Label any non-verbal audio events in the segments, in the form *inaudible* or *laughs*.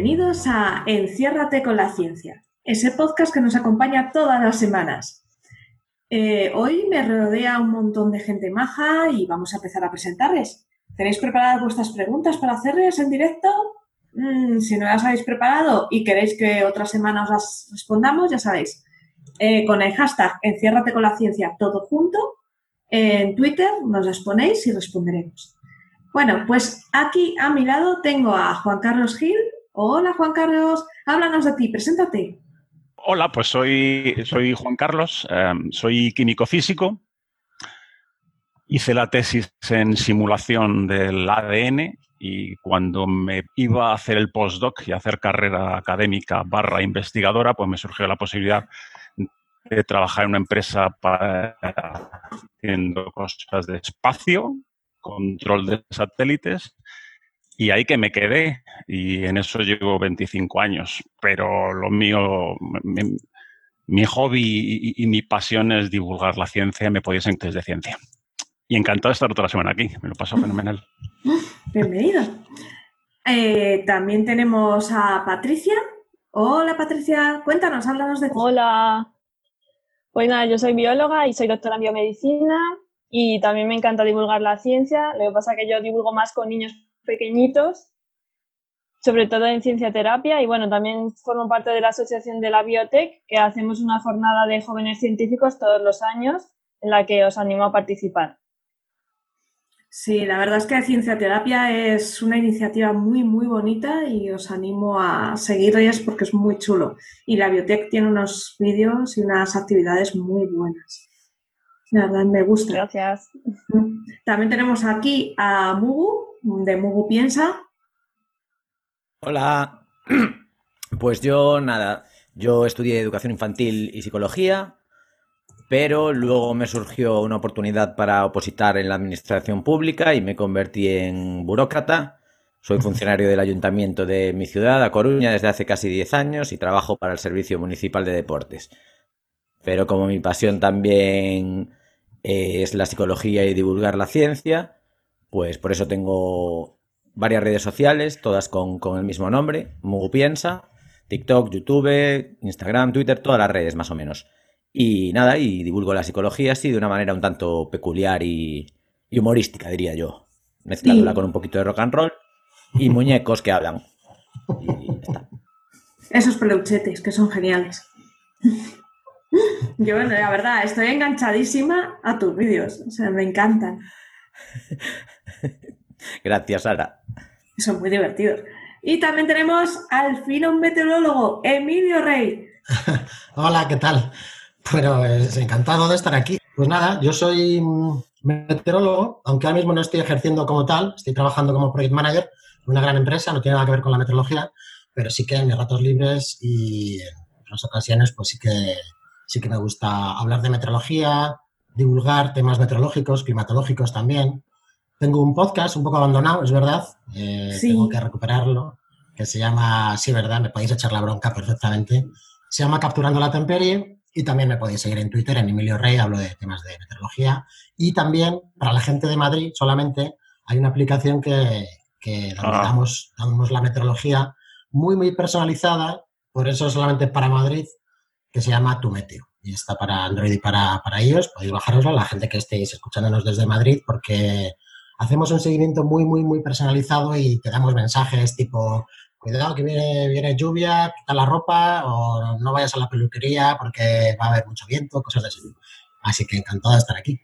Bienvenidos a Enciérrate con la ciencia, ese podcast que nos acompaña todas las semanas. Eh, hoy me rodea un montón de gente maja y vamos a empezar a presentarles. ¿Tenéis preparadas vuestras preguntas para hacerles en directo? Mm, si no las habéis preparado y queréis que otra semana os las respondamos, ya sabéis, eh, con el hashtag Enciérrate con la ciencia todo junto, en Twitter nos las ponéis y responderemos. Bueno, pues aquí a mi lado tengo a Juan Carlos Gil. Hola Juan Carlos, háblanos de ti, preséntate. Hola, pues soy, soy Juan Carlos, em, soy químico físico. Hice la tesis en simulación del ADN y cuando me iba a hacer el postdoc y hacer carrera académica barra investigadora, pues me surgió la posibilidad de trabajar en una empresa para, haciendo cosas de espacio control de satélites y ahí que me quedé y en eso llevo 25 años, pero lo mío, mi, hobby y, mi pasión es divulgar la ciencia, me podéis en de ciencia. Y encantado de estar otra semana aquí, me lo paso *laughs* fenomenal. Bienvenido. Eh, también tenemos a Patricia. Hola Patricia, cuéntanos, háblanos de ti. Hola. Pues nada, yo soy bióloga y soy doctora en biomedicina y también me encanta divulgar la ciencia. Lo que pasa es que yo divulgo más con niños pequeñitos, sobre todo en ciencia terapia. Y bueno, también formo parte de la Asociación de la Biotech, que hacemos una jornada de jóvenes científicos todos los años, en la que os animo a participar. Sí, la verdad es que Ciencia Terapia es una iniciativa muy, muy bonita y os animo a seguirles porque es muy chulo. Y la Biotech tiene unos vídeos y unas actividades muy buenas. La verdad me gusta. Gracias. También tenemos aquí a Mugu, de Mugu Piensa. Hola. *clears throat* Pues yo, nada, yo estudié educación infantil y psicología, pero luego me surgió una oportunidad para opositar en la administración pública y me convertí en burócrata. Soy funcionario del ayuntamiento de mi ciudad, A Coruña, desde hace casi 10 años y trabajo para el Servicio Municipal de Deportes. Pero como mi pasión también eh, es la psicología y divulgar la ciencia, pues por eso tengo varias redes sociales, todas con, el mismo nombre, Mugu Piensa, TikTok, YouTube, Instagram, Twitter, todas las redes más o menos. Y nada, y divulgo la psicología así de una manera un tanto peculiar y, humorística, diría yo. Mezclándola con un poquito de rock and roll y muñecos que hablan. Esos peluchetes que son geniales. Yo, la verdad, estoy enganchadísima a tus vídeos. O sea, me encantan. *laughs* Gracias, Sara. Son muy divertidos. Y también tenemos al fino meteorólogo, Emilio Rey. *laughs* Hola, ¿qué tal? Bueno, es encantado de estar aquí. Pues nada, yo soy meteorólogo, aunque ahora mismo no estoy ejerciendo como tal, estoy trabajando como project manager en una gran empresa, no tiene nada que ver con la meteorología, pero sí que en mis ratos libres y en otras ocasiones, pues sí que sí que me gusta hablar de meteorología, divulgar temas meteorológicos, climatológicos también. Tengo un podcast un poco abandonado, es verdad, eh, tengo que recuperarlo, que se llama, sí, verdad, me podéis echar la bronca perfectamente, se llama Capturando la Temperie y también me podéis seguir en Twitter, en Emilio Rey, hablo de temas de meteorología. Y también, para la gente de Madrid solamente, hay una aplicación que, que ah. damos, damos la meteorología muy, muy personalizada, por eso solamente para Madrid, que se llama Tu Meteo. Y está para Android y para, para ellos. Podéis bajaroslo, la gente que estéis escuchándonos desde Madrid, porque hacemos un seguimiento muy, muy, muy personalizado y te damos mensajes tipo, cuidado que viene, viene lluvia, quita la ropa o no vayas a la peluquería porque va a haber mucho viento, cosas de ese tipo. Así que encantado de estar aquí.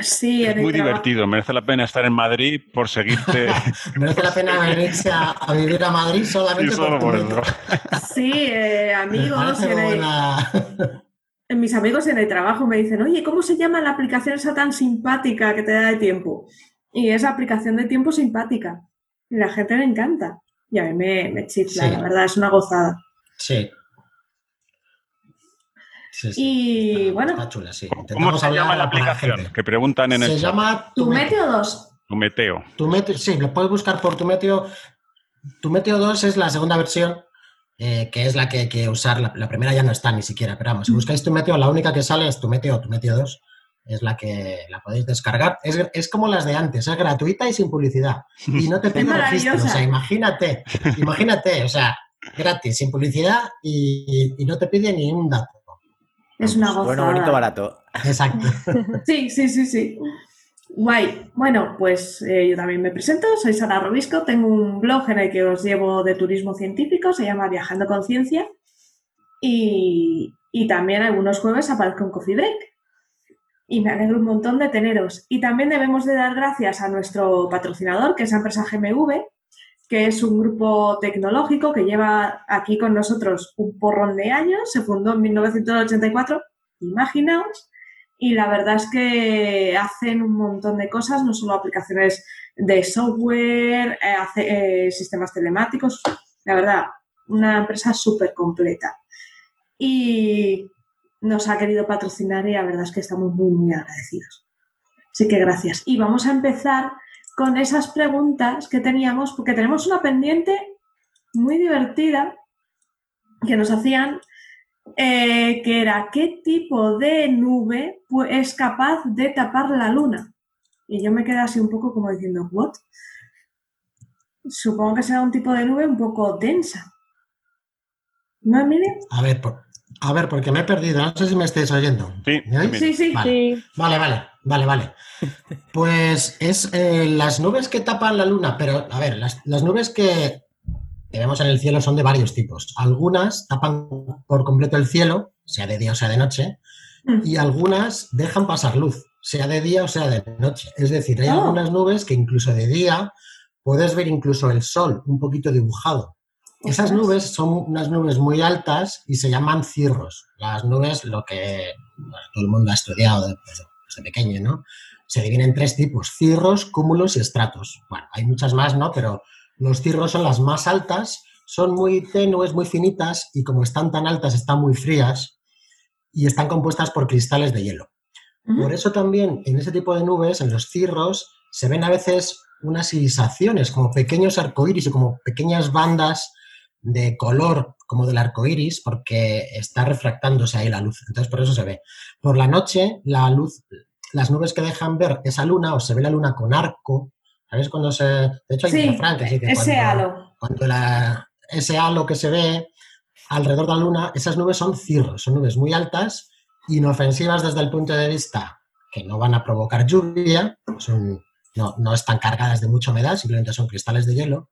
Sí, es muy divertido, merece la pena estar en Madrid por seguirte. *laughs* merece la pena venirse a, vivir a Madrid solamente por, eso. Sí, eh, amigos. En, mis amigos en el trabajo me dicen, oye, ¿cómo se llama la aplicación esa tan simpática que te da de tiempo? Y es aplicación de tiempo simpática. Y la gente le encanta. Y a mí me, me chifla, la verdad, es una gozada. Sí, y bueno. ¿Cómo se llama la aplicación? Que preguntan en el. Se llama Tu Meteo 2. Tu Meteo. Tu Meteo, sí, lo puedes buscar por Tu Meteo. Tu Meteo 2 es la segunda versión, eh, que es la que hay que usar. La, primera ya no está ni siquiera, pero vamos, si buscáis Tu Meteo, la única que sale es Tu Meteo, Tu Meteo 2. es la que la podéis descargar. Es, es como las de antes, es gratuita y sin publicidad. Y no te *laughs* pide registro. O sea, imagínate, imagínate, o sea, gratis, sin publicidad y, y no te pide ni un dato. Es una gozada. Bueno, bonito, barato. Exacto. *laughs* Sí, sí, sí, sí. Guay. Bueno, pues eh, yo también me presento, soy Sara Robisco, tengo un blog en el que os llevo de turismo científico, se llama Viajando con Ciencia, y, y también algunos jueves aparezco en Coffee Break. Y me alegro un montón de teneros. Y también debemos de dar gracias a nuestro patrocinador, que es la empresa GMV, que es un grupo tecnológico que lleva aquí con nosotros un porrón de años, se fundó en 1984, imaginaos, y la verdad es que hacen un montón de cosas, no solo aplicaciones de software, eh, eh, sistemas telemáticos, la verdad, una empresa súper completa. Y nos ha querido patrocinar y la verdad es que estamos muy, muy agradecidos. Así que gracias. Y vamos a empezar con esas preguntas que teníamos, porque tenemos una pendiente muy divertida que nos hacían, eh, que era qué tipo de nube es capaz de tapar la luna. Y yo me quedé así un poco como diciendo, ¿what? Supongo que será un tipo de nube un poco densa. ¿No, Emilia? A ver, por, a ver, porque me he perdido. No sé si me estáis oyendo. Sí. Sí, sí. Vale. Sí. Vale, vale, vale, vale. *laughs* Pues es eh, las nubes que tapan la luna, pero a ver, las, las nubes que, que vemos en el cielo son de varios tipos. Algunas tapan por completo el cielo, sea de día o sea de noche, Mm. y algunas dejan pasar luz, sea de día o sea de noche. Es decir, hay Oh. algunas nubes que incluso de día puedes ver incluso el sol un poquito dibujado. Esas nubes son unas nubes muy altas y se llaman cirros. Las nubes, lo que bueno, todo el mundo ha estudiado desde, desde pequeño, ¿no? Se dividen en tres tipos, cirros, cúmulos y estratos. Bueno, hay muchas más, ¿no? Pero los cirros son las más altas, son muy tenues, muy finitas y como están tan altas, están muy frías y están compuestas por cristales de hielo. Por eso también en ese tipo de nubes, en los cirros, se ven a veces unas irisaciones, como pequeños arcoíris y como pequeñas bandas de color como del arco iris, porque está refractándose ahí la luz. Entonces, por eso se ve. Por la noche, la luz, las nubes que dejan ver esa luna, o se ve la luna con arco, ¿sabes? Cuando se. De hecho, hay Sí, un refrán que dice que ese cuando- halo. cuando la- ese halo que se ve alrededor de la luna, esas nubes son cirros, son nubes muy altas, inofensivas desde el punto de vista que no van a provocar lluvia, son, no, no están cargadas de mucha humedad, simplemente son cristales de hielo.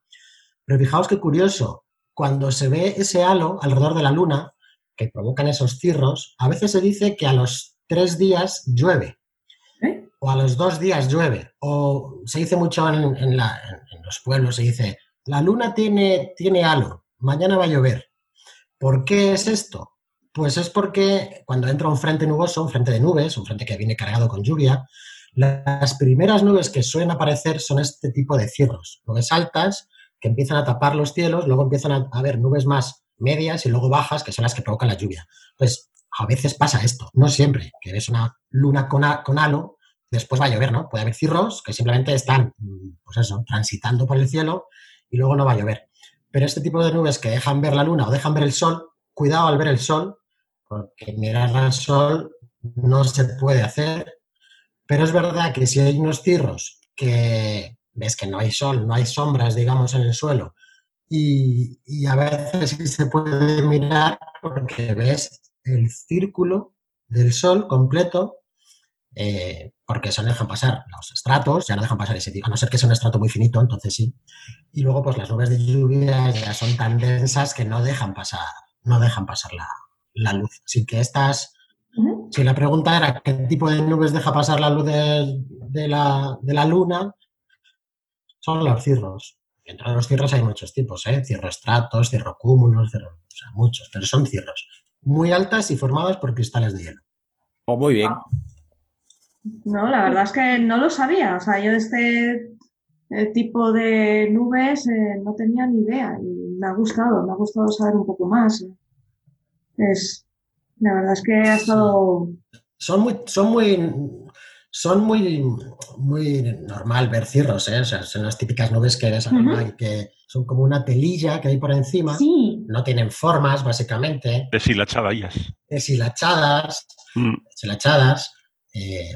Pero fijaos qué curioso, cuando se ve ese halo alrededor de la luna, que provocan esos cirros, a veces se dice que a los tres días llueve. O a los dos días llueve. O se dice mucho en, los pueblos, se dice, la luna tiene, tiene halo, mañana va a llover. ¿Por qué es esto? Pues es porque cuando entra un frente nuboso, un frente de nubes, un frente que viene cargado con lluvia, las primeras nubes que suelen aparecer son este tipo de cirros, nubes altas que empiezan a tapar los cielos, luego empiezan a haber nubes más medias y luego bajas, que son las que provocan la lluvia. Pues a veces pasa esto, no siempre, que ves una luna con, con halo, después va a llover, ¿no? Puede haber cirros que simplemente están, mm, pues eso, transitando por el cielo y luego no va a llover. Pero este tipo de nubes que dejan ver la luna o dejan ver el sol, cuidado al ver el sol, porque mirar al sol no se puede hacer. Pero es verdad que si hay unos cirros que ves que no hay sol, no hay sombras, digamos, en el suelo, y, y a veces sí se puede mirar porque ves el círculo del sol completo, eh, porque eso no dejan pasar los estratos, ya no dejan pasar ese tipo, a no ser que sea un estrato muy finito, entonces sí. Y luego, pues las nubes de lluvia ya son tan densas que no dejan pasar, no dejan pasar la, la luz. Así que estas, si la pregunta era qué tipo de nubes deja pasar la luz de, de la, de la luna, son los cirros. Dentro de los cirros hay muchos tipos, ¿eh? Cirroestratos, cirrocúmulos, cirro, o sea, muchos, pero son cirros. Muy altas y formadas por cristales de hielo. Oh, muy bien. No, la verdad es que no lo sabía. O sea, yo de este eh, tipo de nubes eh, no tenía ni idea y me ha gustado, me ha gustado saber un poco más. Es, la verdad es que ha estado. Son muy, son muy, son muy, muy normal ver cirros, ¿eh? O sea, son las típicas nubes que ves y que son como una telilla que hay por encima. Sí, No tienen formas, básicamente, Deshilachadillas. deshilachadas, Mm. deshilachadas. Eh,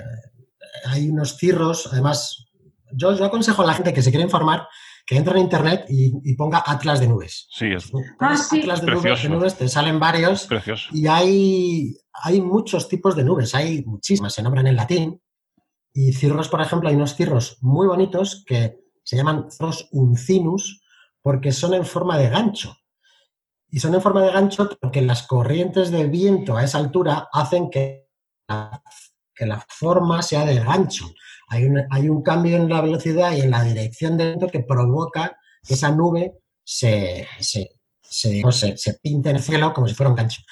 hay unos cirros, además, yo, yo aconsejo a la gente que se quiere informar que entre en internet y, y ponga atlas de nubes. Sí, es Ah, sí. Atlas de nubes, de nubes, te salen varios precioso. y hay, hay muchos tipos de nubes, hay muchísimas, se nombran en latín. Y cirros, por ejemplo, hay unos cirros muy bonitos que se llaman cirros uncinus porque son en forma de gancho. Y son en forma de gancho porque las corrientes de viento a esa altura hacen que la, que la forma sea de gancho. Hay un, hay un cambio en la velocidad y en la dirección del viento que provoca que esa nube se, se, se, se pinte en el cielo como si fuera un gancho.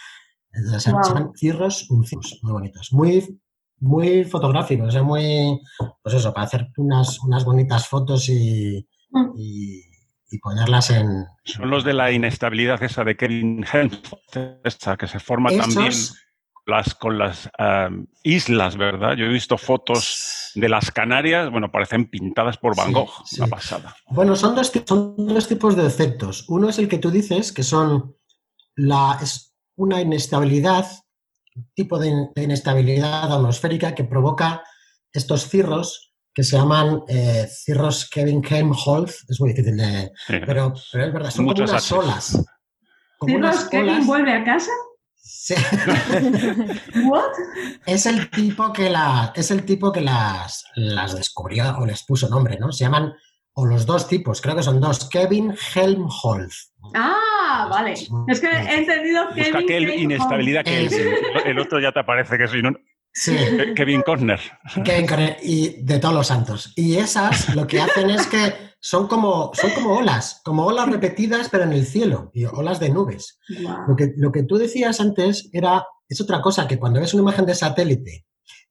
Entonces, se llaman cirros uncinus, muy bonitos. Muy, muy fotográficos, o sea, muy, pues eso, para hacer unas, unas bonitas fotos y, Mm. y, y ponerlas en... Son los de la inestabilidad esa de Kevin Helmholtz, esa que se forma también las, con las um, islas, ¿verdad? Yo he visto fotos de las Canarias, bueno, parecen pintadas por Van Gogh, sí. una pasada. Bueno, son dos, son dos tipos de efectos. Uno es el que tú dices, que son la, es una inestabilidad, tipo de, in- de inestabilidad atmosférica que provoca estos cirros que se llaman eh, cirros Kevin Helmholtz. Es muy difícil de... Sí. Pero, pero es verdad, son como Muchas unas Hs. olas. Como ¿Cirros unas Kevin olas. vuelve a casa? Sí. ¿What? Es el tipo que la, es el tipo que las, las descubrió o les puso nombre, ¿no? Se llaman, o los dos tipos, creo que son dos, Kevin Helmholtz. Ah, vale. Es que he entendido Busca Kevin que Kane inestabilidad que Es- el otro ya te aparece que soy un- Sí, Kevin Costner. Kevin Conner y de todos los santos. Y esas lo que hacen es que son como, son como olas, como olas *laughs* repetidas, pero en el cielo, y olas de nubes. Lo que, lo que tú decías antes era, es otra cosa, que cuando ves una imagen de satélite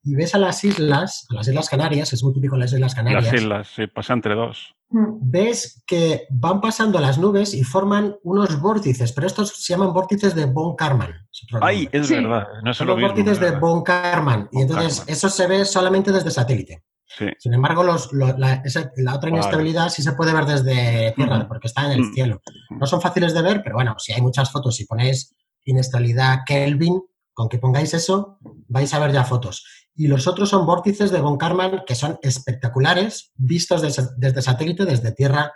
y ves a las islas, a las Islas Canarias, es muy típico las Islas Canarias, Las islas, sí, pasa entre dos. Mm. ves que van pasando las nubes y forman unos vórtices, pero estos se llaman vórtices de Von Karman. Ay, es Sí. verdad, no es Son los vórtices de. Von Karman. Y entonces Karman. eso se ve solamente desde satélite. Sí. Sin embargo, los- la, esa- la otra Vale. inestabilidad sí se puede ver desde tierra, porque está en el cielo. No son fáciles de ver, pero bueno, si hay muchas fotos, si ponéis inestabilidad Kelvin, con que pongáis eso, vais a ver ya fotos. Y los otros son vórtices de Von Karman que son espectaculares, vistos desde, desde satélite, desde tierra.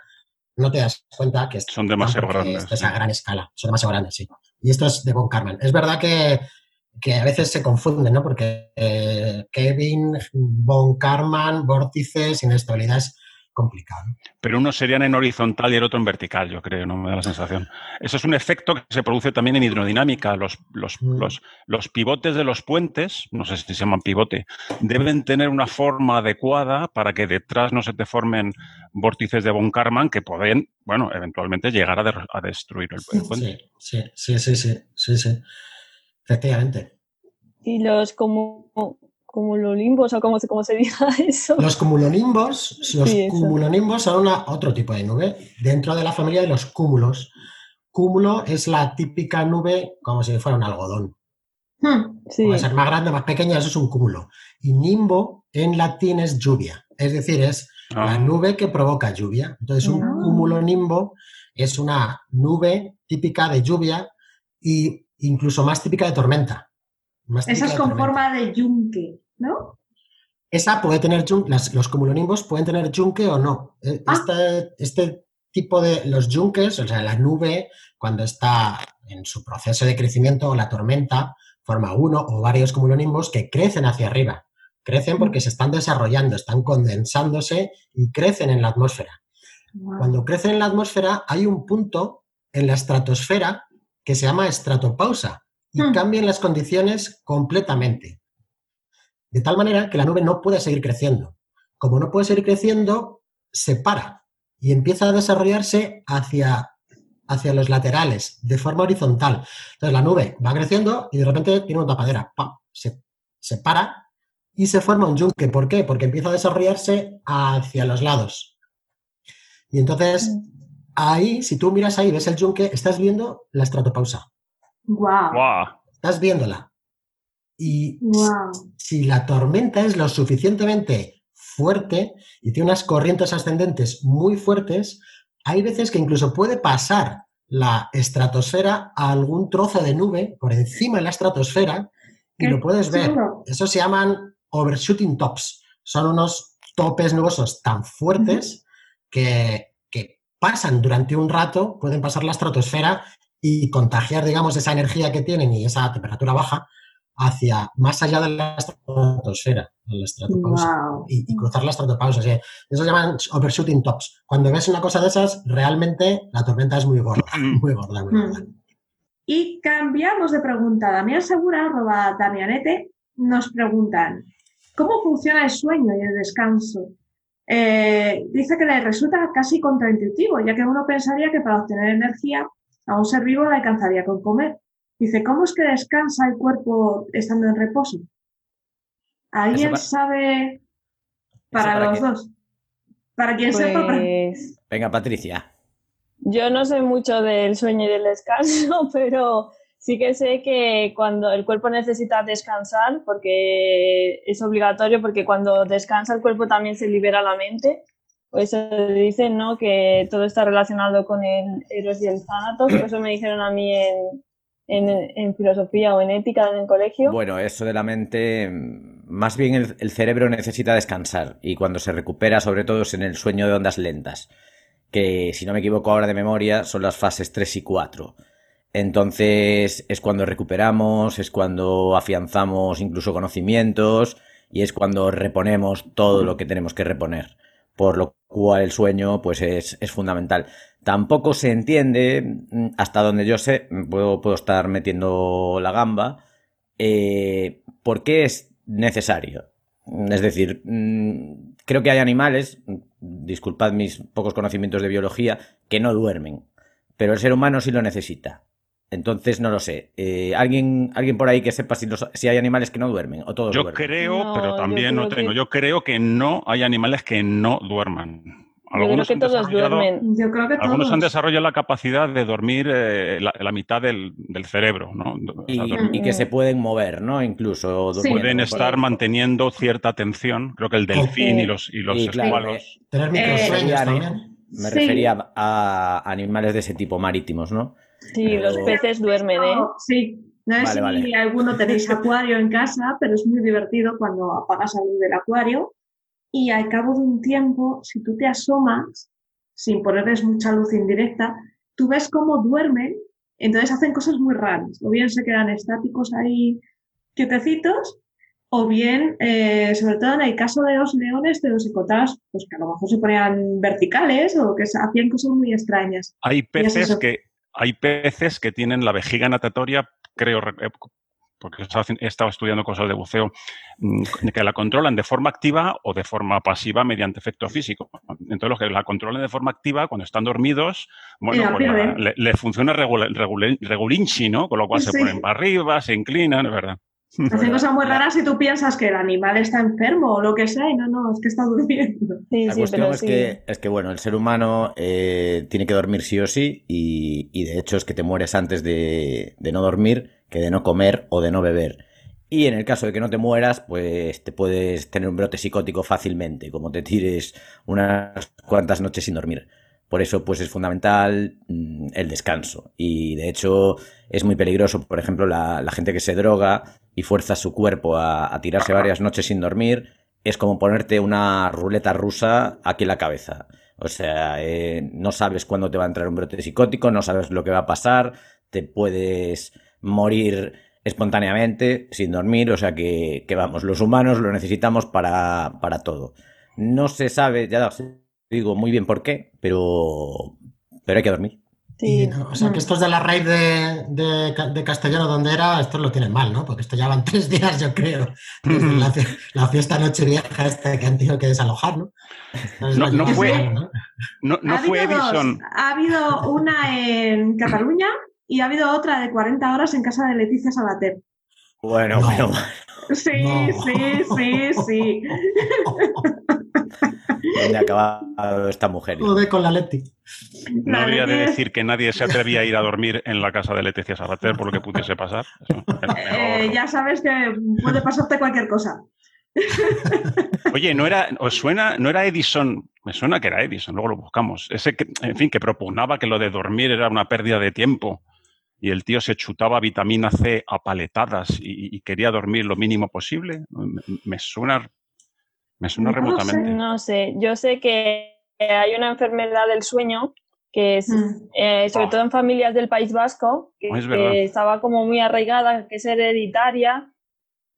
No te das cuenta que Son demasiado grandes, Esto es a gran escala, son demasiado grandes, sí. Y esto es de Von Karman. Es verdad que, que a veces se confunden, ¿no? Porque eh, Kevin, Von Karman, vórtices, inestabilidad es complicado. Pero unos serían en horizontal y el otro en vertical, yo creo, no me da la sensación. Eso es un efecto que se produce también en hidrodinámica. Los, los, Mm. los, los pivotes de los puentes, no sé si se llaman pivote, deben tener una forma adecuada para que detrás no se te formen vórtices de Von Karman que pueden, bueno, eventualmente llegar a, de- a destruir el, el puente. Sí, sí, sí, sí, sí, sí, sí. Efectivamente. Y los como, cumulonimbos o como, se- como se diga *laughs* eso. Los cumulonimbos, los Sí, cumulonimbos son una, otro tipo de nube dentro de la familia de los cúmulos. Cúmulo es la típica nube como si fuera un algodón. Hmm. Sí. Puede ser más grande, más pequeña, eso es un cúmulo. Y nimbo en latín es lluvia, es decir, es la Ah, nube que provoca lluvia. Entonces, un Ah. cumulonimbo es una nube típica de lluvia e incluso más típica de tormenta. Más Esa es con tormenta. forma de yunque, ¿no? Esa puede tener yun- las- los cumulonimbos pueden tener yunque o no. Eh, Ah. Este, este tipo de los yunques, o sea, la nube, cuando está en su proceso de crecimiento o la tormenta, forma uno o varios cumulonimbos que crecen hacia arriba. Crecen porque se están desarrollando, están condensándose y crecen en la atmósfera. Cuando crecen en la atmósfera hay un punto en la estratosfera que se llama estratopausa y Hmm. cambian las condiciones completamente. De tal manera que la nube no puede seguir creciendo. Como no puede seguir creciendo, se para y empieza a desarrollarse hacia, hacia los laterales, de forma horizontal. Entonces la nube va creciendo y de repente tiene una tapadera. ¡pam! Se, se para y se forma un yunque. ¿Por qué? Porque empieza a desarrollarse hacia los lados. Y entonces ahí, si tú miras ahí, ves el yunque, estás viendo la estratopausa. Guau. guau. Estás viéndola. Y si la tormenta es lo suficientemente fuerte y tiene unas corrientes ascendentes muy fuertes, hay veces que incluso puede pasar la estratosfera a algún trozo de nube por encima de la estratosfera y lo puedes ver. Eso se llaman overshooting tops. Son unos topes nubosos tan fuertes que pasan durante un rato, pueden pasar la estratosfera y contagiar, digamos, esa energía que tienen y esa temperatura baja hacia más allá de la estratosfera, de la estratopausa, Wow. y, y cruzar la estratopausa. O sea, eso se llaman overshooting tops. Cuando ves una cosa de esas, realmente la tormenta es muy gorda, *clears throat* muy gorda, muy gorda. Mm. Y cambiamos de pregunta. Damián Segura, arroba Damianete, nos preguntan, ¿cómo funciona el sueño y el descanso? Eh, dice que le resulta casi contraintuitivo, ya que uno pensaría que para obtener energía a un ser vivo le alcanzaría con comer. Dice, ¿cómo es que descansa el cuerpo estando en reposo? ¿Alguien sabe para, para los qué? dos? Para quien sepa, para- Pues Venga, Patricia. yo no sé mucho del sueño y del descanso, *laughs* pero sí que sé que cuando el cuerpo necesita descansar, porque es obligatorio, porque cuando descansa el cuerpo también se libera la mente. Pues se dice, ¿no? Que todo está relacionado con el Eros y el Thanatos. Eso me dijeron a mí en, en, en filosofía o en ética en el colegio. Bueno, eso de la mente, más bien el, el cerebro necesita descansar y cuando se recupera, sobre todo es en el sueño de ondas lentas, que si no me equivoco ahora de memoria son las fases 3 y 4. Entonces es cuando recuperamos, es cuando afianzamos incluso conocimientos y es cuando reponemos todo lo que tenemos que reponer. Por lo cual el sueño pues es, es fundamental. Tampoco se entiende, mm, hasta donde yo sé, puedo, puedo estar metiendo la gamba, eh, ¿por qué es necesario? Es decir, mm, creo que hay animales, mm, disculpad mis pocos conocimientos de biología, que no duermen, pero el ser humano sí lo necesita. Entonces no lo sé. Eh, ¿alguien, ¿Alguien por ahí que sepa si, los- si hay animales que no duermen o todos Yo duermen? creo, No, pero también no tengo. que- Yo creo que no hay animales que no duerman. Yo creo Algunos que han todos desarrollado- duermen. yo creo que Algunos todos. han desarrollado la capacidad de dormir eh, la, la mitad del, del cerebro, ¿no? O sea, Y, que se pueden mover, ¿no? Incluso Sí. pueden estar manteniendo cierta atención. Creo que el delfín Sí. y los, y los Y claro, escualos. Tener microsueños Eh, también. Me Sí. refería a animales de ese tipo marítimos, ¿no? Sí, los peces duermen, ¿eh? Sí, no sé Vale, si vale. alguno tenéis *laughs* acuario en casa, pero es muy divertido cuando apagas la luz del acuario y al cabo de un tiempo, si tú te asomas, sin ponerles mucha luz indirecta, tú ves cómo duermen, entonces hacen cosas muy raras. O bien se quedan estáticos ahí quietecitos, o bien, eh, sobre todo en el caso de los leones, te los encontrabas, pues que a lo mejor se ponían verticales o que hacían cosas muy extrañas. Hay es peces que hay peces que tienen la vejiga natatoria, creo, re- eh, porque he estado estudiando cosas de buceo, mm, que la controlan de forma activa o de forma pasiva mediante efecto físico. Entonces, los que la controlan de forma activa, cuando están dormidos, bueno, pues la- le, le funciona regulinchi, ¿no? Con lo cual se ponen para arriba, se inclinan, es verdad. Hacen cosas muy raras y tú piensas que el animal está enfermo o lo que sea y no, no, es que está durmiendo. Sí, La sí, cuestión pero es, sí. que, es que, bueno, el ser humano eh, tiene que dormir sí o sí y, y de hecho es que te mueres antes de, de no dormir que de no comer o de no beber. Y en el caso de que no te mueras, pues te puedes tener un brote psicótico fácilmente, como te tires unas cuantas noches sin dormir. Por eso, pues es fundamental mm, el descanso. Y de hecho, es muy peligroso, por ejemplo, la, la gente que se droga y fuerza su cuerpo a, a tirarse varias noches sin dormir, es como ponerte una ruleta rusa aquí en la cabeza. O sea, eh, no sabes cuándo te va a entrar un brote psicótico, no sabes lo que va a pasar, te puedes morir espontáneamente sin dormir, o sea que, que vamos, los humanos lo necesitamos para, para todo. No se sabe, ya digo muy bien por qué, pero, pero hay que dormir. Sí. Y, no, o sea, que estos de la raíz de, de, Ca- de Castellano, donde era, estos lo tienen mal, ¿no? Porque esto ya van *laughs* tres días, yo creo. Desde la, *laughs* la fiesta nochevieja esta que han tenido que desalojar, ¿no? Entonces, No- no fue- ¿no? No, no ha fue habido dos. Edison. Ha habido una en Cataluña y ha habido otra de 40 horas en casa de Leticia Sabater. Bueno, No. bueno, Sí, No. sí, sí, sí. *laughs* ¿dónde ha acabado esta mujer? Joder con la Leti. No habría de decir que nadie se atrevía a ir a dormir en la casa de Leticia Sabater por lo que pudiese pasar. Eso, Eh, ya sabes que puede pasarte cualquier cosa. Oye, no era, os suena, no era Edison, me suena que era Edison, luego lo buscamos. Ese que, en fin, que propugnaba que lo de dormir era una pérdida de tiempo y el tío se chutaba vitamina C a paletadas y, y quería dormir lo mínimo posible. Me, me suena, me suena No remotamente. sé. No sé, yo sé que hay una enfermedad del sueño que es, Mm. eh, sobre Oh. todo en familias del País Vasco, que, Oh, es que estaba como muy arraigada, que es hereditaria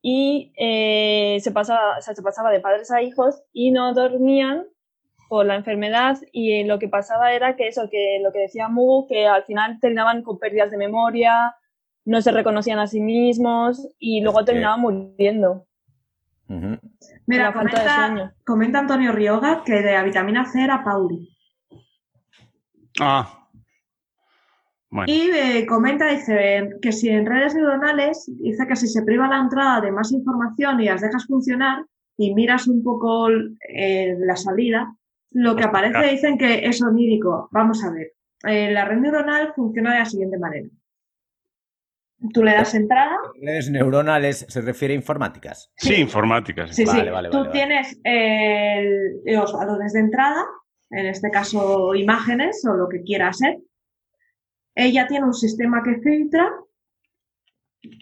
y eh, se, pasaba, o sea, se pasaba de padres a hijos y no dormían por la enfermedad y lo que pasaba era que eso, que lo que decía Mugu, que al final terminaban con pérdidas de memoria, no se reconocían a sí mismos y luego terminaban muriendo. Mira, comenta, sueño. comenta Antonio Rioga que de la vitamina C era Pauli. Ah. Bueno, Y eh, comenta, dice, que si en redes neuronales, dice que si se priva la entrada de más información y las dejas funcionar y miras un poco eh, la salida, lo que aparece Hostia. dicen que es onírico. Vamos a ver. Eh, la red neuronal funciona de la siguiente manera. Tú le das entrada. Redes neuronales se refiere a informáticas. sí, informática. sí. Sí, Vale, sí. vale, Tú vale, vale. tienes el- los valores de entrada, en este caso imágenes o lo que quiera ser. Ella tiene un sistema que filtra.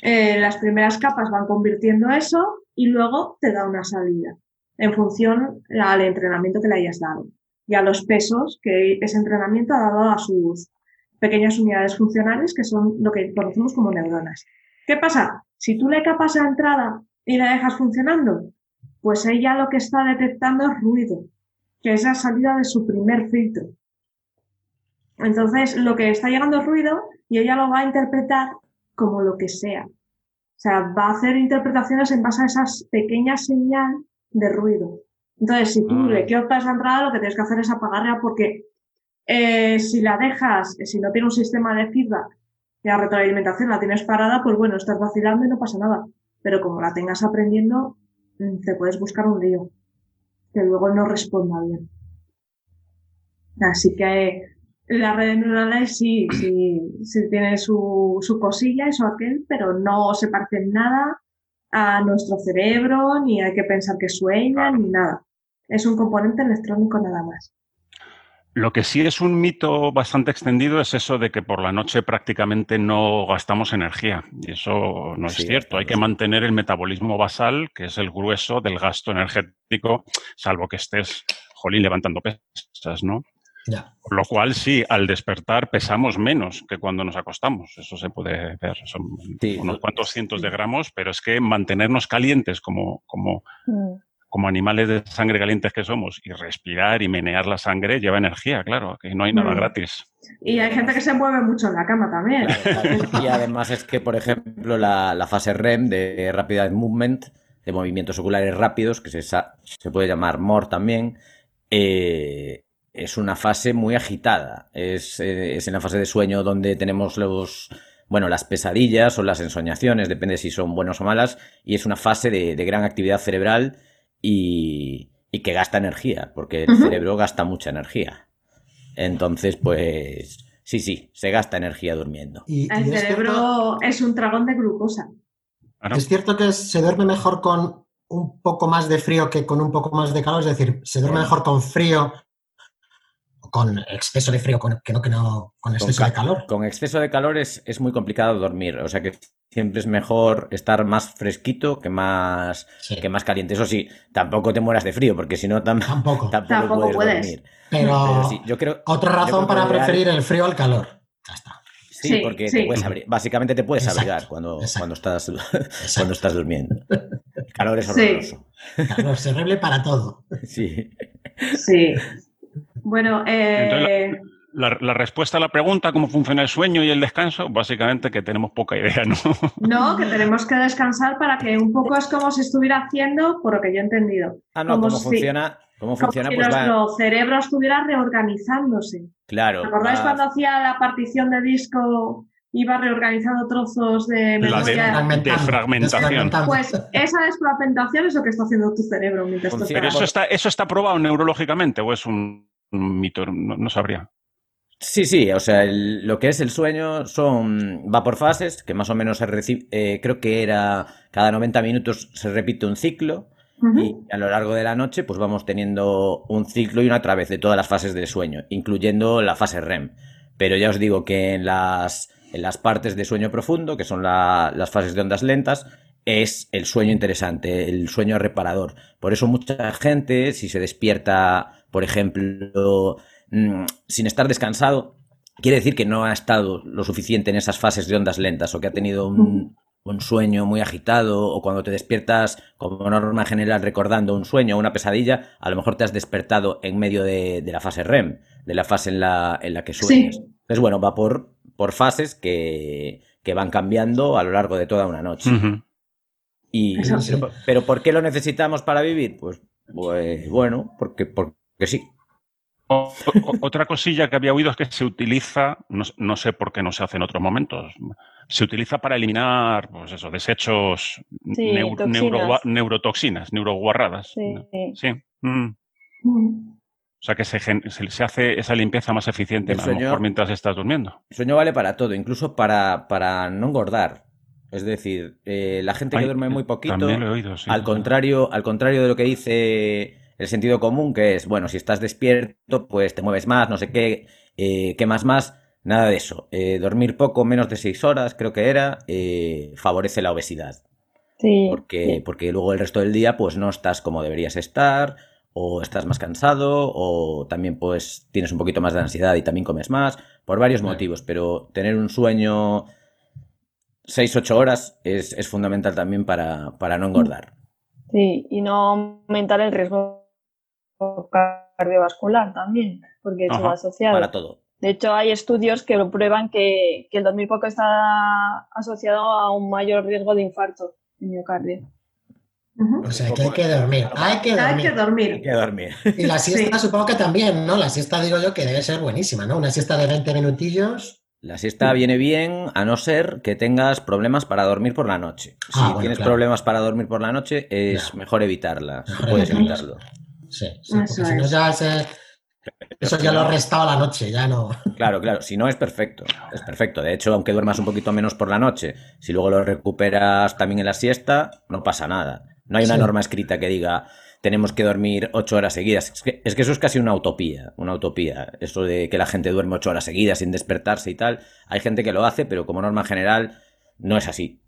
eh, las primeras capas van convirtiendo eso y luego te da una salida en función al entrenamiento que le hayas dado y a los pesos que ese entrenamiento ha dado a sus pequeñas unidades funcionales que son lo que conocemos como neuronas. ¿Qué pasa? Si tú le capas la entrada y la dejas funcionando, pues ella lo que está detectando es ruido, que es la salida de su primer filtro. Entonces, lo que está llegando es ruido y ella lo va a interpretar como lo que sea. O sea, va a hacer interpretaciones en base a esas pequeñas señales de ruido. Entonces, si tú Mm. le cortas la entrada, lo que tienes que hacer es apagarla porque eh, si la dejas, si no tiene un sistema de feedback y la retroalimentación la tienes parada, pues bueno, estás vacilando y no pasa nada. Pero como la tengas aprendiendo, mm, te puedes buscar un lío que luego no responda bien. Así que las redes neuronales sí, sí, sí tienen su, su cosilla, eso aquel, pero no se parecen nada a nuestro cerebro, ni hay que pensar que sueñan, ni nada. Es un componente electrónico nada más. Lo que sí es un mito bastante extendido es eso de que por la noche prácticamente no gastamos energía. Y eso no es Sí, cierto. Hay que mantener el metabolismo basal, que es el grueso del gasto energético, salvo que estés, jolín, levantando pesas, ¿no? Ya. Por lo cual, sí, al despertar pesamos menos que cuando nos acostamos. Eso se puede ver. Son Sí. unos cuantos cientos de gramos, pero es que mantenernos calientes como, como, Mm. Como animales de sangre calientes que somos y respirar y menear la sangre lleva energía, claro, que no hay nada Mm. gratis. Y hay gente que se mueve mucho en la cama también. Y además es que, por ejemplo, la, la fase REM de Rapid Eye Movement, de movimientos oculares rápidos, que se, se puede llamar MOR también, eh, es una fase muy agitada. Es, eh, es en la fase de sueño donde tenemos los, bueno, las pesadillas o las ensoñaciones, depende si son buenas o malas, y es una fase de, de gran actividad cerebral y, y que gasta energía, porque el cerebro gasta mucha energía. Entonces, pues, sí, sí, se gasta energía durmiendo. Y, El y cerebro es un dragón de glucosa. Claro. es cierto que se duerme mejor con un poco más de frío que con un poco más de calor, es decir, se duerme mejor con frío, con exceso de frío, con, que no que no con Con, exceso ca- de calor. con exceso de calor es, es muy complicado dormir. O sea que siempre es mejor estar más fresquito que más, Sí, que más caliente. Eso sí, tampoco te mueras de frío, porque si no tam- Tampoco. tampoco, Tampoco puedes, puedes. dormir. Pero Pero sí, yo creo. otra yo razón creo para preferir el frío al calor. Ya está. Sí, Sí, porque sí. te puedes abrir. Básicamente te puedes Exacto, abrigar cuando, exacto. cuando, estás, *laughs* Exacto. cuando estás durmiendo. El calor es Sí. horroroso. Calor, es horrible para todo. *laughs* Sí. Sí. Bueno, eh, Entonces, La, la respuesta a la pregunta, ¿cómo funciona el sueño y el descanso? Básicamente que tenemos poca idea, ¿no? *laughs* no, que tenemos que descansar para que un poco es como si estuviera haciendo, por lo que yo he entendido, Ah, no, Como cómo si- funciona, cómo como funciona, si pues va. nuestro cerebro estuviera reorganizándose. Claro. ¿Recordáis va- cuando hacía la partición de disco, iba reorganizando trozos de La de- memoria? Fragmentando, fragmentación. Pues esa desfragmentación es lo que está haciendo tu cerebro mientras Pero eso está, eso está probado neurológicamente o es un mito, no, no sabría. Sí, sí, o sea, el- lo que es el sueño son va por fases, que más o menos se eh, creo que era cada 90 minutos se repite un ciclo y a lo largo de la noche pues vamos teniendo un ciclo y una otra vez de todas las fases del sueño, incluyendo la fase REM. Pero ya os digo que en las en las partes de sueño profundo, que son la- las fases de ondas lentas, es el sueño interesante, el sueño reparador. Por eso mucha gente, si se despierta, por ejemplo, mm, sin estar descansado, quiere decir que no ha estado lo suficiente en esas fases de ondas lentas o que ha tenido un, un sueño muy agitado o cuando te despiertas como norma general recordando un sueño o una pesadilla, a lo mejor te has despertado en medio de, de la fase REM, de la fase en la, en la que sueñas. Sí. Entonces, bueno, va por, por fases que, que van cambiando a lo largo de toda una noche. Y, sí. pero, pero ¿por qué lo necesitamos para vivir? Pues, pues bueno, porque, porque sí. O- o- otra cosilla que había oído es que se utiliza, no, no sé por qué no se hace en otros momentos, se utiliza para eliminar, pues eso, desechos, Sí, neu- neurotoxinas, neuroguarradas. Sí. Sí. Mm. Mm. O sea que se, se, se hace esa limpieza más eficiente a lo mejor mientras estás durmiendo. El sueño vale para todo, incluso para, para no engordar. Es decir, eh, la gente que Ay, duerme muy poquito, También lo he oído, sí. al contrario, al contrario de lo que dice el sentido común, que es, bueno, si estás despierto, pues te mueves más, no sé qué, eh, qué más más, nada de eso. Eh, dormir poco, menos de seis horas, creo que era, eh, favorece la obesidad. Sí. Porque, sí. porque luego el resto del día, pues no estás como deberías estar, o estás más cansado, o también pues tienes un poquito más de ansiedad y también comes más, por varios motivos, pero tener un sueño 6-8 horas es, es fundamental también para, para no engordar. Sí, y no aumentar el riesgo cardiovascular también, porque eso Ajá, va asociado. Para todo. De hecho, hay estudios que lo prueban que, que el dormir poco está asociado a un mayor riesgo de infarto de miocardio. O sea, que hay que dormir. Hay que Hay que dormir. Hay que dormir. Y la siesta Sí. supongo que también, ¿no? La siesta digo yo que debe ser buenísima, ¿no? Una siesta de 20 minutillos. La siesta viene bien a no ser que tengas problemas para dormir por la noche. Si Ah, bueno, tienes claro. problemas para dormir por la noche, es Claro. mejor evitarla. si Mejor puedes evitarlo. Sí, sí, Eso porque si no ya ese- eso ya lo ha restado a la noche, ya no. *laughs* Claro, claro, si no es perfecto, es perfecto. De hecho, aunque duermas un poquito menos por la noche, si luego lo recuperas también en la siesta, no pasa nada. No hay una Sí. norma escrita que diga tenemos que dormir ocho horas seguidas. Es que, es que eso es casi una utopía, una utopía. Eso de que la gente duerme ocho horas seguidas sin despertarse y tal. Hay gente que lo hace, pero como norma general no es así.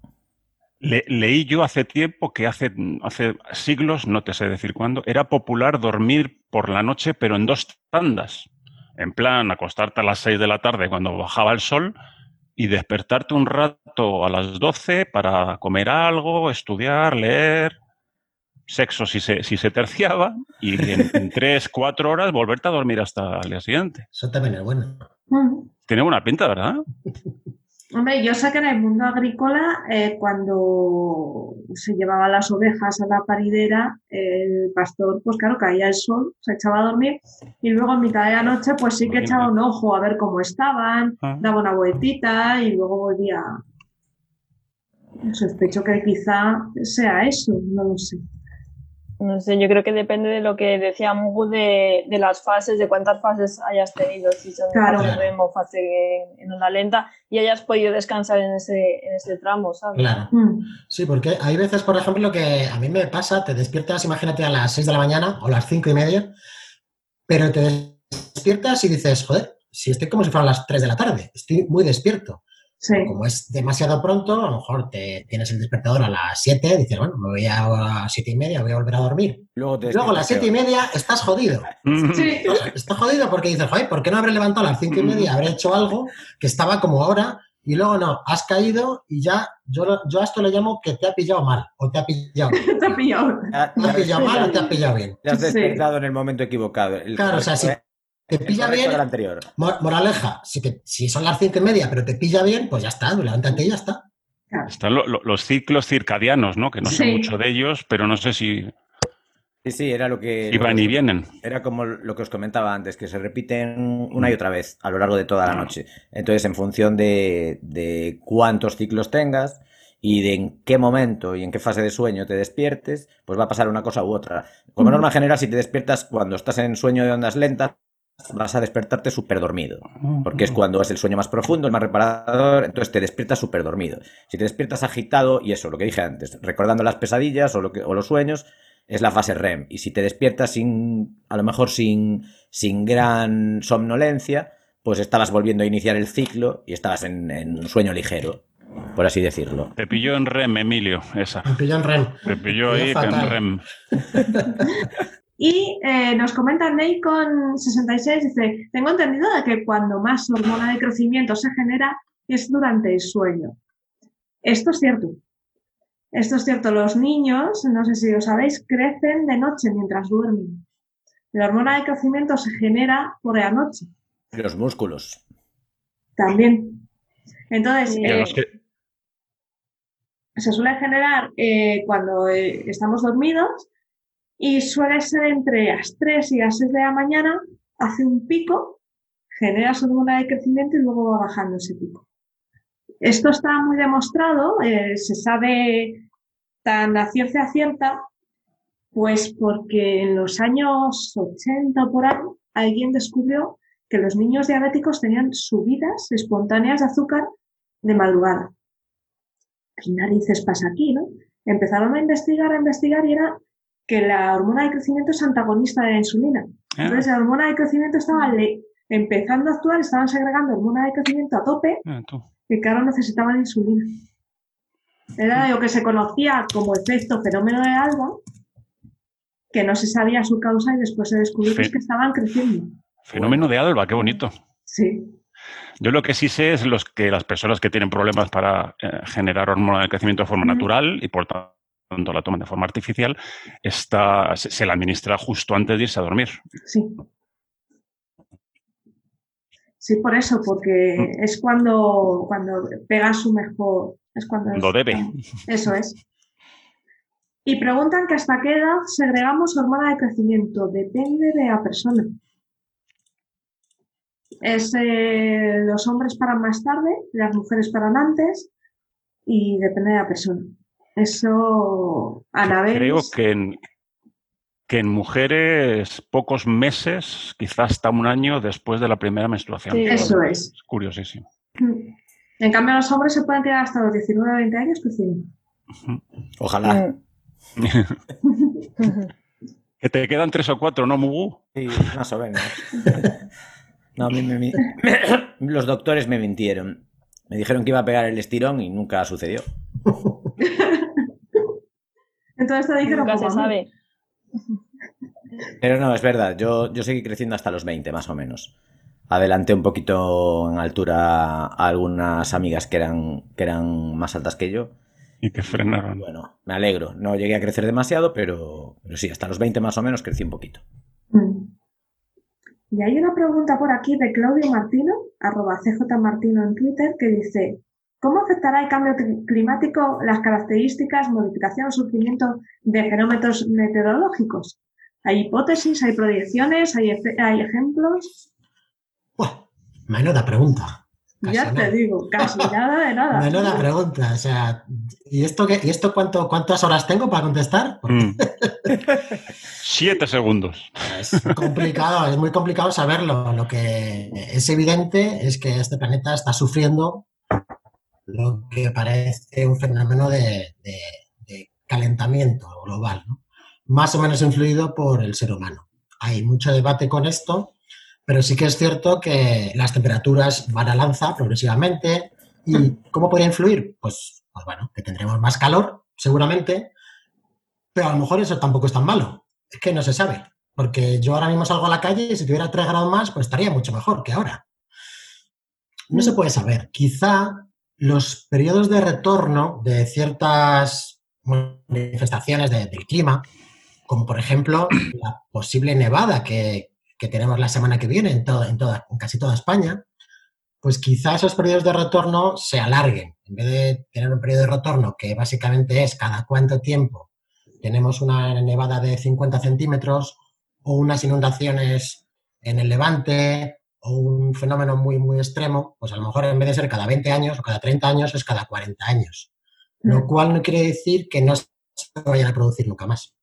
Le- leí yo hace tiempo que hace, hace siglos, no te sé decir cuándo, era popular dormir por la noche, pero en dos tandas. En plan, acostarte a las 6 de la tarde cuando bajaba el sol y despertarte un rato a las 12 para comer algo, estudiar, leer, sexo si se, si se terciaba, y *laughs* en, en 3, 4 horas volverte a dormir hasta el día siguiente. Eso también es bueno. Mm. Tiene buena pinta, ¿verdad? *laughs* Hombre, yo sé que en el mundo agrícola, eh, cuando se llevaba las ovejas a la paridera, el pastor, pues claro, caía el sol, se echaba a dormir y luego en mitad de la noche, pues sí que echaba un ojo a ver cómo estaban, Ah. daba una vueltita y luego volvía. Sospecho que quizá sea eso, no lo sé. No sé, yo creo que depende de lo que decía Mugu de, de las fases, de cuántas fases hayas tenido, si son Claro. fase REM o fase en, en onda lenta, y hayas podido descansar en ese, en ese tramo, ¿sabes? Claro. Mm. Sí, porque hay veces, por ejemplo, que a mí me pasa, te despiertas, imagínate, a las 6 de la mañana o las 5 y media, pero te despiertas y dices, joder, si estoy como si fueran las 3 de la tarde, estoy muy despierto. Sí, Como es demasiado pronto, a lo mejor te tienes el despertador a las 7, dices, bueno, me voy a las 7 y media, voy a volver a dormir. Luego, te Luego a las 7 y media estás jodido. sí. *laughs* O sea, estás jodido porque dices, joder, ¿por qué no habré levantado a las 5 y media? Habré hecho algo que estaba como ahora y luego no, has caído y ya, yo, yo a esto le llamo que te ha pillado mal o te ha pillado bien. *laughs* Te ha pillado. ¿Te ha pillado mal o te ha pillado bien? Te has Sí. despertado en el momento equivocado. El Claro, o sea, si te pilla bien, del anterior. mo- moraleja, si, te- si son las 5 y media pero te pilla bien, pues ya está, levántate y ya está. Están lo- lo- los ciclos circadianos, ¿no? Que no sé Sí. mucho de ellos, pero no sé si, Sí, sí, era lo que... si van y vienen. Era como lo que os comentaba antes, que se repiten una y otra vez a lo largo de toda la noche. Entonces, en función de, de cuántos ciclos tengas y de en qué momento y en qué fase de sueño te despiertes, pues va a pasar una cosa u otra. Como norma general, si te despiertas cuando estás en sueño de ondas lentas, vas a despertarte súper dormido. Porque es cuando es el sueño más profundo, el más reparador, entonces te despiertas súper dormido. Si te despiertas agitado, y eso, lo que dije antes, recordando las pesadillas o, lo que, o los sueños, es la fase REM. Y si te despiertas sin, a lo mejor sin, sin gran somnolencia, pues estabas volviendo a iniciar el ciclo y estabas en, en un sueño ligero, por así decirlo. Te pilló en REM, Emilio, esa. Me pilló en REM. Te pilló ahí en. REM. *laughs* Y eh, nos comenta Ney con 66, dice, tengo entendido de que cuando más hormona de crecimiento se genera es durante el sueño. Esto es cierto. Esto es cierto. Los niños, no sé si lo sabéis, crecen de noche mientras duermen. La hormona de crecimiento se genera por la noche Los músculos. también. Entonces. Y eh, que- se suele generar eh, cuando eh, estamos dormidos y suele ser entre las 3 y las 6 de la mañana, hace un pico, genera su hormona de crecimiento y luego va bajando ese pico. Esto está muy demostrado, eh, se sabe tan a ciencia cierta, pues porque en los años 80 o por ahí alguien descubrió que los niños diabéticos tenían subidas espontáneas de azúcar de madrugada. ¿qué narices pasa aquí, no? Empezaron a investigar, a investigar y era que la hormona de crecimiento es antagonista de la insulina. Ah, Entonces la hormona de crecimiento estaba empezando a actuar, estaban segregando hormona de crecimiento a tope ah, y claro necesitaban insulina. Era lo que se conocía como efecto fenómeno de alba, que no se sabía su causa y después se descubrió que, es Fe- que estaban creciendo. Fenómeno de Alba, qué bonito. Sí. Yo lo que sí sé es los que las personas que tienen problemas para eh, generar hormona de crecimiento de forma natural y por tanto la toman de forma artificial, está, se, se la administra justo antes de irse a dormir. Sí. Sí, por eso, porque Mm. es cuando, cuando pega su mejor. Es cuando Cuando es- debe. Eso es. Y preguntan que hasta qué edad segregamos hormona de crecimiento. Depende de la persona. Es, eh, los hombres paran más tarde, las mujeres paran antes y depende de la persona. Eso, Anabel. Creo que en, que en mujeres pocos meses, quizás hasta un año después de la primera menstruación. Sí. Eso es. Es curiosísimo. En cambio, los hombres se pueden tirar hasta los 19 o 20 años creciendo. Ojalá. Mm. *laughs* Que te quedan tres o cuatro, ¿no, Mugu? Sí, más o menos. No, a mí me mi- *coughs* los doctores me mintieron. Me dijeron que iba a pegar el estirón y nunca sucedió. *laughs* Entonces te dijeron Nunca se sabe. Pero no, es verdad, yo, yo seguí creciendo hasta los 20, más o menos. Adelanté un poquito en altura a algunas amigas que eran, que eran más altas que yo. Y que frenaron. Bueno, me alegro. No llegué a crecer demasiado, pero, pero sí, hasta los 20 más o menos crecí un poquito. Mm. Y hay una pregunta por aquí de Claudio Martino, arroba cjmartino en Twitter, que dice, ¿cómo afectará el cambio cli- climático las características, modificación o surgimiento de fenómenos meteorológicos? ¿Hay hipótesis, hay proyecciones, hay, hay ejemplos? Buah, menuda pregunta. Casi ya te digo, casi *laughs* nada de nada. Menuda pregunta. O sea, ¿y esto, qué, y esto cuánto, cuántas horas tengo para contestar? *laughs* Mm. Siete segundos. es complicado, es muy complicado saberlo. Lo que es evidente es que este planeta está sufriendo lo que parece un fenómeno de, calentamiento global, más o menos influido por el ser humano. Hay mucho debate con esto, pero sí que es cierto que las temperaturas van a lanza progresivamente. ¿Y cómo podría influir? Pues, pues bueno, que tendremos más calor, seguramente, pero a lo mejor eso tampoco es tan malo. Es que no se sabe. Porque yo ahora mismo salgo a la calle y si tuviera 3 grados más, pues estaría mucho mejor que ahora. No se puede saber. Quizá los periodos de retorno de ciertas manifestaciones de- del clima, como por ejemplo la posible nevada que, que tenemos la semana que viene en, todo- en, toda, en casi toda España, pues quizá esos periodos de retorno se alarguen. En vez de tener un periodo de retorno que básicamente es cada cuánto tiempo tenemos una nevada de 50 centímetros o unas inundaciones en el levante o un fenómeno muy, muy extremo, pues a lo mejor en vez de ser cada 20 años o cada 30 años es cada 40 años. Lo Mm. cual no quiere decir que no se vayan a producir nunca más.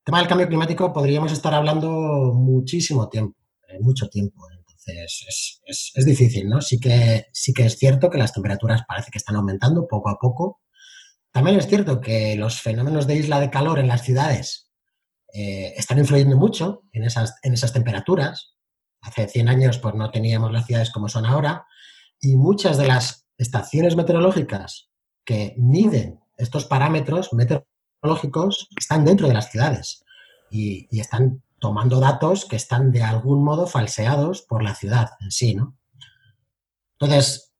El tema del cambio climático podríamos estar hablando muchísimo tiempo, eh, mucho tiempo. Entonces es, es- es difícil, ¿no? Sí que, sí que es cierto que las temperaturas parece que están aumentando poco a poco. También es cierto que los fenómenos de isla de calor en las ciudades eh, están influyendo mucho en esas, en esas temperaturas. Hace 100 años pues no teníamos las ciudades como son ahora y muchas de las estaciones meteorológicas que miden estos parámetros meteorológicos están dentro de las ciudades y, están tomando datos que están de algún modo falseados por la ciudad en sí, ¿no? Entonces,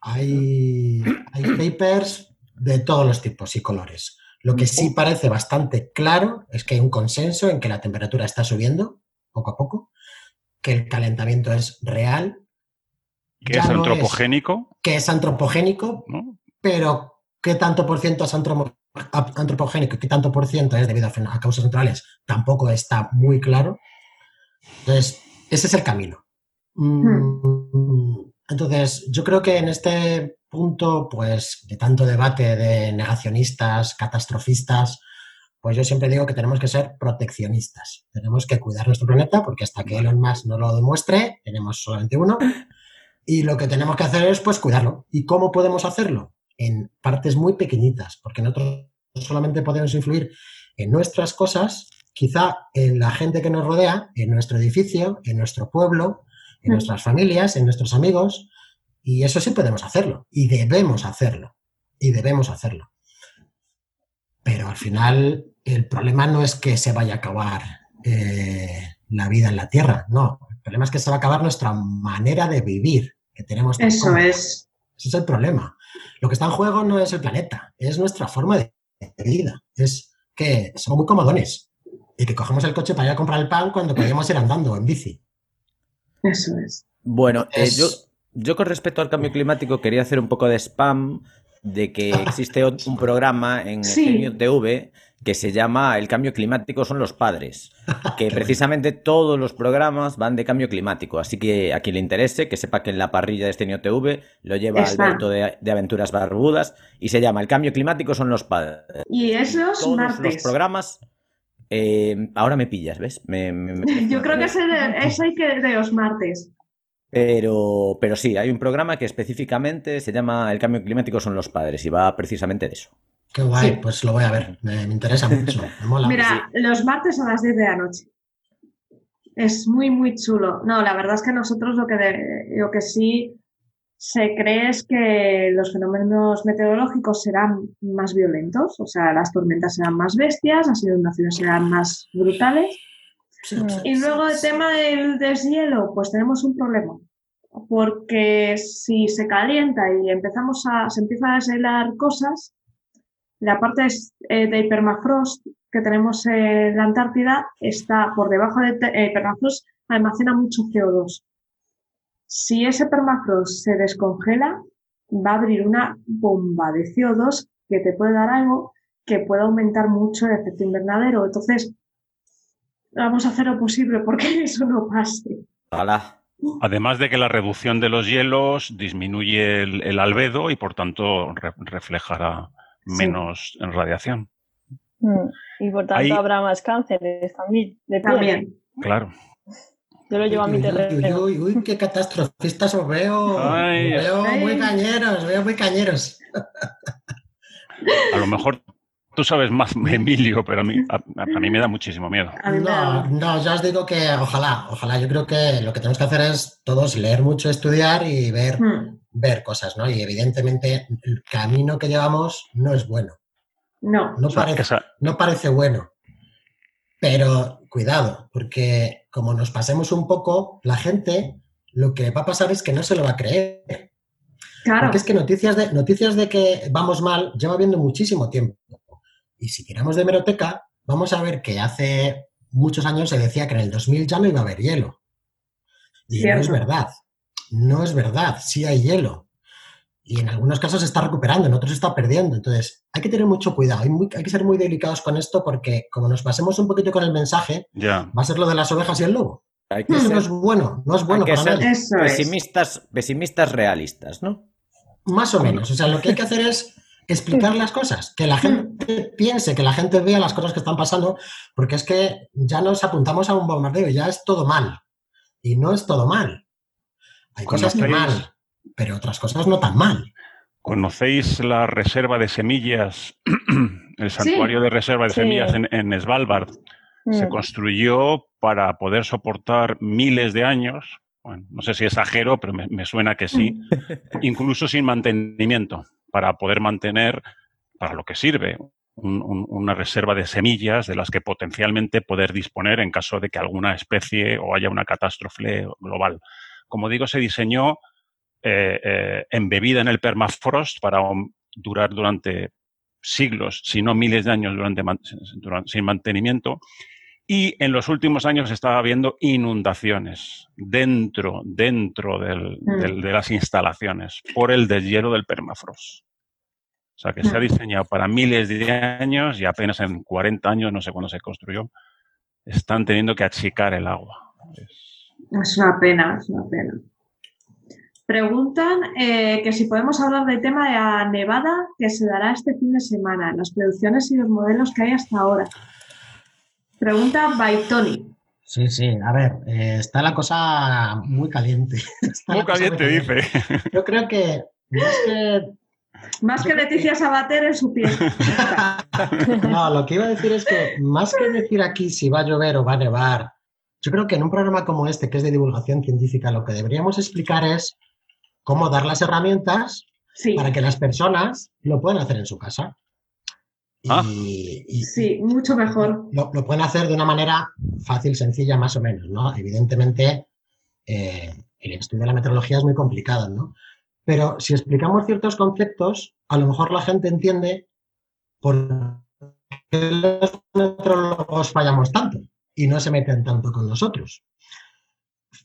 hay, hay papers de todos los tipos y colores. Lo que sí parece bastante claro es que hay un consenso en que la temperatura está subiendo poco a poco, que el calentamiento es real. Que es no antropogénico. que es antropogénico, ¿no? pero ¿qué tanto por ciento es antropogénico y qué tanto por ciento es debido a causas naturales? Tampoco está muy claro. Entonces, ese es el camino. Mm, Entonces, yo creo que en este punto, pues, de tanto debate de negacionistas, catastrofistas, pues yo siempre digo que tenemos que ser proteccionistas. Tenemos que cuidar nuestro planeta porque hasta que Elon Musk no lo demuestre, tenemos solamente uno. Y lo que tenemos que hacer es, pues, cuidarlo. ¿Y cómo podemos hacerlo? En partes muy pequeñitas, porque nosotros solamente podemos influir en nuestras cosas, quizá en la gente que nos rodea, en nuestro edificio, en nuestro pueblo, en nuestras familias, en nuestros amigos, y eso sí podemos hacerlo, y debemos hacerlo, y debemos hacerlo. Pero al final el problema no es que se vaya a acabar eh, la vida en la Tierra, no, el problema es que se va a acabar nuestra manera de vivir, que tenemos Eso cómoda. es. Ese es el problema. Lo que está en juego no es el planeta, es nuestra forma de vida. Es que somos muy comodones y que cogemos el coche para ir a comprar el pan cuando podíamos ir andando en bici. Eso es. Bueno, eh, yo con respecto al cambio climático quería hacer un poco de spam de que *laughs* existe un programa en Sí. Genio TV que se llama El cambio climático son los padres, que *laughs* precisamente todos los programas van de cambio climático, así que a quien le interese, que sepa que en la parrilla de Genio TV lo lleva Está. Alberto de, de Aventuras Barbudas y se llama El cambio climático son los padres. Y esos Todos los martes. programas... eh, ahora me pillas, ¿ves? Me- me- me- *laughs* Yo creo que ese, ese hay que de los martes. Pero, pero sí, hay un programa que específicamente se llama El cambio climático son los padres y va precisamente de eso. Qué guay, Sí. pues lo voy a ver. Me, me interesa mucho. Me mola. Mira, los martes a las 10 de la noche. Es muy, muy chulo. No, la verdad es que nosotros lo que, de- lo que sí se cree es que los fenómenos meteorológicos serán más violentos, o sea, las tormentas serán más bestias, las inundaciones serán más brutales. Sí, Mm. Y sí, luego el tema del deshielo, pues tenemos un problema. Porque si se calienta y empezamos a, se empiezan a deshelar cosas, la parte eh, de permafrost que tenemos en la Antártida está por debajo del eh, permafrost, almacena mucho CO2. Si ese permafrost se descongela, va a abrir una bomba de CO2 que te puede dar algo que puede aumentar mucho el efecto invernadero. Entonces, vamos a hacer lo posible porque *laughs* eso no pase. Ojalá. Además de que la reducción de los hielos disminuye el, el albedo y por tanto re- reflejará Sí. menos en radiación. Mm. Y por tanto Ahí- habrá más cánceres también. De. También. Claro. Yo lo llevo a mi terreno. uy, uy, uy, qué catastrofistas os veo. Ay. Veo muy cañeros, veo muy cañeros. A lo mejor tú sabes más, Emilio, pero a mí, a, a mí me da muchísimo miedo. No, no, ya os digo que ojalá, ojalá. Yo creo que lo que tenemos que hacer es todos leer mucho, estudiar y ver, Hmm, ver cosas, ¿no? Y evidentemente el camino que llevamos no es bueno. No. No O sea, parece, esa- no parece bueno. Pero cuidado, porque como nos pasemos un poco, la gente lo que va a pasar es que no se lo va a creer. Claro. Porque es que noticias de, noticias de que vamos mal lleva viendo muchísimo tiempo. Y si tiramos de hemeroteca, vamos a ver que hace muchos años se decía que en el 2000 ya no iba a haber hielo. Y no es verdad. No es verdad. Sí hay hielo. Y en algunos casos se está recuperando, en otros se está perdiendo. Entonces, hay que tener mucho cuidado. Hay, muy- hay que ser muy delicados con esto porque como nos pasemos un poquito con el mensaje, va a ser lo de las ovejas y el lobo. Hay que Eso no ser, es bueno. No es bueno hay que para ser nadie. Pesimistas, pesimistas realistas, ¿no? Más o menos. O sea, lo que hay que hacer es explicar las cosas, que la gente piense, que la gente vea las cosas que están pasando, porque es que ya nos apuntamos a un bombardeo y ya es todo mal. Y no es todo mal. Hay cosas que ¿Conocéis- mal, pero otras cosas no tan mal. ¿Conocéis la reserva de semillas, *clears throat* el santuario de reserva de Sí. semillas en, en Svalbard? se Mm. construyó para poder soportar miles de años. Bueno, no sé si exagero, pero me, me suena que sí. Incluso sin mantenimiento, para poder mantener, para lo que sirve, un- un- una reserva de semillas de las que potencialmente poder disponer en caso de que alguna especie o haya una catástrofe global. Como digo, se diseñó eh, eh, embebida en el permafrost para durar durante siglos, si no miles de años durante, durante- sin mantenimiento. Y en los últimos años estaba habiendo inundaciones dentro, dentro del- Mm. del- de las instalaciones por el deshielo del permafrost. O sea que se ha Mm. diseñado para miles de años y apenas en 40 años, no sé cuándo se construyó, están teniendo que achicar el agua. Es- Es una pena, es una pena. Preguntan eh, que si podemos hablar del tema de la nevada que se dará este fin de semana, las producciones y los modelos que hay hasta ahora. Pregunta by Tony. Sí, sí, a ver, eh, está la cosa muy caliente. *laughs* Está Muy caliente, dice. Yo creo que más que Más que Leticia Sabater en su pie. *laughs* No, lo que iba a decir es que más que decir aquí si va a llover o va a nevar, yo creo que en un programa como este, que es de divulgación científica, lo que deberíamos explicar es cómo dar las herramientas Sí, para que las personas lo puedan hacer en su casa. Y, Ah. y- sí, mucho mejor. lo, lo pueden hacer de una manera fácil, sencilla, más o menos, ¿no? Evidentemente, eh, el estudio de la meteorología es muy complicado, ¿no? Pero si explicamos ciertos conceptos, a lo mejor la gente entiende por qué los meteorólogos fallamos tanto y no se meten tanto con nosotros.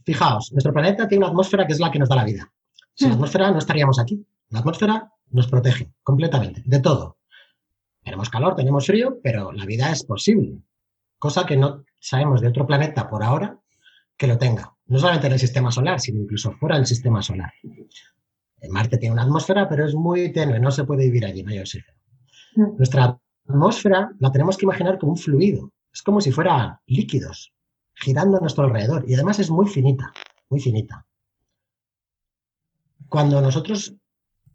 Fijaos, nuestro planeta tiene una atmósfera que es la que nos da la vida. Sin la Mm. atmósfera no estaríamos aquí. La atmósfera nos protege completamente, de todo. Tenemos calor, tenemos frío, pero la vida es posible. Cosa que no sabemos de otro planeta por ahora que lo tenga. No solamente en el sistema solar, sino incluso fuera del sistema solar. Marte tiene una atmósfera, pero es muy tenue, no se puede vivir allí, no hay oxígeno. Mm. Nuestra atmósfera la tenemos que imaginar como un fluido. Es como si fuera líquidos girando a nuestro alrededor. Y además es muy finita, muy finita. Cuando nosotros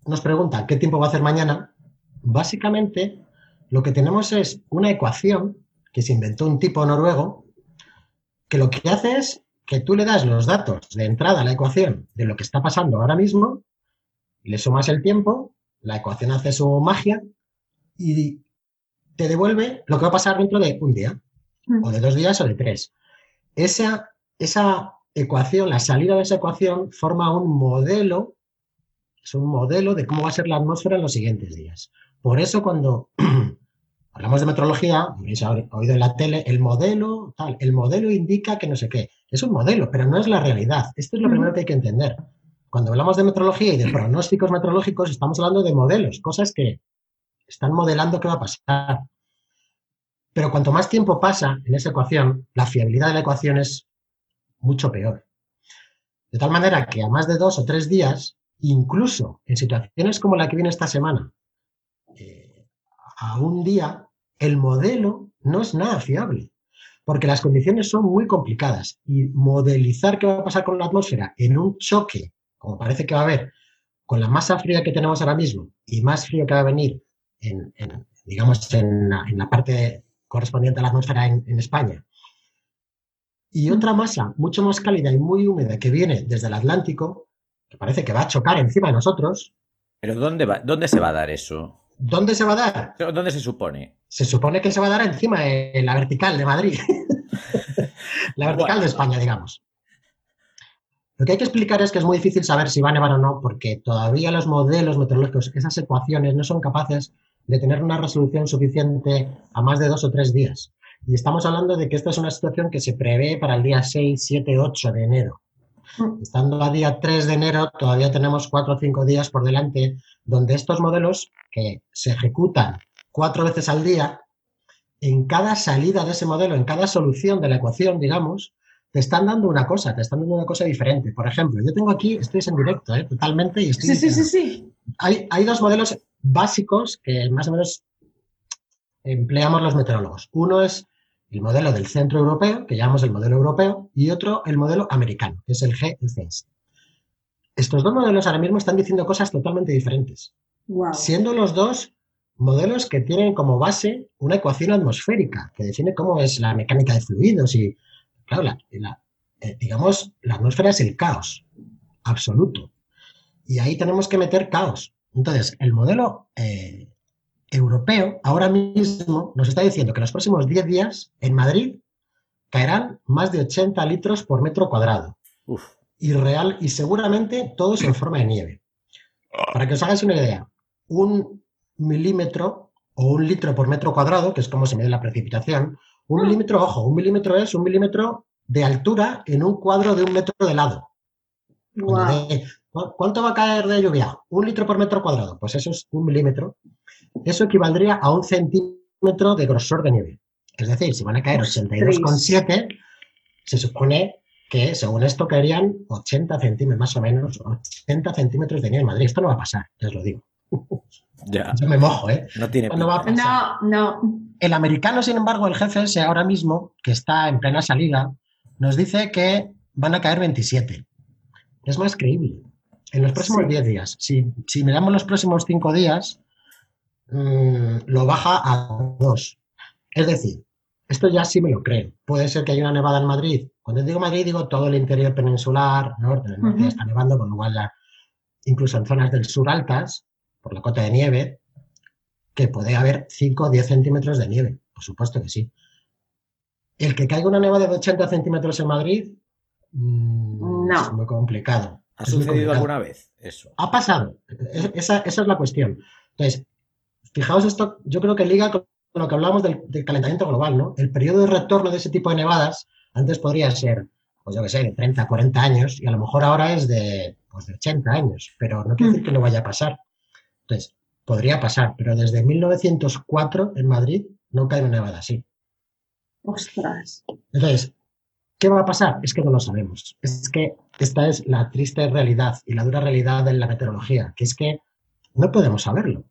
nos preguntan qué tiempo va a hacer mañana, básicamente lo que tenemos es una ecuación que se inventó un tipo noruego, que lo que hace es que tú le das los datos de entrada a la ecuación de lo que está pasando ahora mismo, le sumas el tiempo, la ecuación hace su magia y te devuelve lo que va a pasar dentro de un día, o de dos días o de tres. Esa, esa ecuación, la salida de esa ecuación, forma un modelo, es un modelo de cómo va a ser la atmósfera en los siguientes días. Por eso cuando *clears throat* hablamos de meteorología, habéis oído en la tele, el modelo, tal, el modelo indica que no sé qué. Es un modelo, pero no es la realidad. Esto es lo primero que hay que entender. Cuando hablamos de meteorología y de *clears throat* pronósticos meteorológicos, estamos hablando de modelos, cosas que están modelando qué va a pasar. Pero cuanto más tiempo pasa en esa ecuación, la fiabilidad de la ecuación es mucho peor. De tal manera que a más de dos o tres días, incluso en situaciones como la que viene esta semana, a un día, el modelo no es nada fiable, porque las condiciones son muy complicadas y modelizar qué va a pasar con la atmósfera en un choque, como parece que va a haber, con la masa fría que tenemos ahora mismo y más frío que va a venir en, en, digamos, en la, en la, parte correspondiente a la atmósfera en, en, España. Y otra masa mucho más cálida y muy húmeda que viene desde el Atlántico, que parece que va a chocar encima de nosotros. ¿Pero dónde, va, dónde se va a dar eso? ¿Dónde se va a dar? *laughs* ¿Dónde se supone? Se supone que se va a dar encima, en la vertical de Madrid. *laughs* la vertical bueno. de España, digamos. Lo que hay que explicar es que es muy difícil saber si va a nevar o no, porque todavía los modelos meteorológicos, esas ecuaciones, no son capaces de tener una resolución suficiente a más de dos o tres días. Y estamos hablando de que esta es una situación que se prevé para el día 6, 7, 8 de enero. *laughs* Estando a día 3 de enero, todavía tenemos cuatro o cinco días por delante donde estos modelos que se ejecutan cuatro veces al día, en cada salida de ese modelo, en cada solución de la ecuación, digamos, te están dando una cosa, te están dando una cosa diferente. Por ejemplo, yo tengo aquí, estoy en directo, ¿eh? totalmente, y estoy... Sí, sí, sí, sí. Hay, hay dos modelos básicos que más o menos empleamos los meteorólogos. Uno es el modelo del centro europeo, que llamamos el modelo europeo, y otro el modelo americano, que es el GCS. Estos dos modelos ahora mismo están diciendo cosas totalmente diferentes, wow. siendo los dos modelos que tienen como base una ecuación atmosférica que define cómo es la mecánica de fluidos y, claro, la, la, eh, digamos, la atmósfera es el caos absoluto. Y ahí tenemos que meter caos. Entonces, el modelo eh, europeo ahora mismo nos está diciendo que en los próximos 10 días en Madrid caerán más de 80 litros por metro cuadrado. Y real, y seguramente todos en forma de nieve. Para que os hagáis una idea, un milímetro o un litro por metro cuadrado, que es como se mide la precipitación, un milímetro, ojo, un milímetro es un milímetro de altura en un cuadro de un metro de lado. ¿Cuánto va a caer de lluvia? Un litro por metro cuadrado. Pues eso es un milímetro. Eso equivaldría a un centímetro de grosor de nieve. Es decir, si van a caer 82,7, se supone que según esto caerían 80 centímetros, más o menos, 80 centímetros de nieve en Madrid. Esto no va a pasar, ya os lo digo. *laughs* Ya. Yo me mojo, ¿eh? No tiene ¿Cuándo va a pasar? No, no. El americano, sin embargo, el jefe ese ahora mismo, que está en plena salida, nos dice que van a caer 27. Es más creíble. En los próximos Sí. 10 días. Si, si miramos los próximos 5 días, mm, lo baja a 2. Es decir, esto ya sí me lo creo. Puede ser que haya una nevada en Madrid. Cuando digo Madrid, digo todo el interior peninsular, norte, el norte ya Ujú. está nevando, con lo cual ya, incluso en zonas del sur altas, por la cota de nieve, que puede haber 5 o 10 centímetros de nieve. Por supuesto que sí. El que caiga una nevada de 80 centímetros en Madrid, mm, No. es muy complicado. ¿Ha sucedido complicado. alguna vez eso? Ha pasado. Es- Esa, esa es la cuestión. Entonces, fijaos esto, yo creo que liga con lo que hablamos del, del calentamiento global, ¿no? El periodo de retorno de ese tipo de nevadas antes podría ser, pues yo qué sé, de 30, 40 años y a lo mejor ahora es de, pues de 80 años, pero no quiere decir que no vaya a pasar. Entonces, podría pasar, pero desde 1904 en Madrid no cae una nevada así. Ostras. Entonces, ¿qué va a pasar? Es que no lo sabemos. Es que esta es la triste realidad y la dura realidad de la meteorología, que es que no podemos saberlo.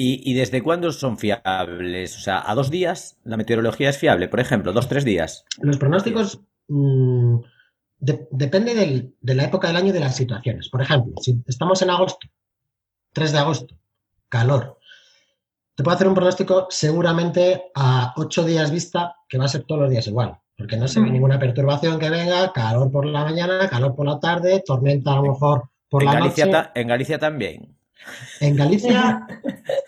¿Y, y desde cuándo son fiables? O sea, a dos días la meteorología es fiable, por ejemplo, dos, tres días. Los pronósticos mm, de- depende del- de la época del año y de las situaciones. Por ejemplo, si estamos en agosto, 3 de agosto, calor, te puedo hacer un pronóstico seguramente a 8 días vista que va a ser todos los días igual, porque no se ve Mm. ninguna perturbación que venga, calor por la mañana, calor por la tarde, tormenta a lo mejor por En la Galicia, noche. en Galicia también. En Galicia,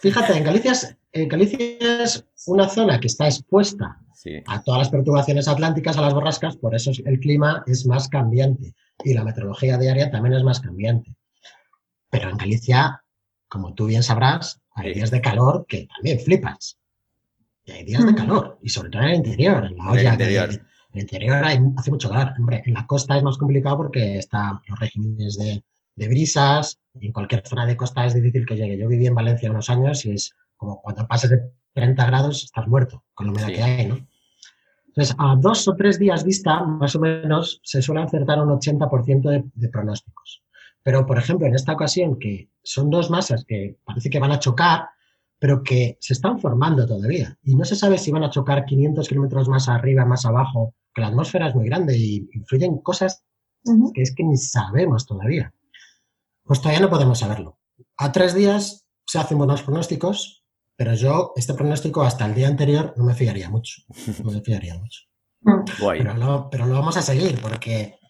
fíjate, en Galicia, es, en Galicia es una zona que está expuesta Sí. a todas las perturbaciones atlánticas, a las borrascas, por eso el clima es más cambiante y la meteorología diaria también es más cambiante. Pero en Galicia, como tú bien sabrás, hay Sí. días de calor que también flipas. Y hay días de Mm. calor, y sobre todo en el interior, en la En el olla. interior. en el interior hay- hace mucho calor. Hombre, en la costa es más complicado porque están los regímenes de, de brisas, y en cualquier zona de costa es difícil que llegue. Yo viví en Valencia unos años y es como cuando pases de 30 grados estás muerto con la humedad Sí. que hay, ¿no? Entonces, a dos o tres días vista, más o menos, se suele acertar un 80% de, de pronósticos. Pero, por ejemplo, en esta ocasión, que son dos masas que parece que van a chocar, pero que se están formando todavía. Y no se sabe si van a chocar 500 kilómetros más arriba, más abajo, que la atmósfera es muy grande y influyen cosas que es que ni sabemos todavía. Pues todavía no podemos saberlo. A tres días se hacen buenos pronósticos, pero yo este pronóstico hasta el día anterior no me fiaría mucho. No me fiaría mucho. *laughs* Guay. Pero lo, pero lo vamos a seguir porque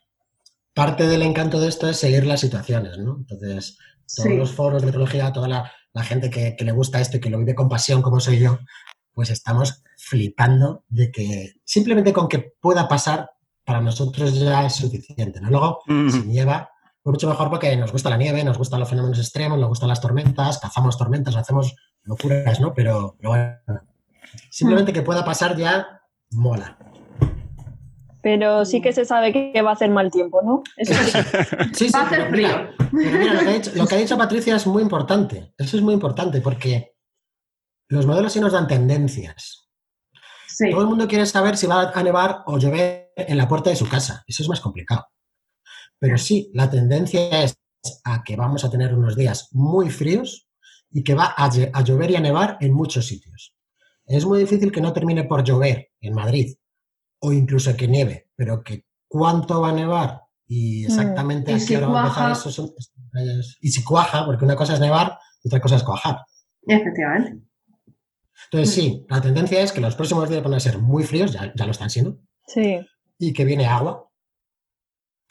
parte del encanto de esto es seguir las situaciones, ¿no? Entonces, todos Sí. los foros de meteorología, toda la, la gente que, que le gusta esto y que lo vive con pasión como soy yo, pues estamos flipando de que simplemente con que pueda pasar para nosotros ya es suficiente, ¿no? Luego, Mm. si nieva, mucho mejor porque nos gusta la nieve, nos gustan los fenómenos extremos, nos gustan las tormentas, cazamos tormentas, hacemos locuras, ¿no? Pero, pero bueno, simplemente que pueda pasar ya mola. Pero sí que se sabe que va a hacer mal tiempo, ¿no? Eso sí. *laughs* Sí, sí, Va a hacer pero mira, pero mira, lo, que ha dicho, lo que ha dicho Patricia es muy importante. Eso es muy importante porque los modelos sí nos dan tendencias. Sí. Todo el mundo quiere saber si va a nevar o llover en la puerta de su casa. Eso es más complicado. Pero sí, la tendencia es a que vamos a tener unos días muy fríos y que va a, llover y a nevar en muchos sitios. Es muy difícil que no termine por llover en Madrid o incluso que nieve, pero que cuánto va a nevar y exactamente Mm. ¿Y a si qué hora va a empezar eso son- es- y si cuaja, porque una cosa es nevar y otra cosa es cuajar. Efectivamente. Entonces, sí, la tendencia es que los próximos días van a ser muy fríos, ya, ya lo están siendo, Sí. y que viene agua.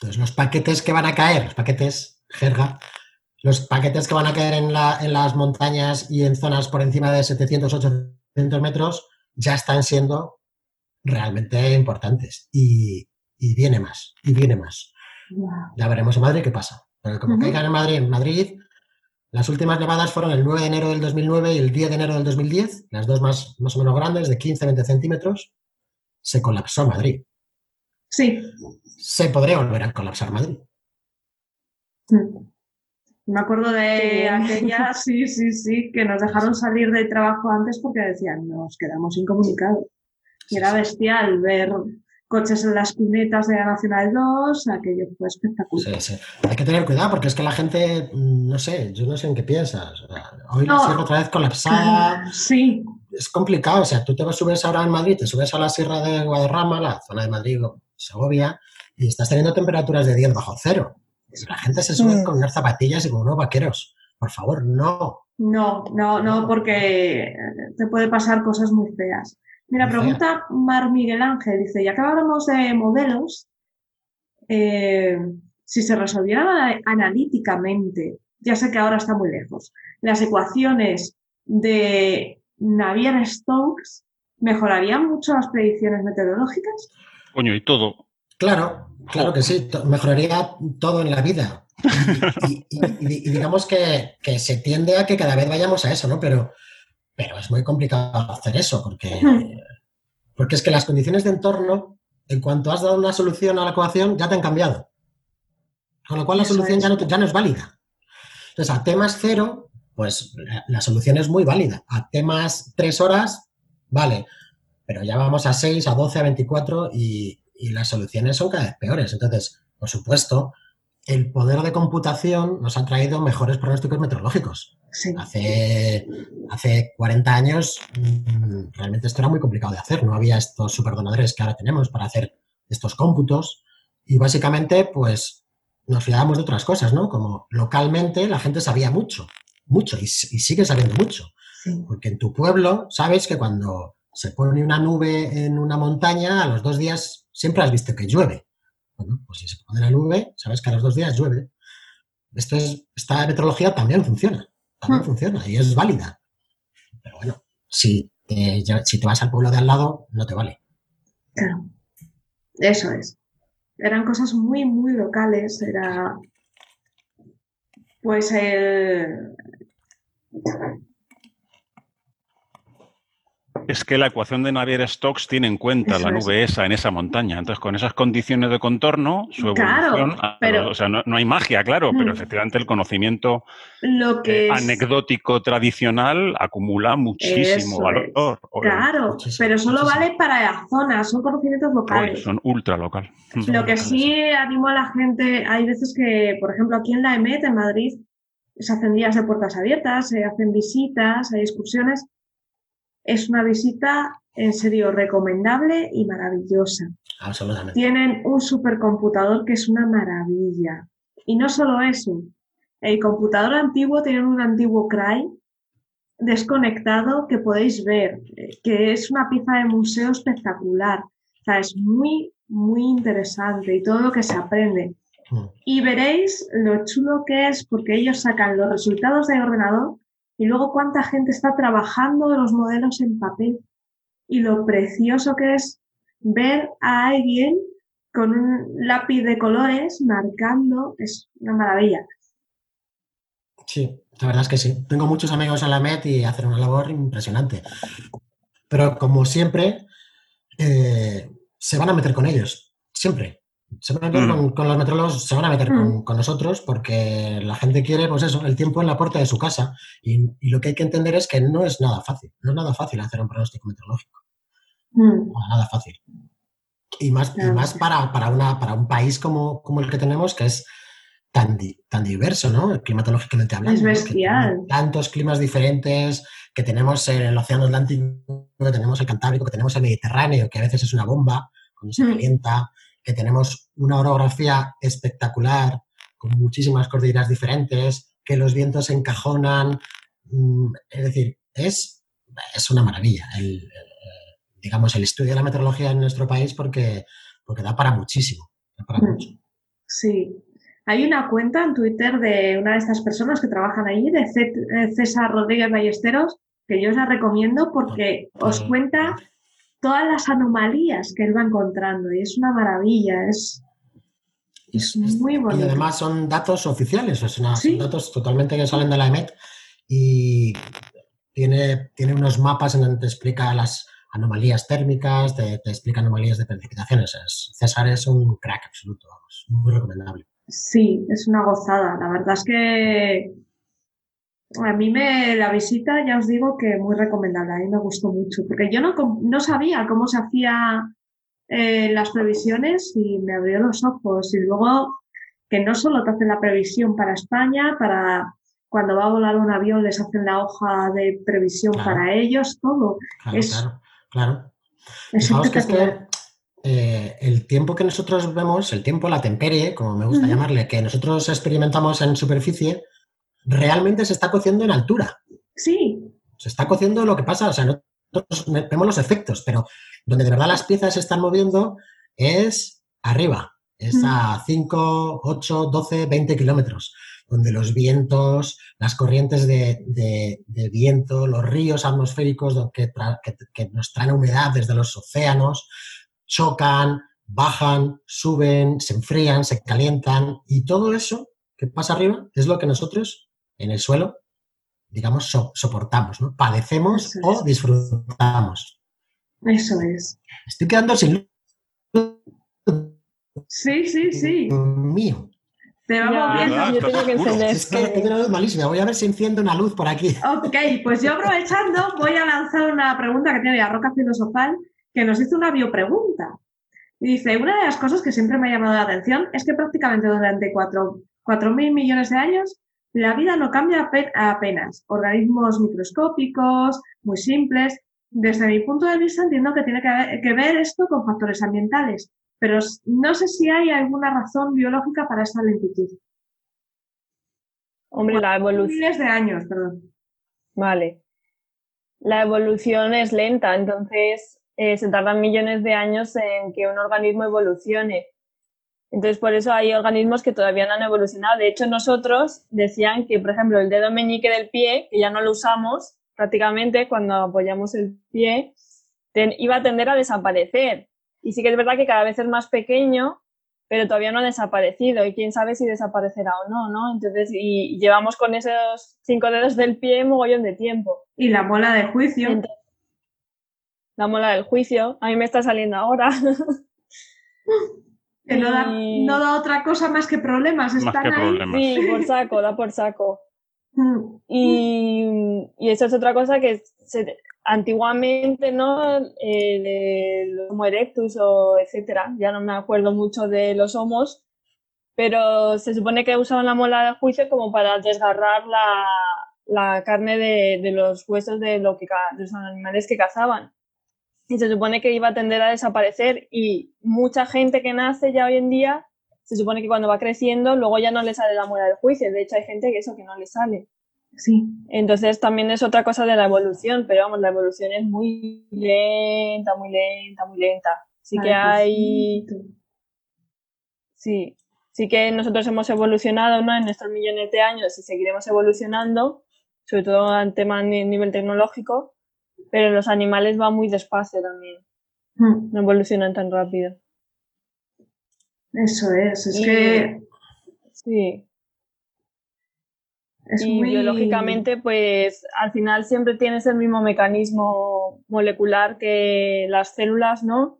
Entonces, los paquetes que van a caer, los paquetes, jerga, los paquetes que van a caer en, la- en las montañas y en zonas por encima de 700, 800 metros, ya están siendo realmente importantes. Y, y viene más, y viene más. Ya veremos en Madrid qué pasa. Pero como Ujú. caigan en Madrid, en Madrid, las últimas nevadas fueron el 9 de enero del 2009 y el 10 de enero del 2010, las dos más, más o menos grandes, de 15-20 centímetros, se colapsó Madrid. Sí. Se podría volver a colapsar Madrid. Mm. Me acuerdo de *laughs* aquella, sí, sí, sí, que nos dejaron salir del trabajo antes porque decían, nos quedamos incomunicados. Y era bestial ver coches en las cunetas de la Nacional 2, aquello fue espectacular. Sí, sí. Hay que tener cuidado porque es que la gente, mm, no sé, yo no sé en qué piensas. Hoy la No. sierra otra vez colapsada. *laughs* Sí, Es complicado. O sea, tú te vas- subes ahora en Madrid, te subes a la sierra de Guadarrama, la zona de Madrid, Segovia, y estás teniendo temperaturas de 10 bajo cero. La gente se sube Mm. con unas zapatillas y con unos vaqueros. Por favor, no. no, no, no, porque te puede pasar cosas muy feas. Mira, Muy pregunta Mar Miguel Ángel, dice, ya que hablamos de modelos, eh, si se resolvieran ana- analíticamente, ya sé que ahora está muy lejos, las ecuaciones de Navier-Stokes, ¿mejorarían mucho las predicciones meteorológicas? Coño, y todo. Claro, claro que sí, mejoraría todo en la vida. *laughs* Y, y- y- y digamos que, que se tiende a que cada vez vayamos a eso, ¿no? Pero, pero es muy complicado hacer eso, porque, porque es que las condiciones de entorno, en cuanto has dado una solución a la ecuación, ya te han cambiado. Con lo cual la solución ya no, ya no es válida. Entonces, a T más cero, pues la, la solución es muy válida. A T más tres horas, vale. Pero ya vamos a 6, a 12, a 24 y, y las soluciones son cada vez peores. Entonces, por supuesto, el poder de computación nos ha traído mejores pronósticos meteorológicos. Sí. Hace, hace 40 años mm, realmente esto era muy complicado de hacer. No había estos superordenadores que ahora tenemos para hacer estos cómputos. Y básicamente, pues nos fiábamos de otras cosas, ¿no? Como localmente la gente sabía mucho, mucho, y, sigue sabiendo mucho. Sí. Porque en tu pueblo sabes que cuando se pone una nube en una montaña, a los dos días siempre has visto que llueve. Bueno, pues si se pone la nube, sabes que a los dos días llueve. Esto es, esta meteorología también funciona, también Hmm. funciona y es válida. Pero bueno, si te, ya- si te vas al pueblo de al lado, no te vale. Claro. Eso es. Eran cosas muy, muy locales. Era. Pues el. Es que la ecuación de Navier-Stokes tiene en cuenta Eso la es. nube esa en esa montaña. Entonces, con esas condiciones de contorno, su Claro, evolución... a- pero- O sea, no, no hay magia, claro, pero Mm. efectivamente el conocimiento Lo que eh, es. anecdótico tradicional acumula muchísimo valor. es. Claro, Muchísimo, pero solo muchísimo. vale para la zona, son conocimientos locales. son ultra local. Lo que sí animo a la gente, hay veces que, por ejemplo, aquí en la EMET, en Madrid, se hacen días de puertas abiertas, se hacen visitas, hay excursiones. Es una visita en serio recomendable y maravillosa. Absolutamente. Tienen un supercomputador que es una maravilla. Y no solo eso, el computador antiguo tiene un antiguo CRY desconectado que podéis ver, eh, que es una pieza de museo espectacular. O sea, es muy, muy interesante y todo lo que se aprende. Mm. Y veréis lo chulo que es porque ellos sacan los resultados del ordenador y luego cuánta gente está trabajando los modelos en papel. Y lo precioso que es ver a alguien con un lápiz de colores marcando, es una maravilla. Sí, la verdad es que sí. Tengo muchos amigos en la MET y hacen una labor impresionante. Pero como siempre, eh, se van a meter con ellos. Siempre. Se van a meter Mm. con, con los metrólogos, se van a meter Mm. con, con nosotros porque la gente quiere, pues eso, el tiempo en la puerta de su casa. Y, y lo que hay que entender es que no es nada fácil. No es nada fácil hacer un pronóstico meteorológico. Mm, Para nada fácil. Y más, y Claro. más para, para, una, para un país como, como el que tenemos, que es tan, di- tan diverso, ¿no? Climatológicamente hablando. Es ¿no? Que bestial. tantos climas diferentes, que tenemos el Océano Atlántico, que tenemos el Cantábrico, que tenemos el Mediterráneo, que a veces es una bomba cuando se Mm. calienta, que tenemos una orografía espectacular, con muchísimas cordilleras diferentes, que los vientos encajonan. mm, es decir, es, es una maravilla el, digamos, el estudio de la meteorología en nuestro país porque, porque da para muchísimo. Da para Mm. mucho. Sí. Hay una cuenta en Twitter de una de estas personas que trabajan ahí, de eh, César Rodríguez Ballesteros, que yo os la recomiendo porque os cuenta todas las anomalías que él va encontrando y es una maravilla, es, es muy Y bonito. además son datos oficiales, o sea, Sí. son datos totalmente que salen de la EMET y tiene, tiene unos mapas en donde te explica las anomalías térmicas, te, te explica anomalías de precipitaciones. Es- César es un crack absoluto, vamos, muy recomendable. Sí, es una gozada. La verdad es que a mí me la visita, ya os digo que muy recomendable. A mí me gustó mucho, porque yo no, no sabía cómo se hacía eh, las previsiones y me abrió los ojos. Y luego que no solo te hacen la previsión para España, para cuando va a volar un avión les hacen la hoja de previsión Claro. para ellos, todo. Claro, Es- claro, claro. Es que es espectacular. que eh, el tiempo que nosotros vemos, el tiempo, la temperie, como me gusta llamarle, que nosotros experimentamos en superficie, realmente se está cociendo en altura. Sí, Se está cociendo lo que pasa, o sea, nosotros vemos los efectos, pero donde de verdad las piezas se están moviendo es arriba, es a 5, 8, 12, 20 kilómetros, donde los vientos, las corrientes de, de- de viento, los ríos atmosféricos que, que- que nos traen humedad desde los océanos, chocan, bajan, suben, se enfrían, se calientan, y todo eso que pasa arriba es lo que nosotros en el suelo digamos, so- soportamos, ¿no? Padecemos Eso o es. disfrutamos. eso es. Estoy quedando sin luz Sí, sí, sí. mío. Te vamos viendo. ¿verdad? yo tengo que encender. Es que tengo una luz malísima. Voy a ver si enciendo una luz por aquí. Ok, pues yo aprovechando voy a lanzar una pregunta que tiene la Roca Filosofal que nos hizo una biopregunta. Y dice, una de las cosas que siempre me ha llamado la atención es que prácticamente durante cuatro- 4.000 millones de años la vida no cambia ape- apenas. Organismos microscópicos, muy simples. Desde mi punto de vista entiendo que tiene que ver, que ver esto con factores ambientales, pero no sé si hay alguna razón biológica para esta lentitud. Hombre, la evolución. Miles de años, perdón. Vale. La evolución es lenta, entonces eh, se tardan millones de años en que un organismo evolucione. Entonces, por eso hay organismos que todavía no han evolucionado. De hecho, nosotros decían que, por ejemplo, el dedo meñique del pie, que ya no lo usamos prácticamente cuando apoyamos el pie, ten- iba a tender a desaparecer. Y sí que es verdad que cada vez es más pequeño, pero todavía no ha desaparecido. Y quién sabe si desaparecerá o no, ¿no? Entonces, y, llevamos con esos cinco dedos del pie mogollón de tiempo. Y la muela de juicio. Entonces, la mola del juicio, a mí me está saliendo ahora. *laughs* Que no da, no da otra cosa más que problemas. Más Están que ahí. problemas. Sí, por saco, da por saco. Mm, Y, y eso es otra cosa que se- antiguamente, ¿no? Eh, el Homo erectus o etcétera, ya no me acuerdo mucho de los homos, pero se supone que usaban la mola de juicio como para desgarrar la, la carne de, de los huesos de, lo que, de los animales que cazaban. Y se supone que iba a tender a desaparecer y mucha gente que nace ya hoy en día se supone que cuando va creciendo luego ya no le sale la muela del juicio. De hecho, hay gente que eso que no le sale. Sí. Entonces también es otra cosa de la evolución, pero vamos, la evolución es muy lenta, muy lenta, muy lenta. Sí que hay, Despacito. sí, sí que nosotros hemos evolucionado, ¿no? En estos millones de años y seguiremos evolucionando, sobre todo en tema ni- nivel tecnológico, pero los animales van muy despacio también, Mm, no evolucionan tan rápido. Eso es. Es Y- que Sí. es y muy. biológicamente, pues al final siempre tienes el mismo mecanismo molecular que las células, ¿no?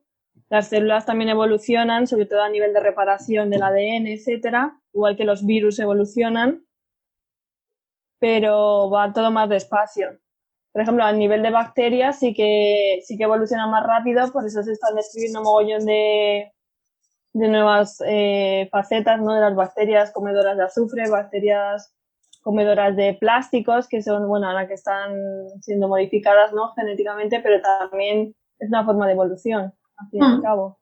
Las células también evolucionan, sobre todo a nivel de reparación del ADN, etcétera, igual que los virus evolucionan, pero va todo más despacio. Por ejemplo, a nivel de bacterias sí que, sí que evoluciona más rápido, por eso se están describiendo un mogollón de, de nuevas eh, facetas ¿no? de las bacterias comedoras de azufre, bacterias comedoras de plásticos, que son, bueno, ahora que están siendo modificadas ¿no? genéticamente, pero también es una forma de evolución, al fin y al Mm. cabo.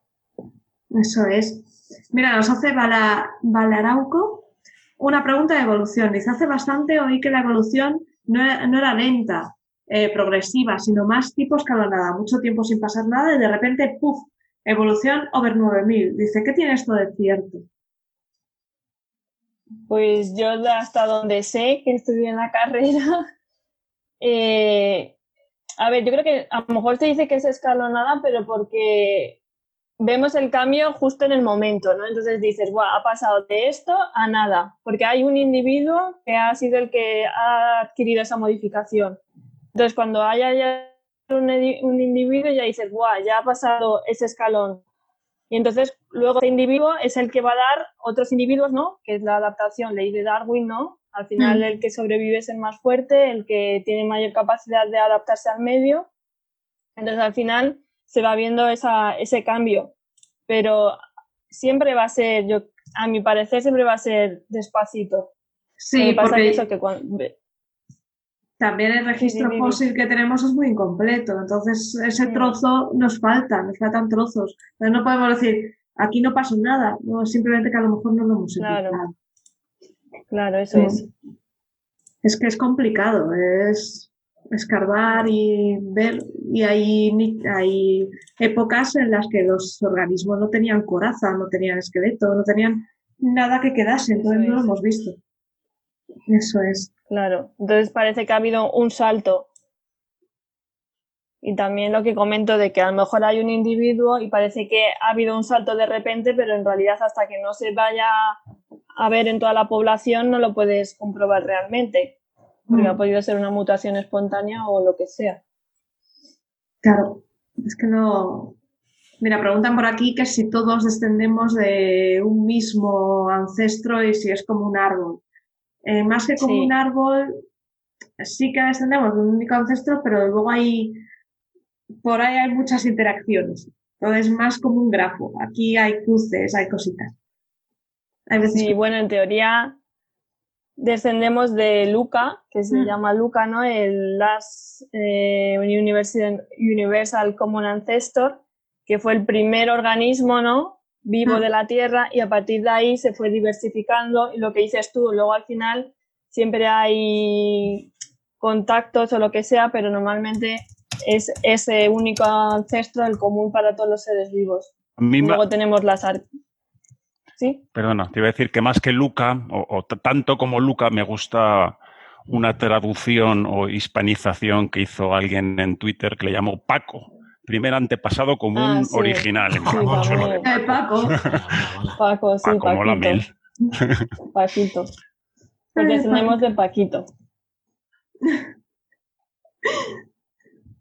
Eso es. Mira, nos hace Bala, Balarauco una pregunta de evolución. Dice, hace bastante oí que la evolución no era, no era lenta, eh, progresiva, sino más tipo escalonada, mucho tiempo sin pasar nada y de repente, ¡puf! Evolución over 9000. Dice, ¿qué tiene esto de cierto? Pues yo hasta donde sé que estudié en la *laughs* carrera, eh, a ver, yo creo que a lo mejor se dice que es escalonada, pero porque vemos el cambio justo en el momento, ¿no? Entonces dices, bueno, ha pasado de esto a nada, porque hay un individuo que ha sido el que ha adquirido esa modificación. Entonces, cuando haya ya un, individuo, ya dices, guau, ya ha pasado ese escalón. Y entonces, luego ese individuo es el que va a dar otros individuos, ¿no? Que es la adaptación, ley de Darwin, ¿no? Al final, mm. el que sobrevive es el más fuerte, el que tiene mayor capacidad de adaptarse al medio. Entonces, al final, se va viendo esa, ese cambio. Pero siempre va a ser, yo, a mi parecer, siempre va a ser despacito. Sí, porque eso que también el registro fósil que tenemos es muy incompleto. Entonces, ese trozo nos falta, nos faltan trozos. Entonces, no podemos decir, aquí no pasó nada. No, simplemente que a lo mejor no lo hemos claro. Claro, eso es. Es que es complicado, es escarbar y ver, y hay, hay épocas en las que los organismos no tenían coraza, no tenían esqueleto, no tenían nada que quedase, entonces no lo hemos visto. Eso es. Claro, entonces parece que ha habido un salto. Y también lo que comento de que a lo mejor hay un individuo y parece que ha habido un salto de repente, pero en realidad hasta que no se vaya a ver en toda la población no lo puedes comprobar realmente porque ha mm. podido ser una mutación espontánea o lo que sea. Claro, es que no. Mira, preguntan por aquí que si todos descendemos de un mismo ancestro y si es como un árbol. Eh, más que como un árbol, sí que descendemos de un único ancestro, pero luego hay. Por ahí hay muchas interacciones. Entonces, más como un grafo. Aquí hay cruces, hay cositas. sí, bueno, en teoría descendemos de Luca, que se mm. llama Luca, ¿no? El Last eh, Universal, Common Ancestor, que fue el primer organismo, ¿no? Vivo mm. de la Tierra y a partir de ahí se fue diversificando y lo que dices tú, luego al final siempre hay contactos o lo que sea, pero normalmente es ese único ancestro el común para todos los seres vivos. Luego tenemos las, Perdona, te iba a decir que más que Luca, o, tanto como Luca, me gusta una traducción o hispanización que hizo alguien en Twitter que le llamó Paco. Primer antepasado común ah, original. Sí, *laughs* eh, Paco. Paco, sí, *laughs* Paco. Mola mil. *laughs* Paquito. Porque tenemos de Paquito.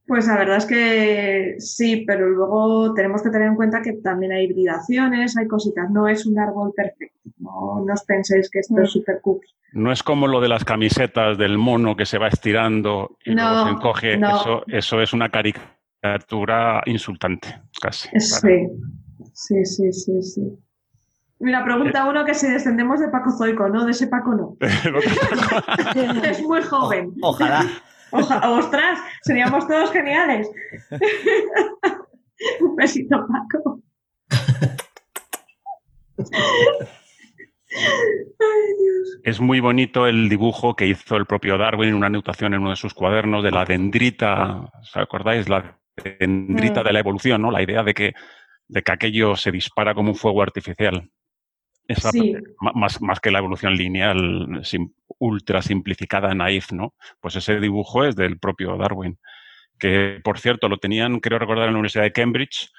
Pues la verdad es que sí, pero luego tenemos que tener en cuenta que también hay hibridaciones, hay cositas, no es un árbol perfecto. No, os penséis que esto es super cookie. No es como lo de las camisetas del mono que se va estirando y luego se encoge. Eso, eso es una caricatura insultante, casi. Sí, sí, sí, sí, sí. Mira, pregunta eh. uno que si descendemos de Paco Zoico, ¿no? De ese Paco no. *laughs* *laughs* es muy joven. ojalá. ostras, seríamos todos geniales. *laughs* Un besito, Paco. Es muy bonito el dibujo que hizo el propio Darwin en una anotación en uno de sus cuadernos de la dendrita, ¿os acordáis? La dendrita mm. de la evolución, ¿no? La idea de que, de que aquello se dispara como un fuego artificial más, más, que la evolución lineal ultra simplificada, naif, ¿no? Pues ese dibujo es del propio Darwin, que por cierto lo tenían, creo recordar, en la Universidad de Cambridge,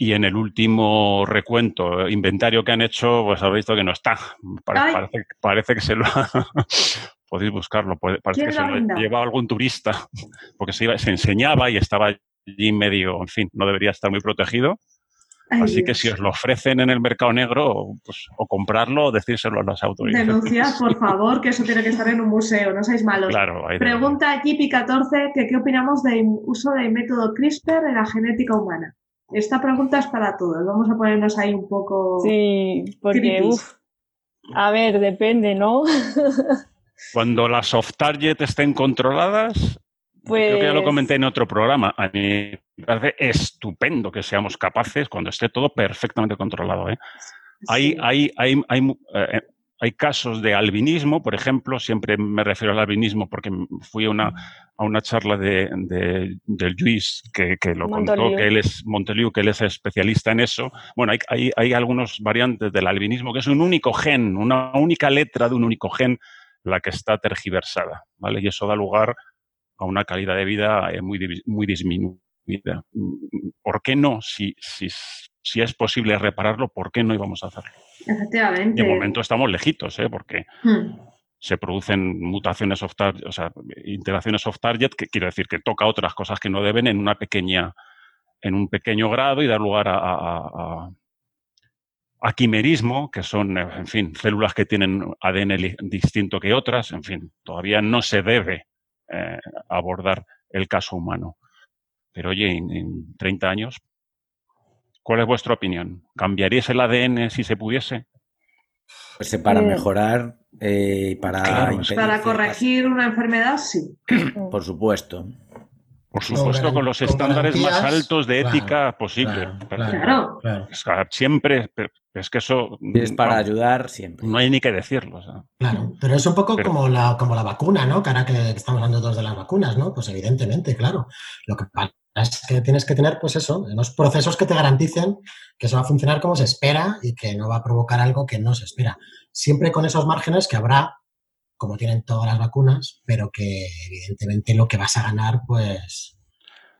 y en el último recuento, inventario que han hecho, pues habéis visto que no está. Parece, parece, que se lo ha... *laughs* Podéis buscarlo, parece que se lo ha llevado algún turista, porque se, se enseñaba y estaba allí medio, en fin, no debería estar muy protegido Así que si os lo ofrecen en el mercado negro, pues, o comprarlo o decírselo a las autoridades. Denunciad, por favor, que eso tiene que estar en un museo, no seáis malos. Claro, Pregunta Jippy14 que qué opinamos del uso del método CRISPR en la genética humana. Esta pregunta es para todos. Vamos a ponernos ahí un poco. Sí, porque, a ver, depende, ¿no? *laughs* Cuando las off-target estén controladas, Creo que ya lo comenté en otro programa. A mí me parece estupendo que seamos capaces, cuando esté todo perfectamente controlado. ¿eh? Hay, hay, hay, hay, eh, hay casos de albinismo, por ejemplo, siempre me refiero al albinismo porque fui a una, a una charla de, del Luis que, lo contó, que él es Monteliu, que él es especialista en eso. Bueno, hay, hay, hay algunos variantes del albinismo que es un único gen, una única letra de un único gen la que está tergiversada, ¿vale? Y eso da lugar a una calidad de vida eh, muy, muy disminuida. ¿Por qué no? Si, si, si es posible repararlo, ¿por qué no íbamos a hacerlo? Efectivamente. De momento estamos lejitos, ¿eh? porque hmm. se producen mutaciones off target, o sea, interacciones off target, que quiero decir que toca otras cosas que no deben en una pequeña, en un pequeño grado y dar lugar a, a, quimerismo, que son, en fin, células que tienen ADN distinto que otras, en fin, todavía no se debe eh, abordar el caso humano. Pero oye, en, en 30 años ¿Cuál es vuestra opinión? ¿Cambiarías el ADN si se pudiese? Pues eh, para mejorar, eh, para... para corregir una enfermedad, sí. Por supuesto. Por supuesto, con los estándares más altos de ética posible. Claro, siempre, es que eso... Es para ayudar siempre. No hay ni que decirlo. Claro, pero es un poco como, la, como la vacuna, ¿no? Que ahora que estamos hablando todos de las vacunas, ¿no? Pues evidentemente, claro. Lo que es que tienes que tener, pues eso, unos procesos que te garanticen que eso va a funcionar como se espera y que no va a provocar algo que no se espera. Siempre con esos márgenes que habrá, como tienen todas las vacunas, pero que evidentemente lo que vas a ganar, pues...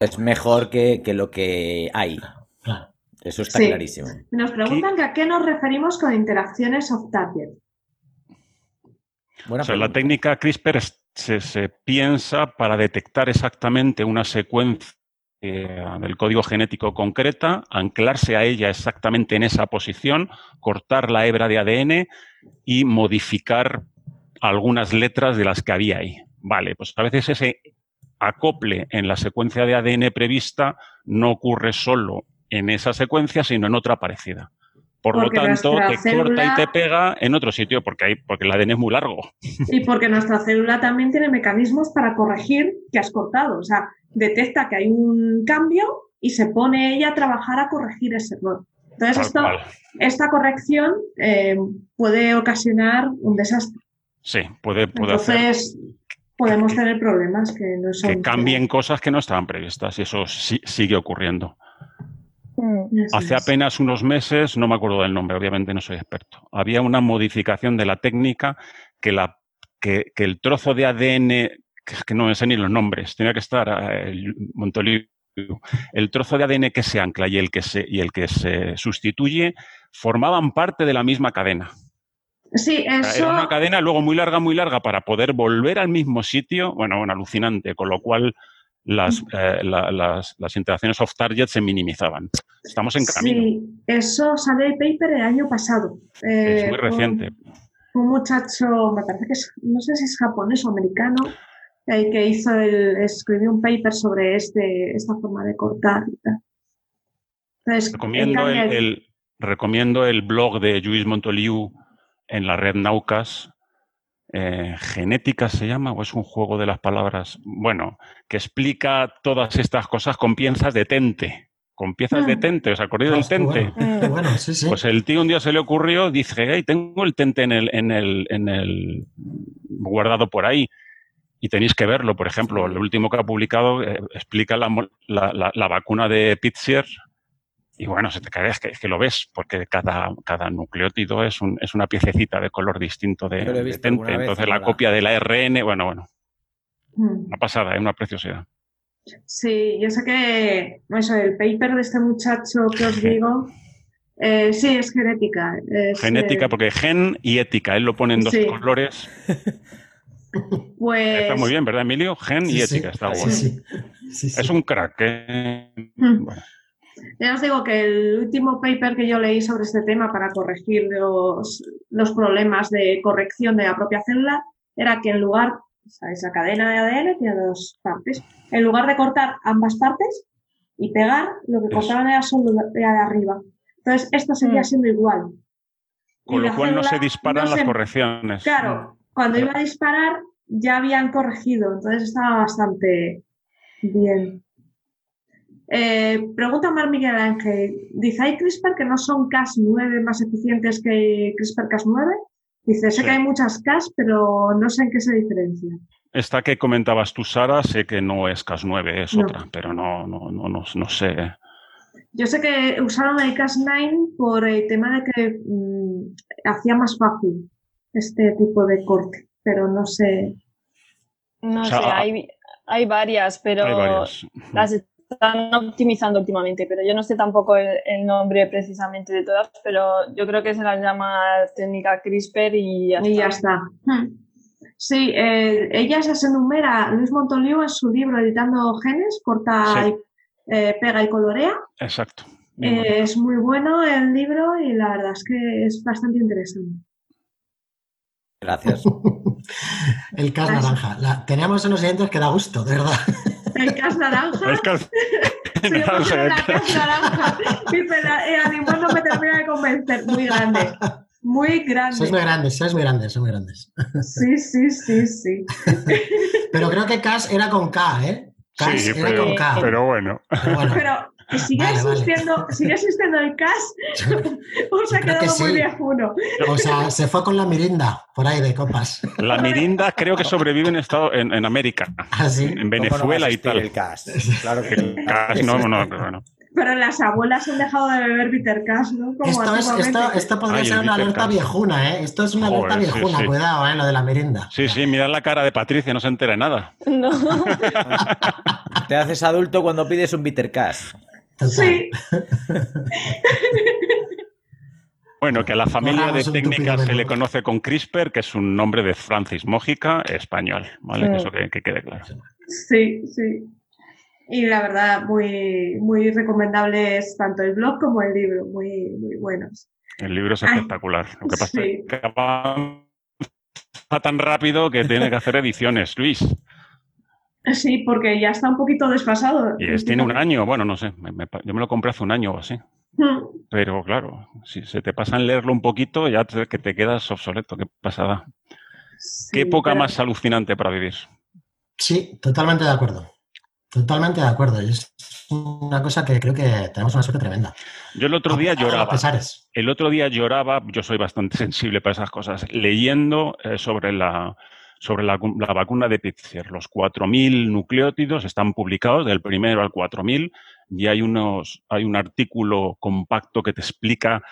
Es mejor que, lo que hay. Claro. Eso está clarísimo. Nos preguntan a qué nos referimos con interacciones off-target. o sea, la técnica CRISPR se, piensa para detectar exactamente una secuencia eh, del código genético concreta, anclarse a ella exactamente en esa posición, cortar la hebra de ADN y modificar algunas letras de las que había ahí. Vale, pues a veces ese acople en la secuencia de ADN prevista no ocurre solo en esa secuencia, sino en otra parecida. Por lo tanto, te corta y te pega en otro sitio porque, hay, porque el ADN es muy largo. *laughs* Y porque nuestra célula también tiene mecanismos para corregir que has cortado. O sea, detecta que hay un cambio y se pone ella a trabajar a corregir ese error. Entonces, esto, esta corrección eh, puede ocasionar un desastre. Sí, puede, puede Entonces, podemos tener problemas que no son... Que cambien cosas que no estaban previstas y eso sigue ocurriendo. Mm. Hace apenas unos meses, no me acuerdo del nombre, obviamente no soy experto, había una modificación de la técnica que, la, que, el trozo de ADN, que, no me sé ni los nombres, tenía que estar eh, el Montoliu, el trozo de ADN que se ancla y el que se, y el que se sustituye formaban parte de la misma cadena. Sí, eso... Era una cadena luego muy larga, muy larga para poder volver al mismo sitio. Bueno, bueno, alucinante, con lo cual las, eh, las, las, interacciones off-target se minimizaban. Estamos en camino. Sí, eso salió el paper el año pasado. es muy eh, reciente. Un, muchacho, me parece que es, no sé si es japonés o americano, eh, que hizo el, escribió un paper sobre este, esta forma de cortar recomiendo, el, recomiendo el blog de Luis Montoliu en la red Naucas, eh, genética se llama o es un juego de las palabras, bueno, que explica todas estas cosas con piezas de tente, con piezas de mm. tente, ¿os acordáis del tente? Pues el tío un día se le ocurrió, dice, hey, tengo el tente en el, en el, en el guardado por ahí. Y tenéis que verlo, por ejemplo, el último que ha publicado eh, explica la, la, la, vacuna de Pitzer, y bueno, se te cae, es que, que, lo ves, porque cada, cada nucleótido es, un, es una piececita de color distinto de, tente. Entonces la copia del ARN, bueno, bueno. Mm. Una pasada, es una preciosidad. Sí, yo sé que eso, el paper de este muchacho que os digo, eh, sí, es genética. genética, eh, porque gen y ética, él lo pone en dos colores. Pues... Está muy bien, ¿verdad, Emilio? Gen y ética, está bueno. Es un crack. ¿eh? Mm. Bueno. Ya os digo que el último paper que yo leí sobre este tema para corregir los, los problemas de corrección de la propia célula era que en lugar, o sea, esa cadena de ADN tiene dos partes, en lugar de cortar ambas partes y pegar, lo que cortaban era solo de arriba. Entonces, esto seguía mm. siendo igual. Con lo cual no se disparan las correcciones. Claro, cuando iba a disparar ya habían corregido, entonces estaba bastante bien. Eh, pregunta Mar Miguel Ángel, dice, ¿hay CRISPR que no son Cas9 más eficientes que CRISPR-Cas9? Dice, sé Sí. que hay muchas CAS, pero no sé en qué se diferencia. Esta que comentabas tú, Sara, sé que no es CAS 9, es No. otra, pero no, no, no, no, no sé. Yo sé que usaron el Cas9 por el tema de que mm, hacía más fácil este tipo de corte, pero no sé. No O sea, sé, hay, hay varias, pero Hay varias. las están optimizando últimamente, pero yo no sé tampoco el, el nombre precisamente de todas, pero yo creo que se las llama técnica CRISPR y ya Y ya está. Hmm. Sí, eh, ella se enumera, Luis Montoliu en su libro Editando Genes, corta, Sí. y, eh, pega y colorea. Exacto. Muy Eh, es muy bueno el libro y la verdad es que es bastante interesante. Gracias. *laughs* El cas naranja. La, teníamos unos oyentes que da gusto, de verdad. El cas naranja. Es CAS- Sí, yo naranja, la CAS- naranja. El animal no me termina de convencer. Muy grande. Muy Sois muy grande. grandes, sois muy grandes, sois muy grandes. Sí, sí, sí, sí. *laughs* Pero creo que cas era con K, ¿eh? Cas Sí, era pero, con K. pero bueno. Pero bueno, Pero sigue Vale, vale. existiendo, sigue existiendo el cas *laughs* o se ha que quedado muy sí. viejuno. o sea, se fue con la mirinda por ahí de copas. La mirinda creo que sobrevive en, estado, en, en América, Así. en ¿Cómo no Venezuela y tal. El CAS. *laughs* Claro que El CAS, no, no, pero bueno. Pero las abuelas han dejado de beber bitter cas, ¿no? Como Esto, es, esto, esto podría Ay, ser una alerta viejuna, ¿eh? Esto es una alerta Joder, viejuna, sí. cuidado, ¿eh? Lo de la merinda. Sí, sí, mirad la cara de Patricia, no se entera de nada. No. *laughs* Te haces adulto cuando pides un bitter cash. Total. Sí, *laughs* Bueno, que a la familia de Corramos técnicas se le conoce con CRISPR, que es un nombre de Francis Mójica, español, ¿vale? Mm. Eso que, que quede claro. sí, sí. Y la verdad, muy, muy recomendables tanto el blog como el libro, muy, muy buenos. El libro es Ay, espectacular. Lo que pasa sí. es que avanza tan rápido que tiene que hacer ediciones, Luis. Sí, porque ya está un poquito desfasado. Y es, tiene un año, bueno, no sé, me- me pa- yo me lo compré hace un año o así. Mm, Pero claro, si se te pasa en leerlo un poquito, ya te, que te quedas obsoleto. Qué pasada. sí, Qué época pero- más alucinante para vivir. Sí, totalmente de acuerdo. Totalmente de acuerdo. Y es una cosa que creo que tenemos una suerte tremenda. Yo el otro día A- a lloraba. pesares. El otro día lloraba, yo soy bastante *laughs* sensible para esas cosas, leyendo eh, sobre la sobre la, la vacuna de Pfizer. Los 4.000 nucleótidos están publicados del primero al 4.000 y hay, unos, hay un artículo compacto que te explica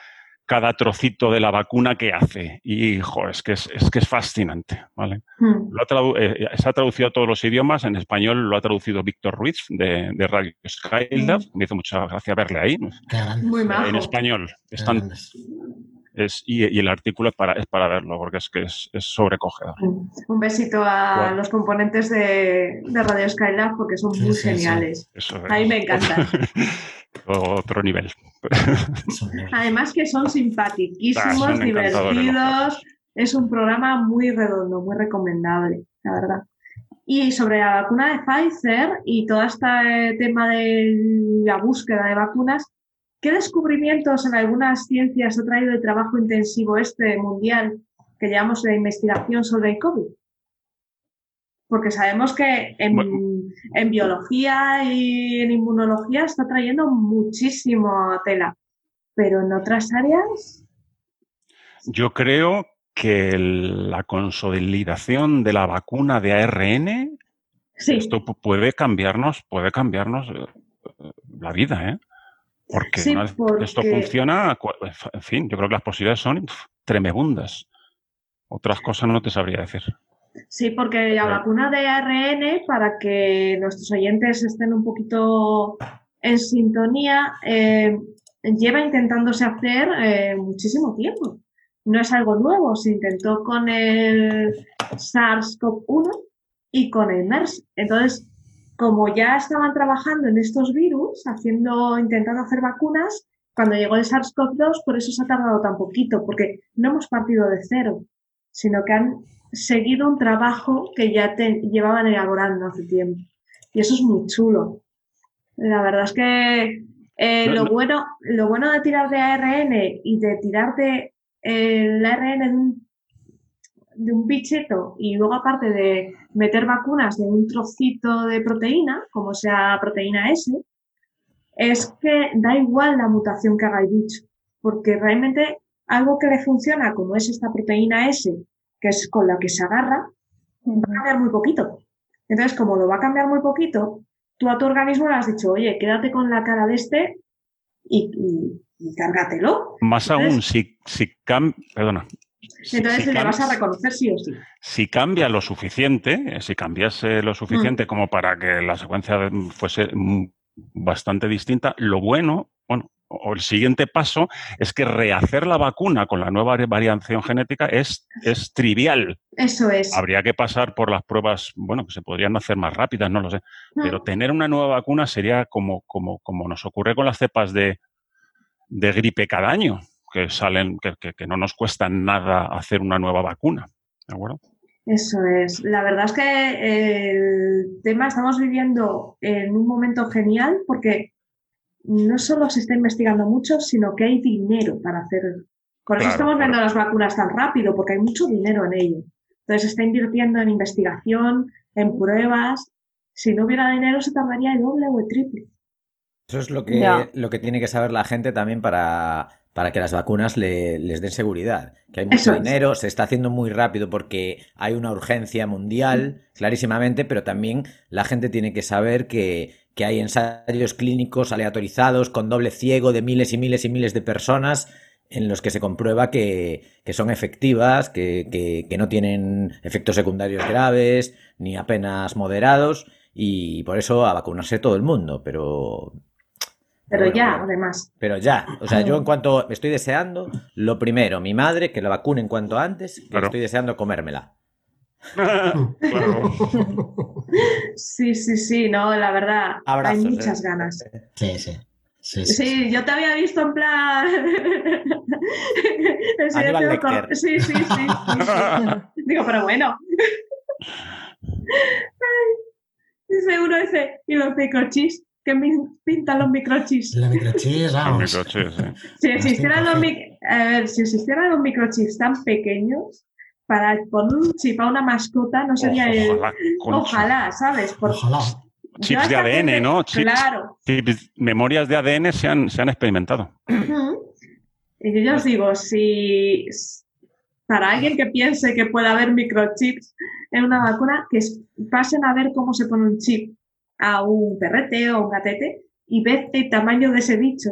cada trocito de la vacuna que hace. Y, jo, es que es, es que es fascinante, ¿vale? Mm, Lo ha tradu- eh, se ha traducido a todos los idiomas. En español lo ha traducido Víctor Ruiz de, de Radio Skylab. Me hizo mucha gracia verle ahí. Muy. En español. Están. Es, y, y el artículo es para, es para verlo, porque es que es, es sobrecogedor. Un besito a los componentes de, de Radio Skylab porque son Sí, muy sí, sí. geniales. Eso A mí me encanta. *laughs* Otro nivel. Además que son Ah, simpaticísimos, son divertidos. Es un programa muy redondo, muy recomendable, la verdad. Y sobre la vacuna de Pfizer y todo este tema de la búsqueda de vacunas, ¿qué descubrimientos en algunas ciencias ha traído el trabajo intensivo este mundial que llevamos de investigación sobre el COVID? Porque sabemos que en, Bueno. en biología y en inmunología está trayendo muchísimo tela, pero en otras áreas, Yo creo que el- la consolidación de la vacuna de ARN, sí, esto pu- puede cambiarnos, puede cambiarnos eh, eh, la vida, ¿eh? Porque Sí, una vez porque- esto funciona, en fin, yo creo que las posibilidades son tremebundas. Otras cosas no te sabría decir. sí, porque la vacuna de ARN, para que nuestros oyentes estén un poquito en sintonía, eh, lleva intentándose hacer eh, muchísimo tiempo. No es algo nuevo, se intentó con el SARS-CoV-1 y con el MERS. Entonces, como ya estaban trabajando en estos virus, haciendo, intentando hacer vacunas, cuando llegó el SARS-CoV-2, por eso se ha tardado tan poquito, porque no hemos partido de cero, sino que han seguido un trabajo que ya te- llevaban elaborando hace tiempo. Y eso es muy chulo. La verdad es que eh, No, lo, no. Bueno, lo bueno de tirar de ARN y de tirar de eh, el ARN de un, de un bicheto y luego aparte de meter vacunas de un trocito de proteína, como sea proteína S, es que da igual la mutación que haga el bicho, porque realmente algo que le funciona, como es esta proteína S, que es con la que se agarra, va a cambiar muy poquito. Entonces, como lo va a cambiar muy poquito, tú a tu organismo le has dicho, oye, quédate con la cara de este y, y, y cárgatelo. Más Entonces- aún, si, si cam- perdona. Entonces si le cam- vas a reconocer sí o sí. si cambia lo suficiente, eh, si cambiase lo suficiente como para que la secuencia mm, fuese mm, bastante distinta, lo bueno, bueno, o el siguiente paso es que rehacer la vacuna con la nueva variación genética es, es trivial. Eso es. Habría que pasar por las pruebas, bueno, que se podrían hacer más rápidas, no lo sé. Pero Mm. tener una nueva vacuna sería como, como, como nos ocurre con las cepas de, de gripe cada año, que salen, que, que- que no nos cuesta nada hacer una nueva vacuna. ¿De acuerdo? Eso es. La verdad es que el tema estamos viviendo en un momento genial porque no solo se está investigando mucho, sino que hay dinero para hacer. Por eso Claro, estamos viendo claro. las vacunas tan rápido, porque hay mucho dinero en ello. Entonces se está invirtiendo en investigación, en pruebas. Si no hubiera dinero se tardaría el doble o el triple. Eso es lo que, lo que tiene que saber la gente también para, para que las vacunas le- les den seguridad. Que hay Eso mucho es. dinero, se está haciendo muy rápido porque hay una urgencia mundial, clarísimamente, pero también la gente tiene que saber que, que hay ensayos clínicos aleatorizados con doble ciego de miles y miles y miles de personas en los que se comprueba que, que son efectivas, que, que- que no tienen efectos secundarios graves, ni apenas moderados, y por eso a vacunarse todo el mundo, pero Pero Bueno, ya, pero- además. pero ya, o sea, yo en cuanto estoy deseando, lo primero, mi madre, que la vacune en cuanto antes, que Claro. estoy deseando comérmela. claro. *laughs* Sí, sí, sí, no, la verdad, Abrazos. hay muchas ¿eh? ganas. Sí, sí. Sí, sí. Sí, yo te había visto en plan. *laughs* Con-. Sí, sí, sí, sí, sí. *laughs* Digo, pero bueno. Ay, Dice uno, dice, y los microchips, que pintan los microchips. La microchips, Los vamos. microchips, sí. *laughs* Si Los existieran los, 5G. mic- a ver, si existieran los microchips tan pequeños, para poner un chip a una mascota no sería el. Ojalá, concha. Ojalá, ¿sabes? Por- Ojalá. Chips de ADN, gente- ¿no? Chips. Claro. Chips, memorias de ADN se han, se han experimentado. Y yo ya os digo, si para alguien que piense que puede haber microchips en una vacuna, que pasen a ver cómo se pone un chip a un perrete o un gatete y ved el tamaño de ese bicho,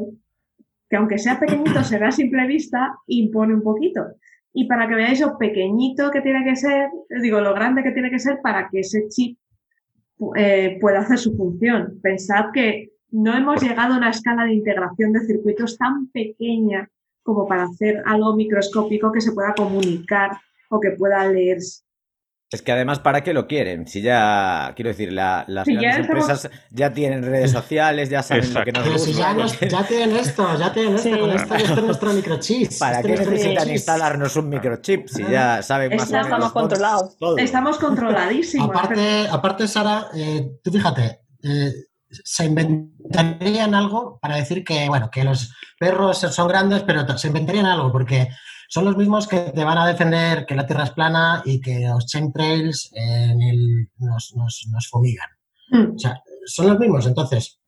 que aunque sea pequeñito, se ve a simple vista, impone un poquito. Y para que veáis lo pequeñito que tiene que ser, digo, lo grande que tiene que ser para que ese chip eh, pueda hacer su función. Pensad que no hemos llegado a una escala de integración de circuitos tan pequeña como para hacer algo microscópico que se pueda comunicar o que pueda leerse. Es que además, ¿para qué lo quieren? Si ya, quiero decir, la- las Sí, ya grandes estamos- empresas ya tienen redes sociales, ya saben lo que nos Pero si gusta. ya, nos- ya tienen esto, ya tienen esto, Sí. con esto, esto es nuestro microchip. ¿Para Este qué necesitan instalarnos un microchip si ya saben más Ya o menos estamos controlados. Estamos controladísimos. Aparte, aparte Sara, eh, tú fíjate, eh, se inventarían algo para decir que, bueno, que los perros son grandes, pero se inventarían algo, porque son los mismos que te van a defender que la Tierra es plana y que los chemtrails en el- nos, nos, nos fumigan. Mm. O sea, son los mismos. Entonces,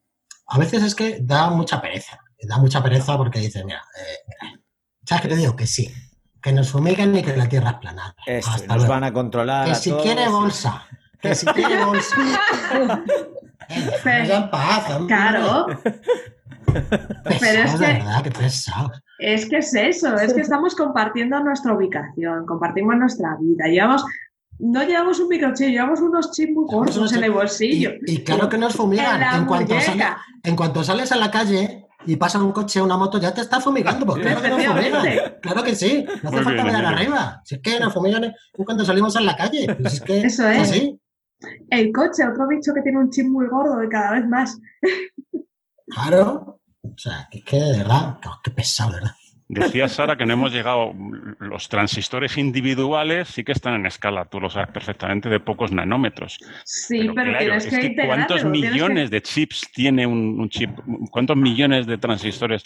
a veces es que da mucha pereza. Da mucha pereza porque dices, mira, eh, ¿sabes qué te digo? Que sí, que nos fumigan y que la Tierra es plana. Eso, Hasta nos luego. van a controlar. Que a si todos. quiere bolsa, que si quiere bolsa. *laughs* Eh, déjanos en paz, hombre. Claro, Pesados, pero es de que- verdad, que pesados. Es que es eso, es que estamos compartiendo nuestra ubicación, compartimos nuestra vida. Llevamos, no llevamos un microchip, llevamos unos chips muy unos en el bolsillo. Y, y claro que nos fumigan. En cuanto, sale- en cuanto sales a la calle y pasa un coche o una moto, ya te está fumigando. Porque claro que nos fumigan. Claro que sí. No hace Muy falta mirar arriba. Si es que nos fumigan en cuanto salimos a la calle. Pues es que Eso es. así. El coche, otro bicho que tiene un chip muy gordo y cada vez más. Claro. O sea, que es que de verdad, qué- pesado, verdad. Decía Sara que no hemos llegado, los transistores individuales sí que están en escala, tú lo sabes perfectamente, de pocos nanómetros. Sí, pero, claro, tienes es que, que ¿cuántos que- millones de chips tiene un, un chip? ¿Cuántos millones de transistores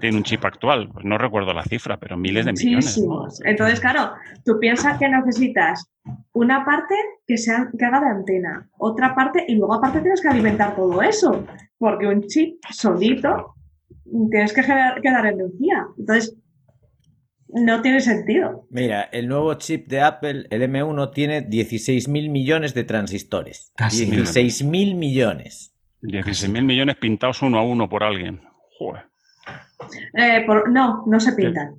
tiene un chip actual? Pues no recuerdo la cifra, pero miles de millones. ¿no? Muchísimos. Entonces, claro, tú piensas que necesitas una parte que, sea, que haga de antena, otra parte, y luego aparte tienes que alimentar todo eso, porque un chip solito tienes que generar- que dar energía. Entonces, No tiene sentido. Mira, el nuevo chip de Apple, el M1, tiene 16.000 millones de transistores. Casi. 16.000 millones. 16.000 millones pintados uno a uno por alguien. Joder. Eh, por- no, no se pintan.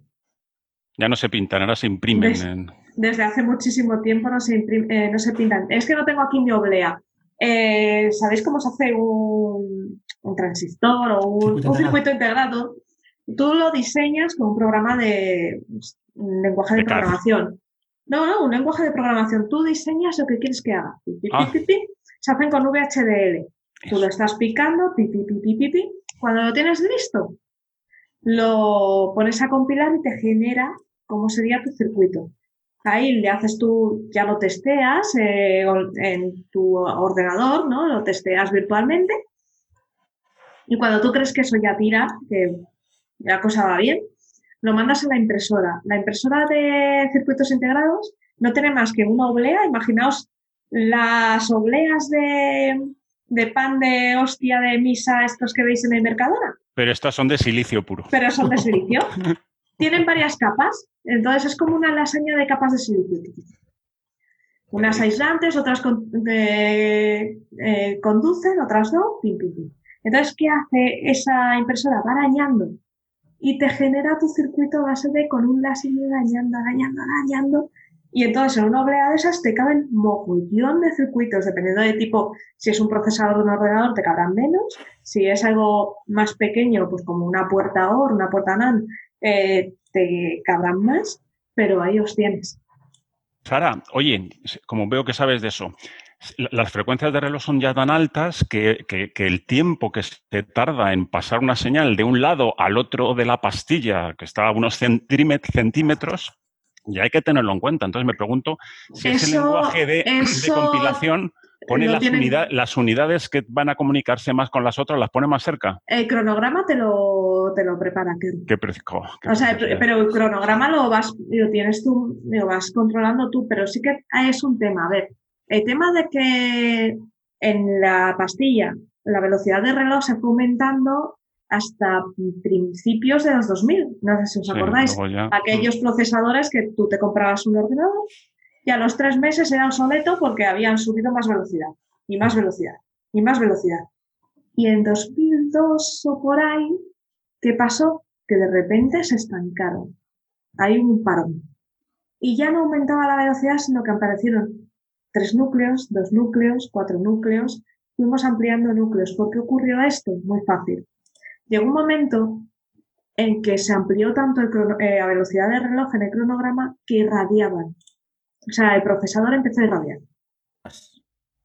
Ya no se pintan, ahora se imprimen. Desde hace muchísimo tiempo no se, eh, no se pintan. Es que no tengo aquí mi oblea. Eh, ¿Sabéis cómo se hace un, un transistor o un, Circuito un integrado. circuito integrado? Tú lo diseñas con un programa de un lenguaje de programación. No, no, un lenguaje de programación. Tú diseñas lo que quieres que haga. Pi, pi, pi, Ah. pi, pi. Se hacen con VHDL. Tú lo estás picando, pi, pi, pi, pi, pi, pi. Cuando lo tienes listo, lo pones a compilar y te genera cómo sería tu circuito. Ahí le haces tú, ya lo testeas eh, en tu ordenador, ¿no? Lo testeas virtualmente. Y cuando tú crees que eso ya tira, que la cosa va bien, lo mandas a la impresora. La impresora de circuitos integrados no tiene más que una oblea. Imaginaos las obleas de, de pan de hostia de misa, estos que veis en el Mercadona Pero estas son de silicio puro. pero son de silicio. *laughs* Tienen varias capas, entonces es como una lasaña de capas de silicio. Unas aislantes, otras con- eh, eh, conducen, otras no, pim, pim, pim. Entonces, ¿qué hace esa impresora? Va arañando y te genera tu circuito a base de con un láser arañando, arañando, arañando. Y entonces en una oblea de esas te caben mogollón de circuitos, dependiendo de tipo, si es un procesador de un ordenador te cabrán menos, si es algo más pequeño, pues como una puerta OR, una puerta NAND, eh, te cabrán más, pero ahí os tienes. Sara, oye, como veo que sabes de eso, las frecuencias de reloj son ya tan altas que, que- que el tiempo que se tarda en pasar una señal de un lado al otro de la pastilla, que está a unos centímet- centímetros, ya hay que tenerlo en cuenta. Entonces me pregunto si ese Eso- lenguaje de, compilación pone las, tienen- las unidades que van a comunicarse más con las otras, las pone más cerca. El cronograma te lo, te lo prepara. Qué pre- jo, qué O sea, preciosidad. pero el cronograma lo vas, lo tienes tú, lo vas controlando tú, pero sí que es un tema. A ver, el tema de que en la pastilla la velocidad de reloj se fue aumentando hasta principios de los 2000. No sé si os Sí, acordáis. ya- Aquellos procesadores que tú te comprabas un ordenador y a los tres meses era obsoleto porque habían subido más velocidad y más velocidad y más velocidad. Y en 2002 o por ahí, ¿qué pasó? Que de repente se estancaron. Hay un parón. Y ya no aumentaba la velocidad, sino que aparecieron tres núcleos, dos núcleos, cuatro núcleos. Fuimos ampliando núcleos. ¿Por qué ocurrió esto? Muy fácil. Llegó un momento en que se amplió tanto el crono- eh, la velocidad del reloj en el cronograma que irradiaban. O sea, el procesador empezó a irradiar.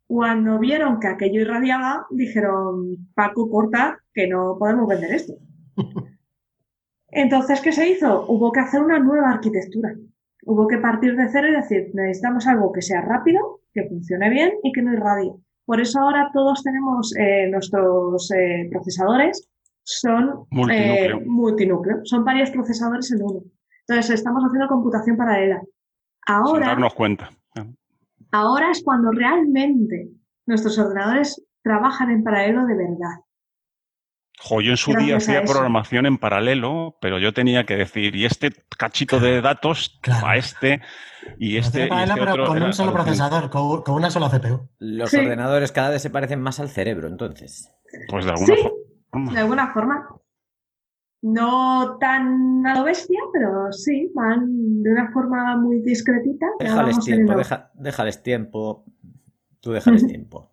Cuando vieron que aquello irradiaba, dijeron, Paco, corta, que no podemos vender esto. *laughs* Entonces, ¿qué se hizo? Hubo que hacer una nueva arquitectura. Hubo que partir de cero y decir, necesitamos algo que sea rápido, que funcione bien y que no irradie. Por eso ahora todos tenemos eh, nuestros eh, procesadores, son Multinúcleo. eh, multinúcleo, son varios procesadores en uno. Entonces, estamos haciendo computación paralela. sin Ahora, darnos cuenta. Ahora es cuando realmente nuestros ordenadores trabajan en paralelo de verdad. Jo, yo en su día hacía eso. programación en paralelo, pero yo tenía que decir, y este cachito de datos Claro. a este, y este, y este pero otro. con un solo procesador, con, con una sola CPU. Los Sí. ordenadores cada vez se parecen más al cerebro, entonces. Pues de alguna Sí. forma. De alguna forma. No tan a lo bestia, pero sí, van de una forma muy discretita. Déjales tiempo, deja- déjales tiempo. Tú déjales tiempo.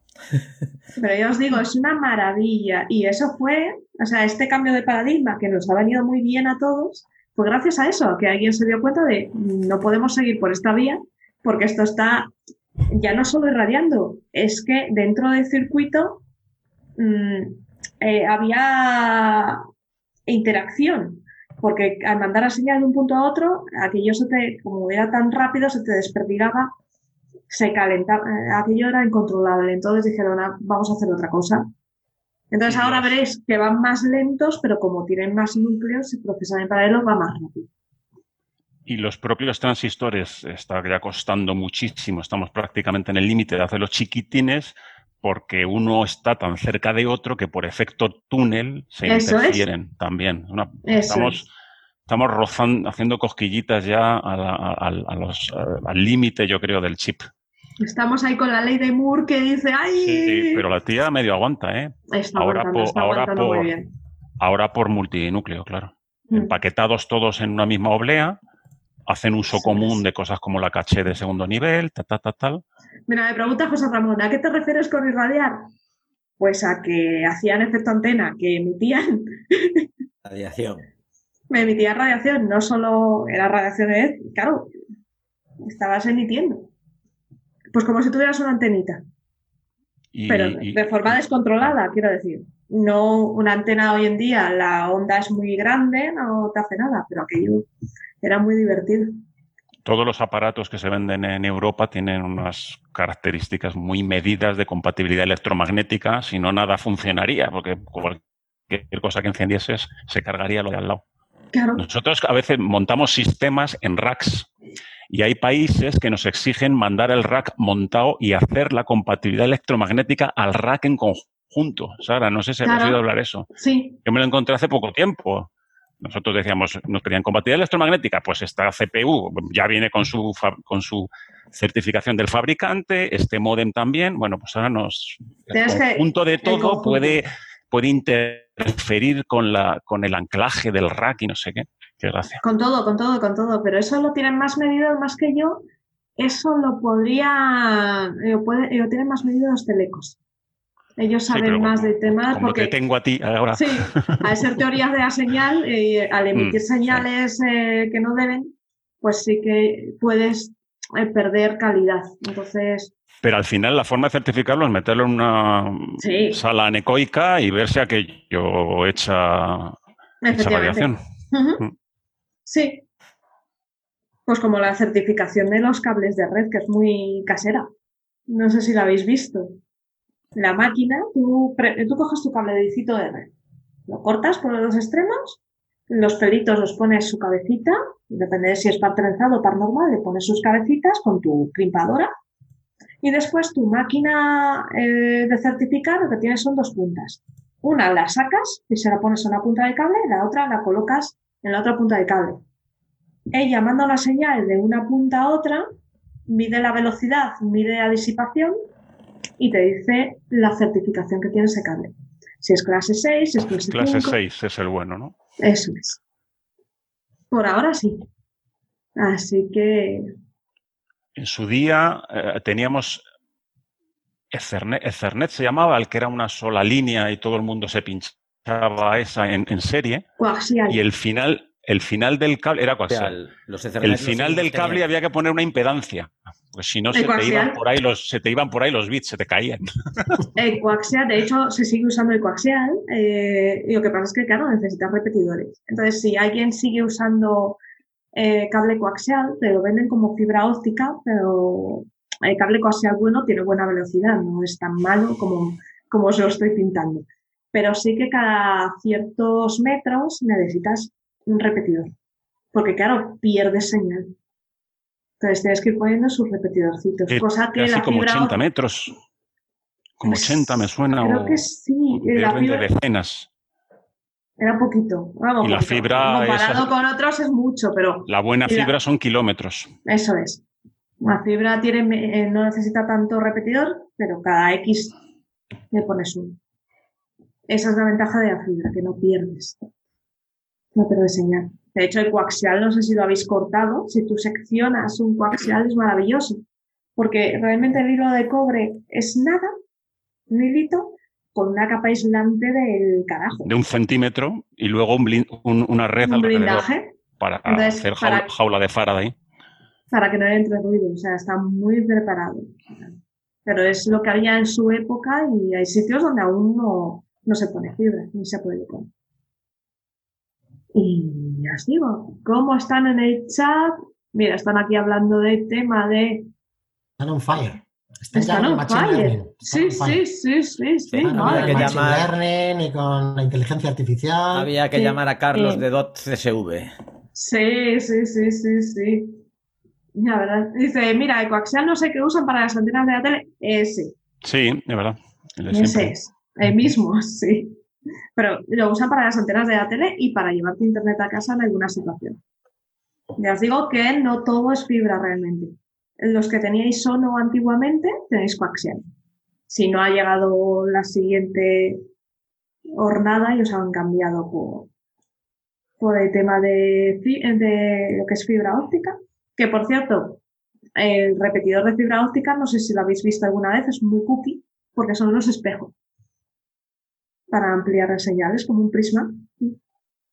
Pero ya os digo, es una maravilla. Y eso fue, o sea, este cambio de paradigma que nos ha venido muy bien a todos, fue gracias a eso, que alguien se dio cuenta de no podemos seguir por esta vía, porque esto está ya no solo irradiando, es que dentro del circuito mm, eh, había interacción, porque al mandar la señal de un punto a otro, aquello se te, como era tan rápido, se te desperdigaba se calentaba, eh, aquello era incontrolable. Entonces dijeron, "Ah, vamos a hacer otra cosa. Entonces ahora veréis que van más lentos, pero como tienen más núcleos, si procesan en paralelo va más rápido. Y los propios transistores está ya costando muchísimo. Estamos prácticamente en el límite de hacerlos chiquitines porque uno está tan cerca de otro que por efecto túnel se Eso es. interfieren también. Una- estamos, es. Estamos rozando, haciendo cosquillitas ya a la- a- a los, al límite, yo creo, del chip. Estamos ahí con la ley de Moore que dice, ¡ay! Sí, pero la tía medio aguanta, ¿eh? Está ahora aguantando, po- está ahora aguantando por- muy bien. Ahora por multinúcleo, claro. Mm. Empaquetados todos en una misma oblea, hacen uso común de cosas como la caché de segundo nivel, ta, ta, ta, tal. Mira, me pregunta José Ramón, ¿a qué te refieres con irradiar? Pues a que hacían efecto antena, que emitían, *laughs* Radiación. Me emitían radiación, no solo era radiación, claro, estabas emitiendo. Pues como si tuvieras una antenita, Y, pero y- de forma descontrolada, quiero decir. No una antena hoy en día, la onda es muy grande, no te hace nada, pero aquello era muy divertido. todos los aparatos que se venden en Europa tienen unas características muy medidas de compatibilidad electromagnética, si no nada funcionaría, porque cualquier cosa que encendieses se cargaría lo de al lado. Claro, Nosotros a veces montamos sistemas en racks y hay países que nos exigen mandar el rack montado y hacer la compatibilidad electromagnética al rack en conjunto. Sara, no sé si has Claro. oído hablar eso. sí, Yo me lo encontré hace poco tiempo. Nosotros decíamos, nos pedían compatibilidad electromagnética, pues esta CPU ya viene con su, con su certificación del fabricante, este modem también. Bueno, pues ahora nos... El conjunto de todo puede, puede interferir con, la, con el anclaje del rack y no sé qué. Qué gracia. Con todo, con todo, con todo, pero eso lo tienen más medido más que yo. Eso lo podría, lo, puede- lo tienen más medido los telecos. Ellos Sí, saben pero más como- del tema Como porque te tengo a ti ahora. sí, al ser teorías de la señal, eh, al *laughs* emitir Mm, sí. señales eh, que no deben, pues sí que puedes eh, perder calidad. Entonces, Pero al final la forma de certificarlo es meterlo en una Sí. sala anecoica y ver si aquello echa, echa radiación. Mm. Sí. Pues como la certificación de los cables de red, que es muy casera. No sé si la habéis visto. La máquina, tú, tú coges tu cablecito de red, lo cortas por los dos extremos, los pelitos los pones su cabecita, depende de si es par trenzado o par normal, le pones sus cabecitas con tu crimpadora y después tu máquina eh, de certificar lo que tienes son dos puntas. Una la sacas y se la pones a una punta del cable, la otra la colocas en la otra punta del cable. Ella manda una señal de una punta a otra, mide la velocidad, mide la disipación y te dice la certificación que tiene ese cable. Si es clase 6, si es clase 5. Clase 6 es el bueno, ¿no? Eso es. Por ahora sí. Así que En su día eh, teníamos Ethernet, Ethernet se llamaba, el que era una sola línea y todo el mundo se pinchaba esa en, en serie. coaxial. Y el final, el final del cable era O sea, coaxial. los El Ethernet los final seguimos del cable había que poner una impedancia. Pues si no se te, iban por ahí los, se te iban por ahí los bits, se te caían. *laughs* El coaxial, de hecho, se sigue usando el coaxial. eh, y lo que pasa es que, claro, necesitas repetidores. Entonces, si alguien sigue usando eh, cable coaxial, te lo venden como fibra óptica, pero el cable coaxial bueno tiene buena velocidad, no es tan malo como, como os lo estoy pintando. Pero sí que cada ciertos metros necesitas un repetidor. Porque, claro, pierdes señal. Entonces tienes que ir poniendo sus repetidorcitos. Eh, cosa que Casi la como fibra 80 metros. Como Pues, 80 me suena. Creo o que sí. de La de decenas. era poquito. Vamos, Y la poquito. fibra Comparado esa- con otros es mucho, pero La buena la- fibra son kilómetros. eso es. La fibra tiene, eh, no necesita tanto repetidor, pero cada X le pones uno. Esa es la ventaja de la fibra, que no pierdes. No pierdes señal. De hecho, el coaxial, no sé si lo habéis cortado. Si tú seccionas un coaxial es maravilloso. Porque realmente el hilo de cobre es nada, un hilito, con una capa aislante del carajo. De un centímetro y luego un blin- un- una red Un alrededor blindaje para Entonces, hacer para- jaula, jaula de Faraday. para que no entre ruido. O sea, está muy preparado. Pero es lo que había en su época y hay sitios donde aún no, no se pone fibra, ni se puede poner. Y ya os digo, ¿cómo están en el chat? Mira, están aquí hablando del tema de... Están on fire. Están, Están on machine fire. learning. Están Sí, on fire. sí, sí, sí, sí. Con que llamar- learning y con la inteligencia artificial. Había que Sí. llamar a Carlos Eh. de DOT CSV. Sí, sí, sí, sí, sí. La verdad. Dice, mira, el coaxial no sé qué usan para las antenas de la tele. Ese. Sí, de verdad. El de Ese siempre. es. El mismo, *laughs* sí. Pero lo usan para las antenas de la tele y para llevar tu internet a casa en alguna situación. Ya os digo que no todo es fibra realmente. Los que teníais Sono antiguamente tenéis coaxial. Si no ha llegado la siguiente hornada y os han cambiado por, por el tema de, de lo que es fibra óptica, que por cierto, el repetidor de fibra óptica, no sé si lo habéis visto alguna vez, es muy cookie, porque son los espejos para ampliar las señales como un prisma.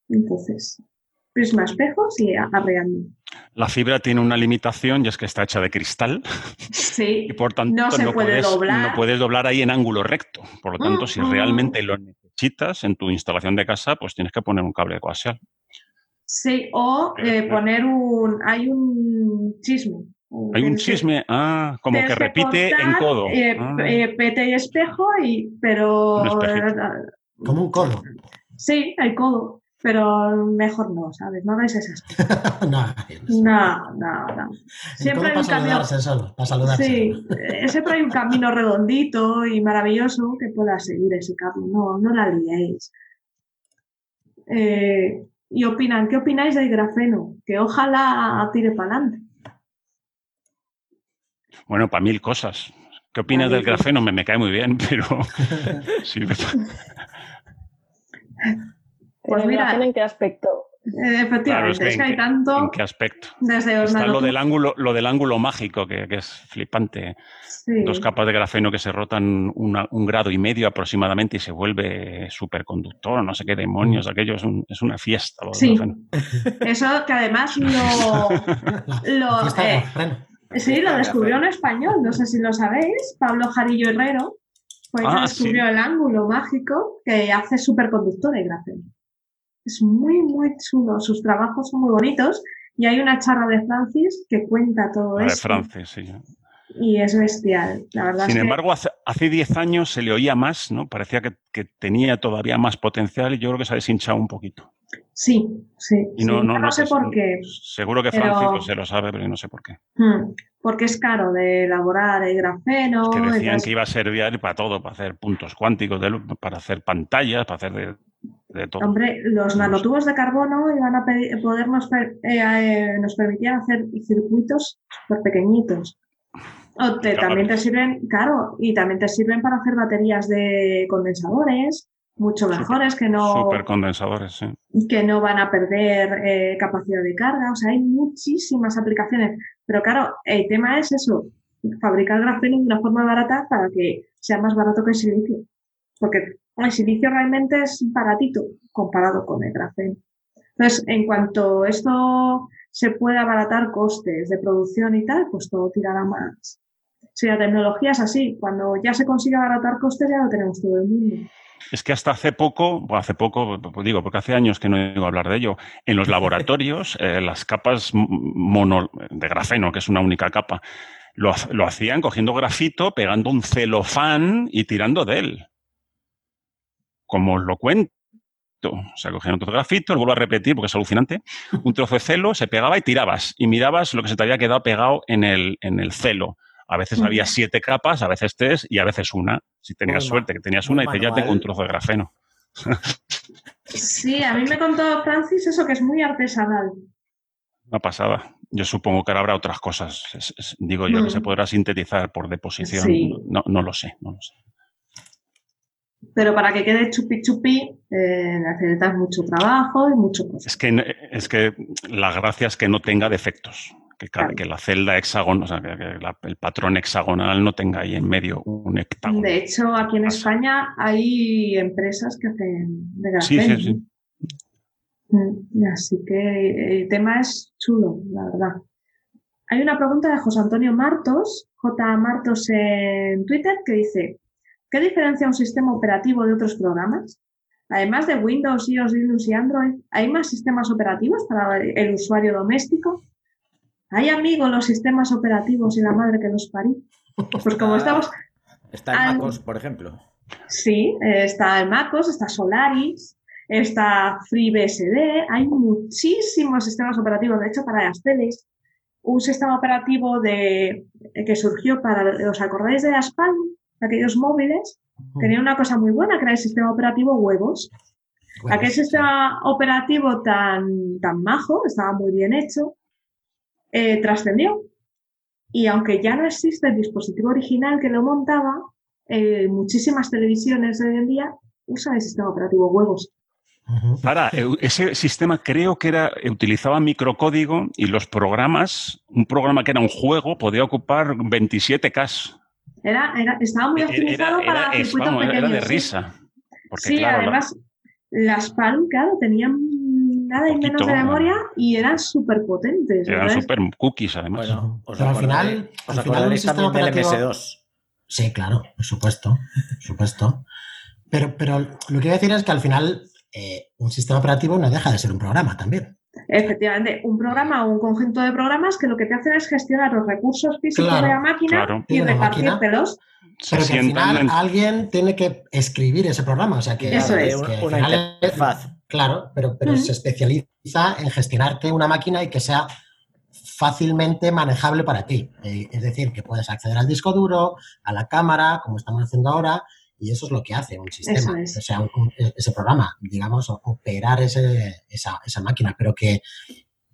Entonces, prisma espejos y arreando. La fibra tiene una limitación y es que está hecha de cristal. Sí. *laughs* Y por tanto no se puede puedes, doblar. no puedes doblar ahí en ángulo recto. Por lo tanto, si Mm, mm. realmente lo necesitas en tu instalación de casa, pues tienes que poner un cable coaxial. Sí, o eh, poner un. Hay un chisme. Hay un chisme, ah, como que repite en codo. eh, Ah. eh, pete y espejo, y, pero. Un Como un codo. sí, hay codo, pero mejor no, ¿sabes? No hagáis esas cosas. *laughs* no, No, no, no. el Siempre hay para un camino. saludarse solo, para saludarse. Sí, eh, siempre hay un camino redondito y maravilloso que pueda seguir ese camino. No, no la liéis. Eh, y opinan, ¿qué opináis del grafeno? Que ojalá tire para adelante. Bueno, para mil cosas. ¿Qué opinas del grafeno? Me, me cae muy bien, pero *laughs* sí, *laughs* Pues ¿El mira, en qué aspecto? Eh, efectivamente, Claro, es es que hay tanto ¿en qué aspecto? desde Está lo del ángulo, lo del ángulo mágico, que, que es flipante. Sí. Dos capas de grafeno que se rotan una- un grado y medio aproximadamente y se vuelve superconductor, no sé qué demonios, aquello es, un- es una fiesta. Lo Sí. grafeno. Eso que además *laughs* lo, Lo, eh. Sí, lo descubrió en español, no sé si lo sabéis, Pablo Jarillo Herrero fue Ah, descubrió sí. el ángulo mágico que hace superconductor el grafeno. Es muy, muy chulo, sus trabajos son muy bonitos y hay una charla de Francis que cuenta todo La de Francis, sí. y es bestial, la verdad Sin es que- embargo, hace, hace 10 años se le oía más, ¿no? Parecía que, que tenía todavía más potencial y yo creo que se ha deshinchado un poquito. Sí, sí, Y no, sí, no, no, sé sé- por qué. Seguro que pero- Francis pues, se lo sabe, pero yo no sé por qué. Hmm, porque es caro de elaborar el grafeno. que decían entonces- que iba a servir para todo, para hacer puntos cuánticos, de luz, para hacer pantallas, para hacer de, de todo. Hombre, los nanotubos de carbono iban a pedir- podernos per- eh, eh, nos permitían hacer circuitos pequeñitos. O te- Claro. también te sirven, claro, y también te sirven para hacer baterías de condensadores, mucho mejores que no, Supercondensadores, sí. que no van a perder eh, capacidad de carga. O sea, hay muchísimas aplicaciones. Pero claro, el tema es eso, fabricar grafeno de una forma barata para que sea más barato que el silicio. Porque el silicio realmente es baratito comparado con el grafeno. Entonces, en cuanto esto se pueda abaratar costes de producción y tal, pues todo tirará más. Si la tecnología es así, cuando ya se consigue abaratar costes ya lo tenemos todo el mundo. Es que hasta hace poco, bueno, hace poco, digo, porque hace años que no oigo hablar de ello, en los *laughs* laboratorios eh, las capas mono de grafeno, que es una única capa, lo hacían cogiendo grafito, pegando un celofán y tirando de él. Como os lo cuento. O sea, cogían un trozo de grafito, lo vuelvo a repetir porque es alucinante, un trozo de celo, se pegaba y tirabas. Y mirabas lo que se te había quedado pegado en el, en el celo. A veces había siete capas, a veces tres y a veces una. Si tenías Muy suerte que tenías una y te ya te manual. con un trozo de grafeno. Sí, a mí me contó Francis eso que es muy artesanal. Una pasada. Yo supongo que ahora habrá otras cosas. Es- es- digo yo que se Mm. podrá sintetizar por deposición. Sí. No, no lo sé, no lo sé. Pero para que quede chupi chupi eh, necesitas mucho trabajo y mucho Es que, es que la gracia es que no tenga defectos. Que, cada- Claro. que la celda hexagonal, o sea, que, la- el patrón hexagonal no tenga ahí en medio un hectágono. De hecho, aquí en. España hay empresas que hacen de Sí, grafeno. sí, sí. Mm, Así que el tema es chulo, la verdad. Hay una pregunta de José Antonio Martos, J. Martos en Twitter, que dice, ¿qué diferencia un sistema operativo de otros programas? Además de Windows, iOS, Linux y Android, ¿hay más sistemas operativos para el usuario doméstico? ¿Hay amigos los sistemas operativos y la madre que los parió? Pues como estamos, Está en Al- MacOS, por ejemplo. Sí, está el MacOS, está Solaris, está FreeBSD, hay muchísimos sistemas operativos, de hecho, para las teles. Un sistema operativo de, eh, que surgió para, ¿os acordáis de Aspal? Aquellos móviles tenía una cosa muy buena, que era el sistema operativo huevos. Bueno, Aquel sistema operativo tan, tan majo, estaba muy bien hecho, eh, trascendió. Y aunque ya no existe el dispositivo original que lo montaba, eh, muchísimas televisiones de hoy en día usan el sistema operativo huevos. Para, ese sistema creo que era, utilizaba microcódigo y los programas, un programa que era un juego, podía ocupar 27K. Era, era, estaba muy optimizado Era, para era- es- circuitos vamos, era pequeños. de risa. Porque, sí, claro, la- además, las Palm, claro, tenían nada y menos de memoria y eran súper potentes. eran super cookies, además. Bueno, os Pero al final- os al final un sistema del operativo- MS2. Sí, claro, por supuesto, por supuesto. Pero, pero lo que quiero decir es que al final eh, un sistema operativo no deja de ser un programa también. Efectivamente, un programa o un conjunto de programas que lo que te hacen es gestionar los recursos físicos Claro, de la máquina claro. y repartírtelos. Pero que al final en- alguien tiene que escribir ese programa. O sea que, Eso es. que al una final es- interfaz. Claro, pero, pero se especializa en gestionarte una máquina y que sea fácilmente manejable para ti. Eh, es decir, que puedes acceder al disco duro, a la cámara, como estamos haciendo ahora, y eso es lo que hace un sistema. Es. O sea, un- un- ese programa, digamos, operar ese- esa, esa máquina, pero que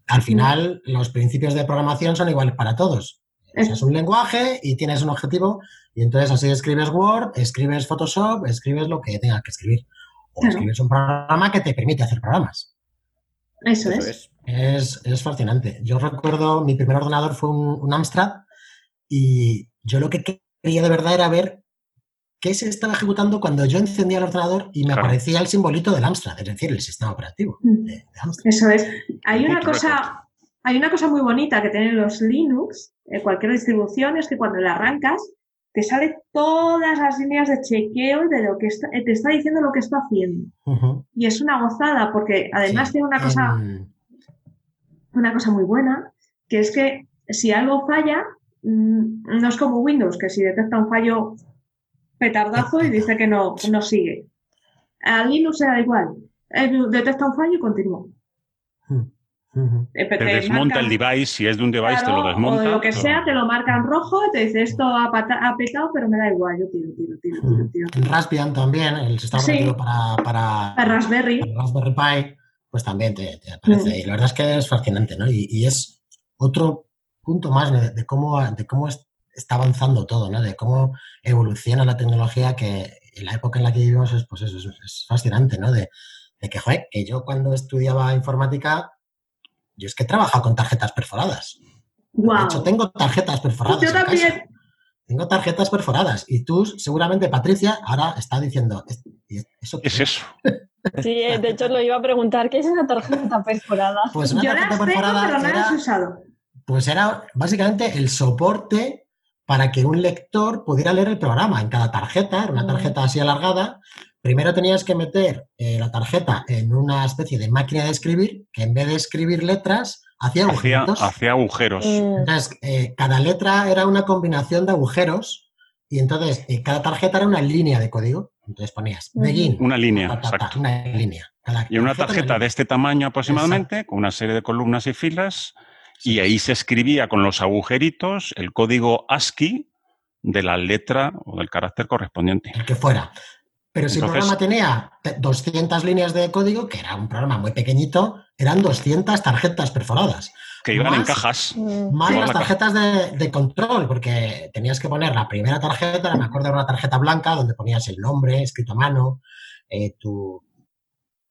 al final los principios de programación son iguales para todos. O sea, es un lenguaje y tienes un objetivo y entonces así escribes Word, escribes Photoshop, escribes lo que tengas que escribir. O Claro. escribes un programa que te permite hacer programas. Eso, Eso es. es. Fascinante. Yo recuerdo, mi primer ordenador fue un, un Amstrad y yo lo que quería de verdad era ver qué se estaba ejecutando cuando yo encendía el ordenador y me Claro. aparecía el simbolito del Amstrad, es decir, el sistema operativo Mm. de. Eso es. Hay una cosa, hay una cosa muy bonita que tienen los Linux, eh, cualquier distribución, es que cuando la arrancas, te sale todas las líneas de chequeo de lo que está, eh, te está diciendo lo que está haciendo. Y es una gozada, porque además Sí. tiene una cosa, En- una cosa muy buena, que es que si algo falla, mm, no es como Windows, que si detecta un fallo petardazo y dice que no, no sigue. A Linux era igual. Eh, Detecta un fallo y continúa. Eh, Te desmonta el device, si es de un device te lo desmonta. O de lo que sea, te lo marca en rojo te dice esto ha, ha petado, pero me da igual, yo tiro, tiro, tiro, tiro, tiro. En Raspbian también, el sistema Sí. operativo para, para, Raspberry. para Raspberry Pi, pues también te, te aparece. Mm. Y la verdad es que es fascinante, ¿no? Y, y es otro punto más de, de cómo, de cómo es- está avanzando todo, ¿no? De cómo evoluciona la tecnología que en la época en la que vivimos es, pues eso, es, es fascinante, ¿no? De, de que, joder, que yo cuando estudiaba informática, yo es que he trabajado con tarjetas perforadas. De hecho, tengo tarjetas perforadas. Yo en casa. también. Tengo tarjetas perforadas. Y tú, seguramente, Patricia, ahora está diciendo, "¿Es- y ¿eso ¿Qué es eso? Sí, eh, de hecho lo iba a preguntar, ¿qué es una tarjeta perforada? Pues una Yo tarjeta las tengo, perforada pero no era, las he usado. pues era básicamente el soporte para que un lector pudiera leer el programa. En cada tarjeta, era una Mm. tarjeta así alargada, primero tenías que meter eh, la tarjeta en una especie de máquina de escribir que en vez de escribir letras, hacía agujeritos. hacía agujeros. Mm, Entonces, eh, cada letra era una combinación de agujeros y entonces eh, cada tarjeta era una línea de código. Entonces ponías begin, Una línea, ta, ta, ta, exacto. una línea. Cada Y una tarjeta de este tamaño aproximadamente, con una serie de columnas y filas, y ahí se escribía con los agujeritos el código ASCII de la letra o del carácter correspondiente. el que fuera. Pero si Entonces- el programa tenía te- 200 líneas de código, que era un programa muy pequeñito, eran 200 tarjetas perforadas. Que iban en cajas. mm. Más las la caja. tarjetas de, de control, porque tenías que poner la primera tarjeta, me acuerdo de una tarjeta blanca donde ponías el nombre escrito a mano, eh, tu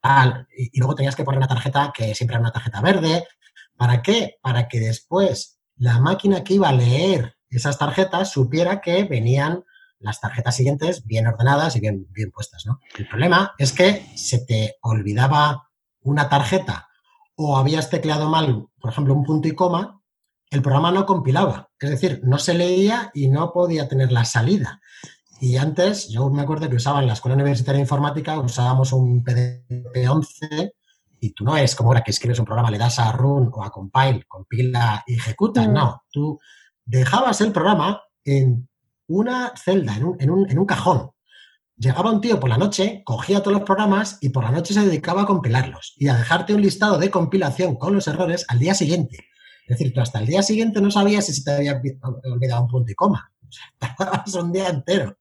tal, y, y luego tenías que poner una tarjeta que siempre era una tarjeta verde. ¿Para qué? Para que después la máquina que iba a leer esas tarjetas supiera que venían las tarjetas siguientes bien ordenadas y bien, bien puestas, ¿no? El problema es que se te olvidaba una tarjeta o habías tecleado mal, por ejemplo, un punto y coma, el programa no compilaba. Es decir, no se leía y no podía tener la salida. Y antes, yo me acuerdo que usaba en la Escuela Universitaria de Informática, usábamos un PDP-11 y tú no es como ahora que escribes un programa, le das a run o a compile, compila y ejecutas. Mm. No, tú dejabas el programa en una celda, en un, cajón. Llegaba un tío por la noche, cogía todos los programas y por la noche se dedicaba a compilarlos y a dejarte un listado de compilación con los errores al día siguiente. Es decir, tú hasta el día siguiente no sabías si te había olvi- olvidado un punto y coma. *laughs* Tardabas un día entero.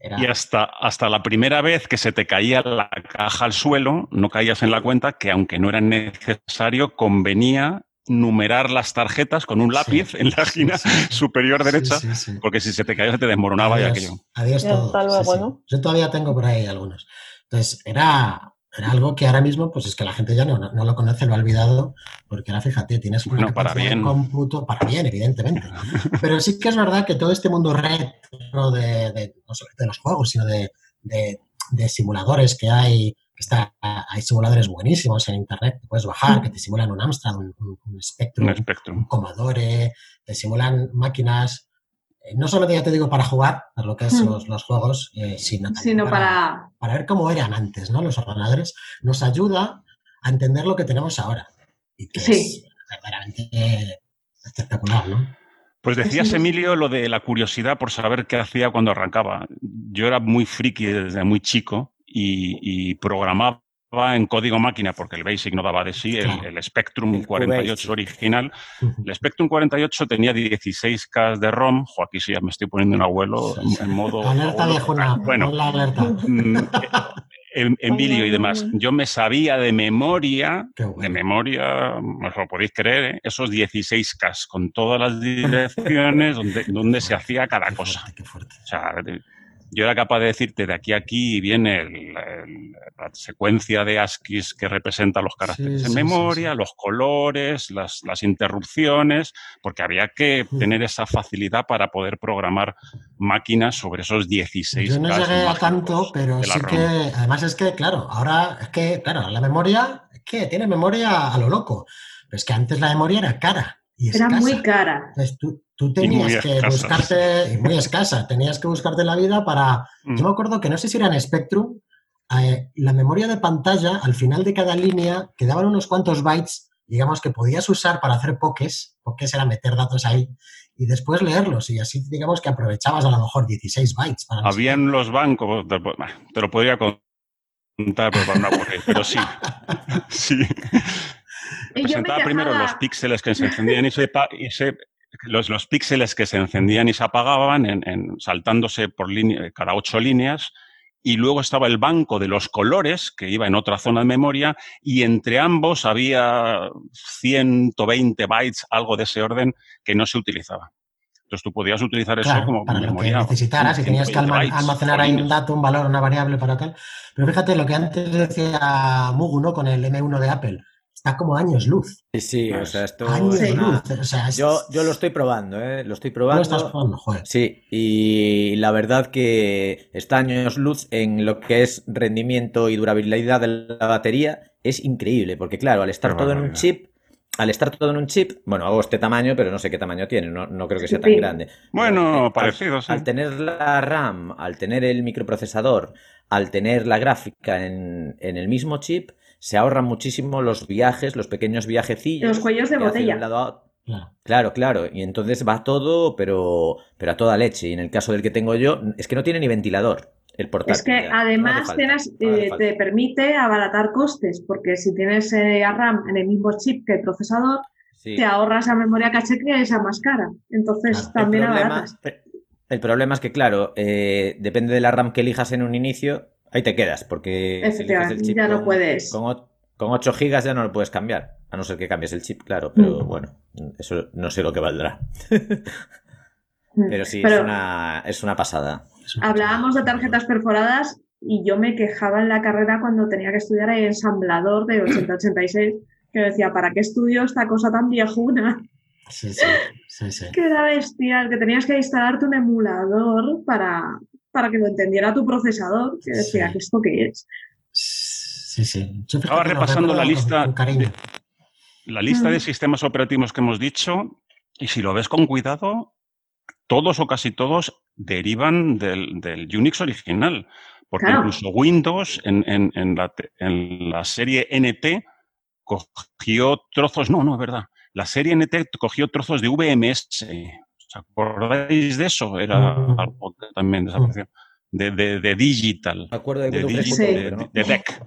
Y hasta, hasta la primera vez que se te caía la caja al suelo, no caías en la cuenta que aunque no era necesario, convenía numerar las tarjetas con un lápiz en la esquina superior derecha, porque si se te caía se te desmoronaba y aquello. Adiós todo. Yo todavía tengo por ahí algunos. Entonces, era, era algo que ahora mismo, pues es que la gente ya no, no, lo conoce, lo ha olvidado, porque ahora fíjate, tienes una bueno, para bien. cómputo, para bien, evidentemente. *laughs* Pero sí que es verdad que todo este mundo retro de, de no solo de los juegos, sino de, de, de simuladores que hay, Está, hay simuladores buenísimos en internet que puedes bajar, que te simulan un Amstrad, un, un, Spectrum, un, Commodore, te simulan máquinas, eh, no solamente ya te digo para jugar, para lo que es los, los, juegos, eh, sino, para, para, ver cómo eran antes, ¿no? Los ordenadores, nos ayuda a entender lo que tenemos ahora. Y que es verdaderamente espectacular, ¿no? Pues decías, Emilio, lo de la curiosidad por saber qué hacía cuando arrancaba. Yo era muy friki desde muy chico y, programaba en código máquina, porque el BASIC no daba de sí, el, Spectrum 48 original. El Spectrum 48 tenía 16K de ROM. Jo, aquí sí ya me estoy poniendo un abuelo en, modo... Alerta viejuna, bueno, la alerta. Mm, *laughs* en, vídeo y demás. Yo me sabía de memoria, de memoria, os lo podéis creer, ¿eh? esos 16K con todas las direcciones donde, donde se hacía cada cosa. O sea, yo era capaz de decirte de aquí a aquí viene la secuencia de ASCII que representa los caracteres en memoria, los colores, las, interrupciones, porque había que tener esa facilidad para poder programar máquinas sobre esos 16 Yo no llegué a tanto, pero sí que, además es que, claro, ahora es que, claro, la memoria, es que tiene memoria a lo loco, pero es que antes la memoria era cara. Y era muy cara. Tú tenías que buscarte, y muy escasa, tenías que buscarte la vida para. Yo me mm. acuerdo que no sé si era en Spectrum, eh, la memoria de pantalla, al final de cada línea, quedaban unos cuantos bytes, digamos, que podías usar para hacer pokés. Pokés era meter datos ahí y después leerlos. Y así, digamos, que aprovechabas a lo mejor 16 bytes. Para Habían los bancos, te lo podría contar, pero para pero sí. *laughs* sí. Presentaba primero los píxeles que se encendían y se, y se los, los píxeles que se encendían y se apagaban en, saltándose por línea, cada ocho líneas. Y luego estaba el banco de los colores, que iba en otra zona de memoria, y entre ambos había 120 bytes, algo de ese orden, que no se utilizaba. Entonces tú podías utilizar eso como para memoria. Lo que necesitaras, y tenías que almacenar ahí un dato, un valor, una variable para tal. Pero fíjate lo que antes decía Mugu, ¿no? Con el M1 de Apple está como años luz. Sí, sí, o sea, esto yo, yo lo estoy probando, ¿eh? Lo estoy probando. Lo estás probando, joder. Sí, y la verdad que está años luz en lo que es rendimiento y durabilidad de la batería es increíble, porque claro, al estar todo en un chip, al estar todo en un chip, bueno, hago este tamaño, pero no sé qué tamaño tiene, no, no creo que sea tan grande. Bueno, eh, parecido, Al tener la RAM, al tener el microprocesador, al tener la gráfica en, en el mismo chip, se ahorran muchísimo los viajes, los pequeños viajecillos. Los cuellos de botella. Claro, claro. Y entonces va todo, pero, pero a toda leche. Y en el caso del que tengo yo, es que no tiene ni ventilador. El portátil. Es que además eh, te permite abaratar costes, porque si tienes eh, RAM en el mismo chip que el procesador, te ahorras la memoria caché que es más cara. Entonces también el problema, El problema es que, claro, eh, depende de la RAM que elijas en un inicio, Ahí te quedas, porque ya no puedes. Con, 8 gigas ya no lo puedes cambiar, a no ser que cambies el chip, claro, pero mm. bueno, eso no sé lo que valdrá. Mm. pero sí, es, una, es una pasada. hablábamos de tarjetas perforadas y yo me quejaba en la carrera cuando tenía que estudiar el ensamblador de 8086, que decía, ¿para qué estudio esta cosa tan viejuna? Sí, sí, sí, sí. *laughs* Que era bestial, que tenías que instalarte un emulador para, para que lo entendiera tu procesador, que decía, ¿esto qué es? Sí, sí. Estaba repasando la lista, de, la lista de mm. sistemas operativos que hemos dicho y si lo ves con cuidado, todos o casi todos derivan del, Unix original. Porque incluso Windows en, en, la, en, la, serie NT cogió trozos, no, no es verdad, la serie NT cogió trozos de VMS, ¿Os acordáis de eso? Era algo que también desapareció. De, de, de digital. acuerdo de, de, DEC.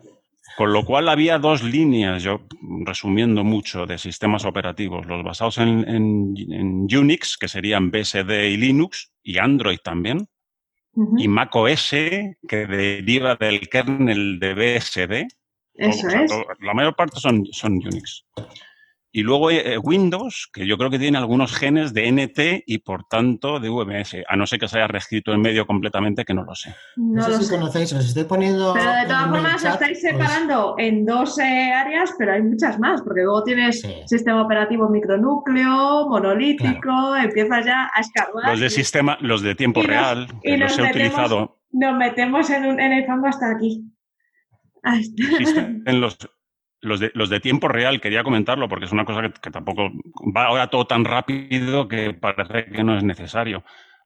Con lo cual había dos líneas, yo resumiendo mucho, de sistemas operativos. Los basados en, en, Unix, que serían BSD y Linux, y Android también. Ujú. y macOS, que deriva del kernel de BSD. Eso O sea, es. la mayor parte son, son Unix. Y luego eh, Windows, que yo creo que tiene algunos genes de NT y por tanto de VMS, a no ser que se haya reescrito en medio completamente, que no lo sé. No, No, sé lo si sé. conocéis, os estoy poniendo. Pero de en todas formas chat, estáis pues, separando en dos eh, áreas, pero hay muchas más, porque luego tienes Sí. sistema operativo micronúcleo, monolítico, empiezas ya a escarbar. Los de y sistema, los de tiempo Y nos- real, y que nos los he metemos- utilizado, Nos metemos en, un- en el fango hasta aquí. Ahí está. existen los, los, de, los de tiempo real, quería comentarlo porque es una cosa que, que tampoco va ahora todo tan rápido que parece que no es necesario.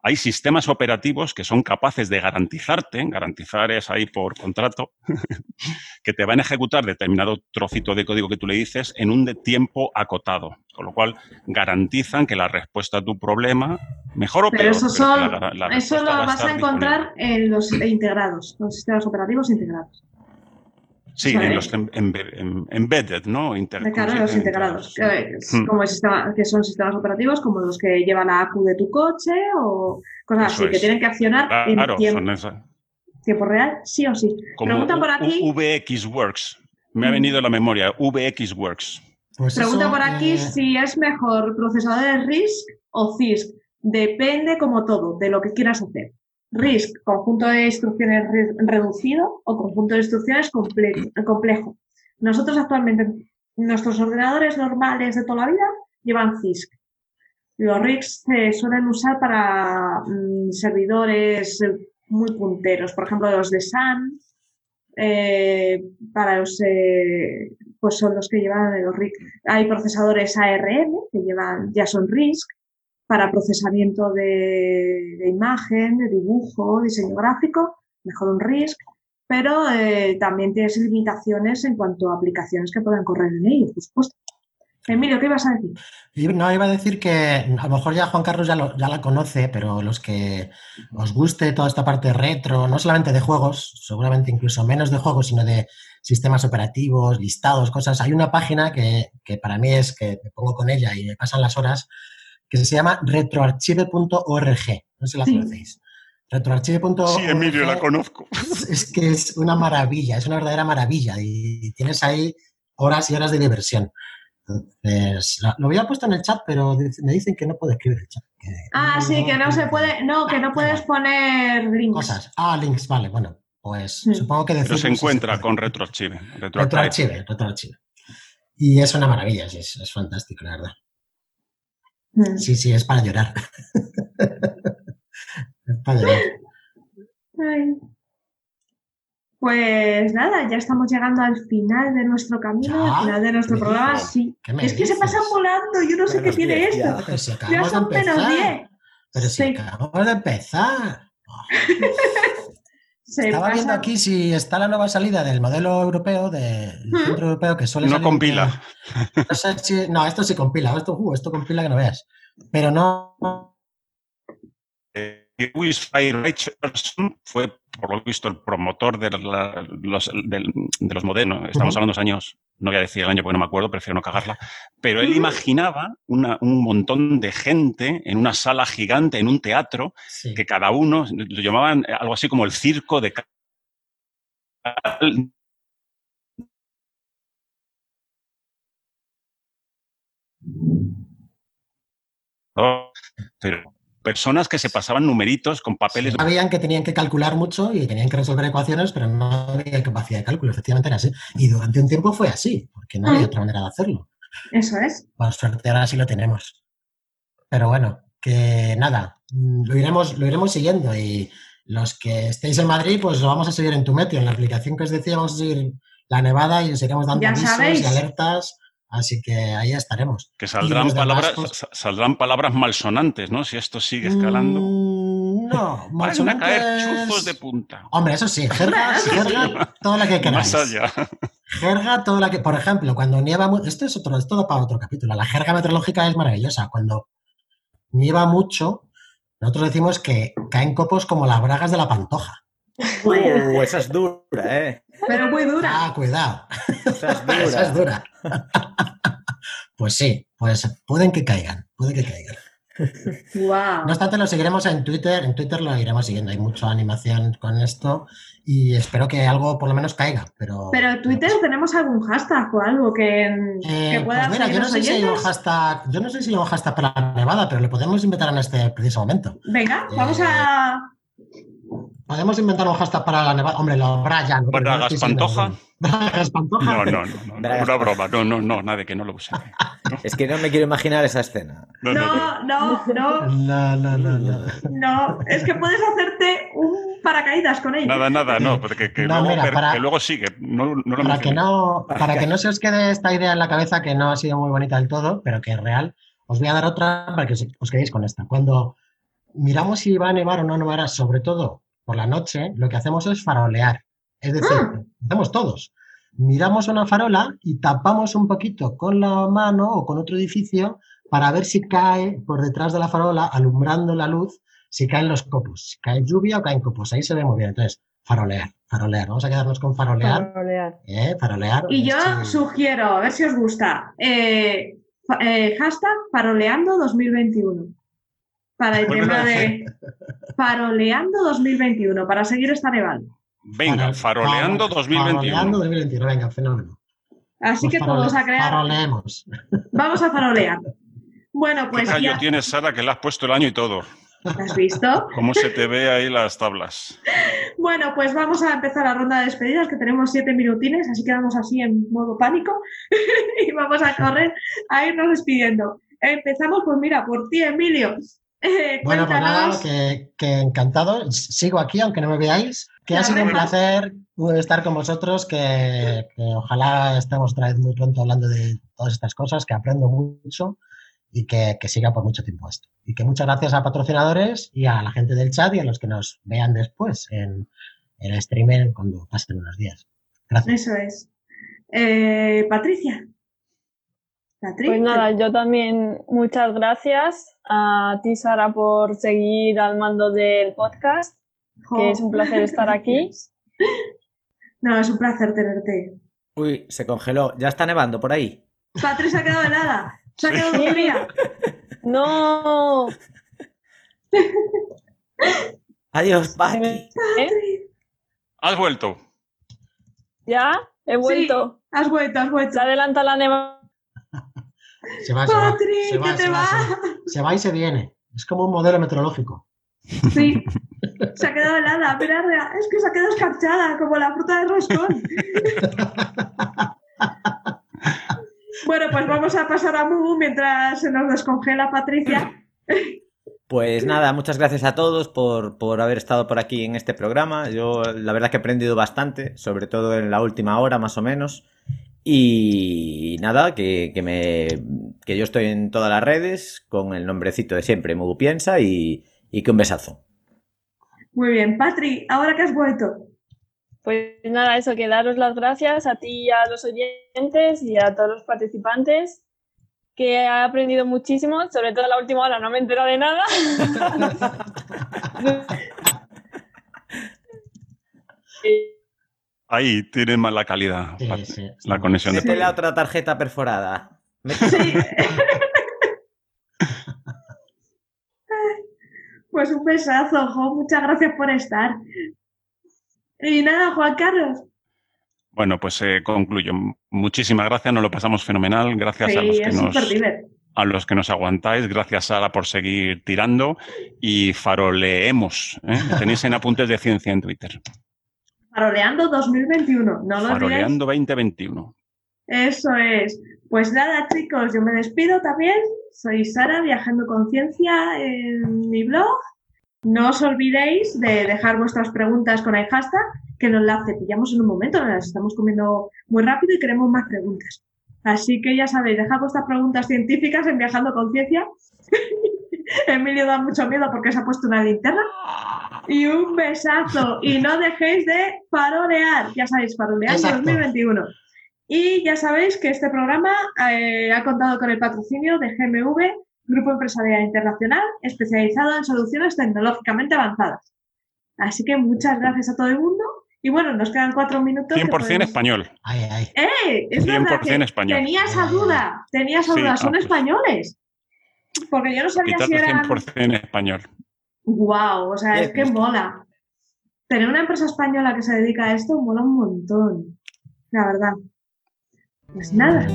Hay sistemas operativos que son capaces de garantizarte, garantizar es ahí por contrato, *laughs* que te van a ejecutar determinado trocito de código que tú le dices en un de tiempo acotado, con lo cual garantizan que la respuesta a tu problema, mejor o Pero peor, eso, son, que la- la eso lo vas a encontrar disponible. en los integrados, los sistemas operativos integrados. Sí, Vale. en los em- embe- em- embedded, ¿no? Inter- De cara a ¿cómo los integrados, que, es Hmm. como el sistema- que son sistemas operativos como los que llevan la ACU de tu coche o cosas Eso así, que tienen que accionar en Claro, tiempo, son esas. tiempo real, sí o sí. Como Pregunta por aquí. U- VXWorks. Me ha Mm. venido a la memoria. VXWorks. pues Pregunta eso, por aquí eh, si es mejor procesador de RISC o CISC. Depende como todo de lo que quieras hacer. RISC, conjunto de instrucciones re- reducido o conjunto de instrucciones comple- complejo. Nosotros actualmente, nuestros ordenadores normales de toda la vida llevan CISC. Los RISC se suelen usar para mm, servidores eh, muy punteros, por ejemplo, los de SAN, eh, para los, eh, pues son los que llevan los RISC. Hay procesadores ARM que llevan, ya son RISC para procesamiento de, de imagen, de dibujo, diseño gráfico, mejor un RISC, pero eh, también tienes limitaciones en cuanto a aplicaciones que puedan correr en ellos, por supuesto. Emilio, ¿qué ibas a decir? No, iba a decir que a lo mejor ya Juan Carlos ya, lo- ya la conoce, pero los que os guste toda esta parte retro, no solamente de juegos, seguramente incluso menos de juegos, sino de sistemas operativos, listados, cosas. Hay una página que, que para mí es que me pongo con ella y me pasan las horas, que se llama retroarchive.org. No sé si la conocéis. Retroarchive.org. Sí, Emilio, la conozco. Es que es una maravilla, es una verdadera maravilla y tienes ahí horas y horas de diversión. Entonces, lo había puesto en el chat, pero me dicen que no puedo escribir el chat. que Ah, sí, que no se puede, no, que no puedes poner links. Cosas. Ah, links, vale, bueno, pues Sí. supongo que Pero decirlo se sí encuentra con RetroArchive. RetroArchive. Retroarchive. Y es una maravilla, es, es fantástico, la verdad. Mm. Sí, sí, es para llorar. *laughs* es para llorar. Ay. Pues nada, ya estamos llegando al final de nuestro camino, ¿Ya? al final de nuestro ¿Me programa. dices? Sí. ¿Qué me Es que se pasan volando, yo no sé qué tiene diez, esto. ya. Pero si Ya son menos empezar. 10. Pero si Sí. acabamos de empezar. *laughs* Se Estaba viendo aquí si está la nueva salida del modelo europeo, del centro europeo que suele No salir compila. de- No, sé si- no, esto sí compila, esto, uh, esto compila que no veas. Pero no. Eh, Lewis Fay Richardson fue, por lo visto, el promotor de, la- los, de los modernos. Estamos hablando de los años, no voy a decir el año porque no me acuerdo, prefiero no cagarla. Pero él imaginaba una- un montón de gente en una sala gigante, en un teatro, Sí. que cada uno lo llamaban eh, algo así como el circo de pero personas que se pasaban numeritos con papeles Sabían que tenían que calcular mucho y tenían que resolver ecuaciones, pero no había capacidad de cálculo. Efectivamente era así. Y durante un tiempo fue así, porque no había Ah. otra manera de hacerlo. Eso es. Por suerte ahora sí lo tenemos. Pero bueno, que nada, lo iremos, lo iremos siguiendo y los que estéis en Madrid, pues lo vamos a seguir en tu meteo. En la aplicación que os decía, vamos a seguir la nevada y os iremos dando avisos y alertas. Así que ahí estaremos. que saldrán palabras pues- sa- saldrán palabras malsonantes, ¿no? Si esto sigue escalando. Mm, no, *laughs* Van a caer chuzos de punta. Hombre, eso sí, jerga, *laughs* jerga, todo lo que queráis. Más allá. Jerga, todo la que, por ejemplo, cuando nieva mucho, esto es otro, es todo para otro capítulo. La jerga meteorológica es maravillosa. Cuando nieva mucho, nosotros decimos que caen copos como las bragas de la pantoja. Uh, esa es dura, ¿eh? Pero muy dura. Ah, cuidado, Esa *laughs* es dura. esa es dura. pues sí, pues pueden que caigan, puede que caigan. Wow. No obstante, lo seguiremos en Twitter. En Twitter lo iremos siguiendo. Hay mucha animación con esto y espero que algo por lo menos caiga. Pero, Pero en Twitter tenemos algún hashtag o algo que, Eh, que pueda pues mira, yo no sé si hay un hashtag, yo no sé si hay un hashtag para la nevada, pero le podemos inventar en este preciso momento. Venga, vamos Eh, a. Podemos inventar un hashtag para la nevada. Hombre, lo Brian. ¿Bragas Pantoja? Bragas Pantoja. No, no, no, no, una broma. No, no, no, nada, que no lo use. *laughs* Es que no me quiero imaginar esa escena. No, no, no. No, no, No, no, no, no. no. Es que puedes hacerte un paracaídas con ello. Nada, nada, no, porque que, No, luego, mira, para- que luego sigue. No, no lo Para que no, para que no se os quede esta idea en la cabeza que no ha sido muy bonita del todo, pero que es real, os voy a dar otra para que os- os quedéis con esta. Cuando miramos si va a nevar o no nevará, sobre todo por la noche, lo que hacemos es farolear. Es decir, hacemos todos. Miramos una farola y tapamos un poquito con la mano o con otro edificio para ver si cae por detrás de la farola, alumbrando la luz, si caen los copos, si cae lluvia o caen copos. Ahí se ve muy bien. Entonces, farolear, farolear. Vamos a quedarnos con farolear. Farolear. ¿eh? Farolear. Y yo Sí. sugiero, a ver si os gusta, eh, eh, hashtag faroleando 2021. Para el tema de faroleando 2021, para seguir esta nevada. Venga, faroleando 2021. Faroleando 2021, venga, fenómeno. Así Pues que farole- todos a crear. Faroleemos. Vamos a farolear. Bueno, ¿Qué pues callo ya tienes, Sara, que le has puesto el año y todo? has visto. ¿Cómo se te ve ahí las tablas? Bueno, pues vamos a empezar la ronda de despedidas, que tenemos siete minutines, así que vamos así en modo pánico *laughs* y vamos a correr a irnos despidiendo. Empezamos, pues mira, por ti, Emilio. Eh, *laughs* Bueno, pues nada, que, que encantado. Sigo aquí, aunque no me veáis. Que ha sido un placer uh, estar con vosotros, que, que ojalá estemos otra vez muy pronto hablando de todas estas cosas, que aprendo mucho y que, que siga por mucho tiempo esto. Y que muchas gracias a patrocinadores y a la gente del chat y a los que nos vean después en, en el streamer cuando pasen unos días. Gracias. Eso es. Eh, Patricia. Pues nada, yo también muchas gracias a ti, Sara, por seguir al mando del podcast, que es un placer estar *laughs* aquí. No, es un placer tenerte. Uy, se congeló. ¿Ya está nevando por ahí? Patri se ha quedado helada. Se ha quedado fría. No, Adiós, Pati. ¿eh? ¿Has vuelto? ¿Ya? He vuelto. Has vuelto, has vuelto. Se adelanta la neva. Se va, se va. Patri, Se va, que te se va, va. se va. Se va y se viene. Es como un modelo meteorológico. Sí, *laughs* se ha quedado helada. Rea- es que se ha quedado escarchada, como la fruta de roscón. *laughs* bueno, pues vamos a pasar a Mugu mientras se nos descongela Patricia. Pues nada, muchas gracias a todos por, por haber estado por aquí en este programa. Yo la verdad que he aprendido bastante, sobre todo en la última hora más o menos. Y nada, que, que me, que yo estoy en todas las redes con el nombrecito de siempre, Mugu Piensa, y, y que un besazo. Muy bien, Patri, ahora que has vuelto. Pues nada, eso, que daros las gracias a ti y a los oyentes y a todos los participantes, que he aprendido muchísimo, sobre todo en la última hora no me he enterado de nada. *laughs* *laughs* Ahí tiene más la calidad, Sí, Pat- sí, la conexión de Mete la otra tarjeta perforada. Sí. *laughs* pues un besazo, Jo. Muchas gracias por estar. Y nada, Juan Carlos. Bueno, pues eh, concluyo. Muchísimas gracias, nos lo pasamos fenomenal. Gracias a, los que nos, súper divertido. a los que nos aguantáis. Gracias, Sara, por seguir tirando. Y faroleemos. ¿eh? Tenéis en apuntes de ciencia en Twitter. Faroleando 2021. No lo. Faroleando 2021. Eso es. Pues nada, chicos, yo me despido también. Soy Sara, viajando con ciencia en mi blog. No os olvidéis de dejar vuestras preguntas con el hashtag, que nos las cepillamos en un momento, nos las estamos comiendo muy rápido y queremos más preguntas. Así que ya sabéis, dejad vuestras preguntas científicas en Viajando con Ciencia. *laughs* *laughs* Emilio da mucho miedo porque se ha puesto una linterna. Y un besazo. Y no dejéis de farolear. Ya sabéis, farolear Exacto. 2021. Y ya sabéis que este programa eh, ha contado con el patrocinio de GMV, Grupo Empresarial Internacional, especializado en soluciones tecnológicamente avanzadas. Así que muchas gracias a todo el mundo. Y bueno, nos quedan cuatro minutos. que 100% podemos- español. Ay, ay. ¡Eh! Es verdad 100% que español. tenía esa duda. Tenía esa Sí, duda. ah, Son pues. españoles. Porque yo no sabía si era... 100% en español. Wow, o sea, es que mola. Tener una empresa española que se dedica a esto mola un montón. La verdad. Pues nada.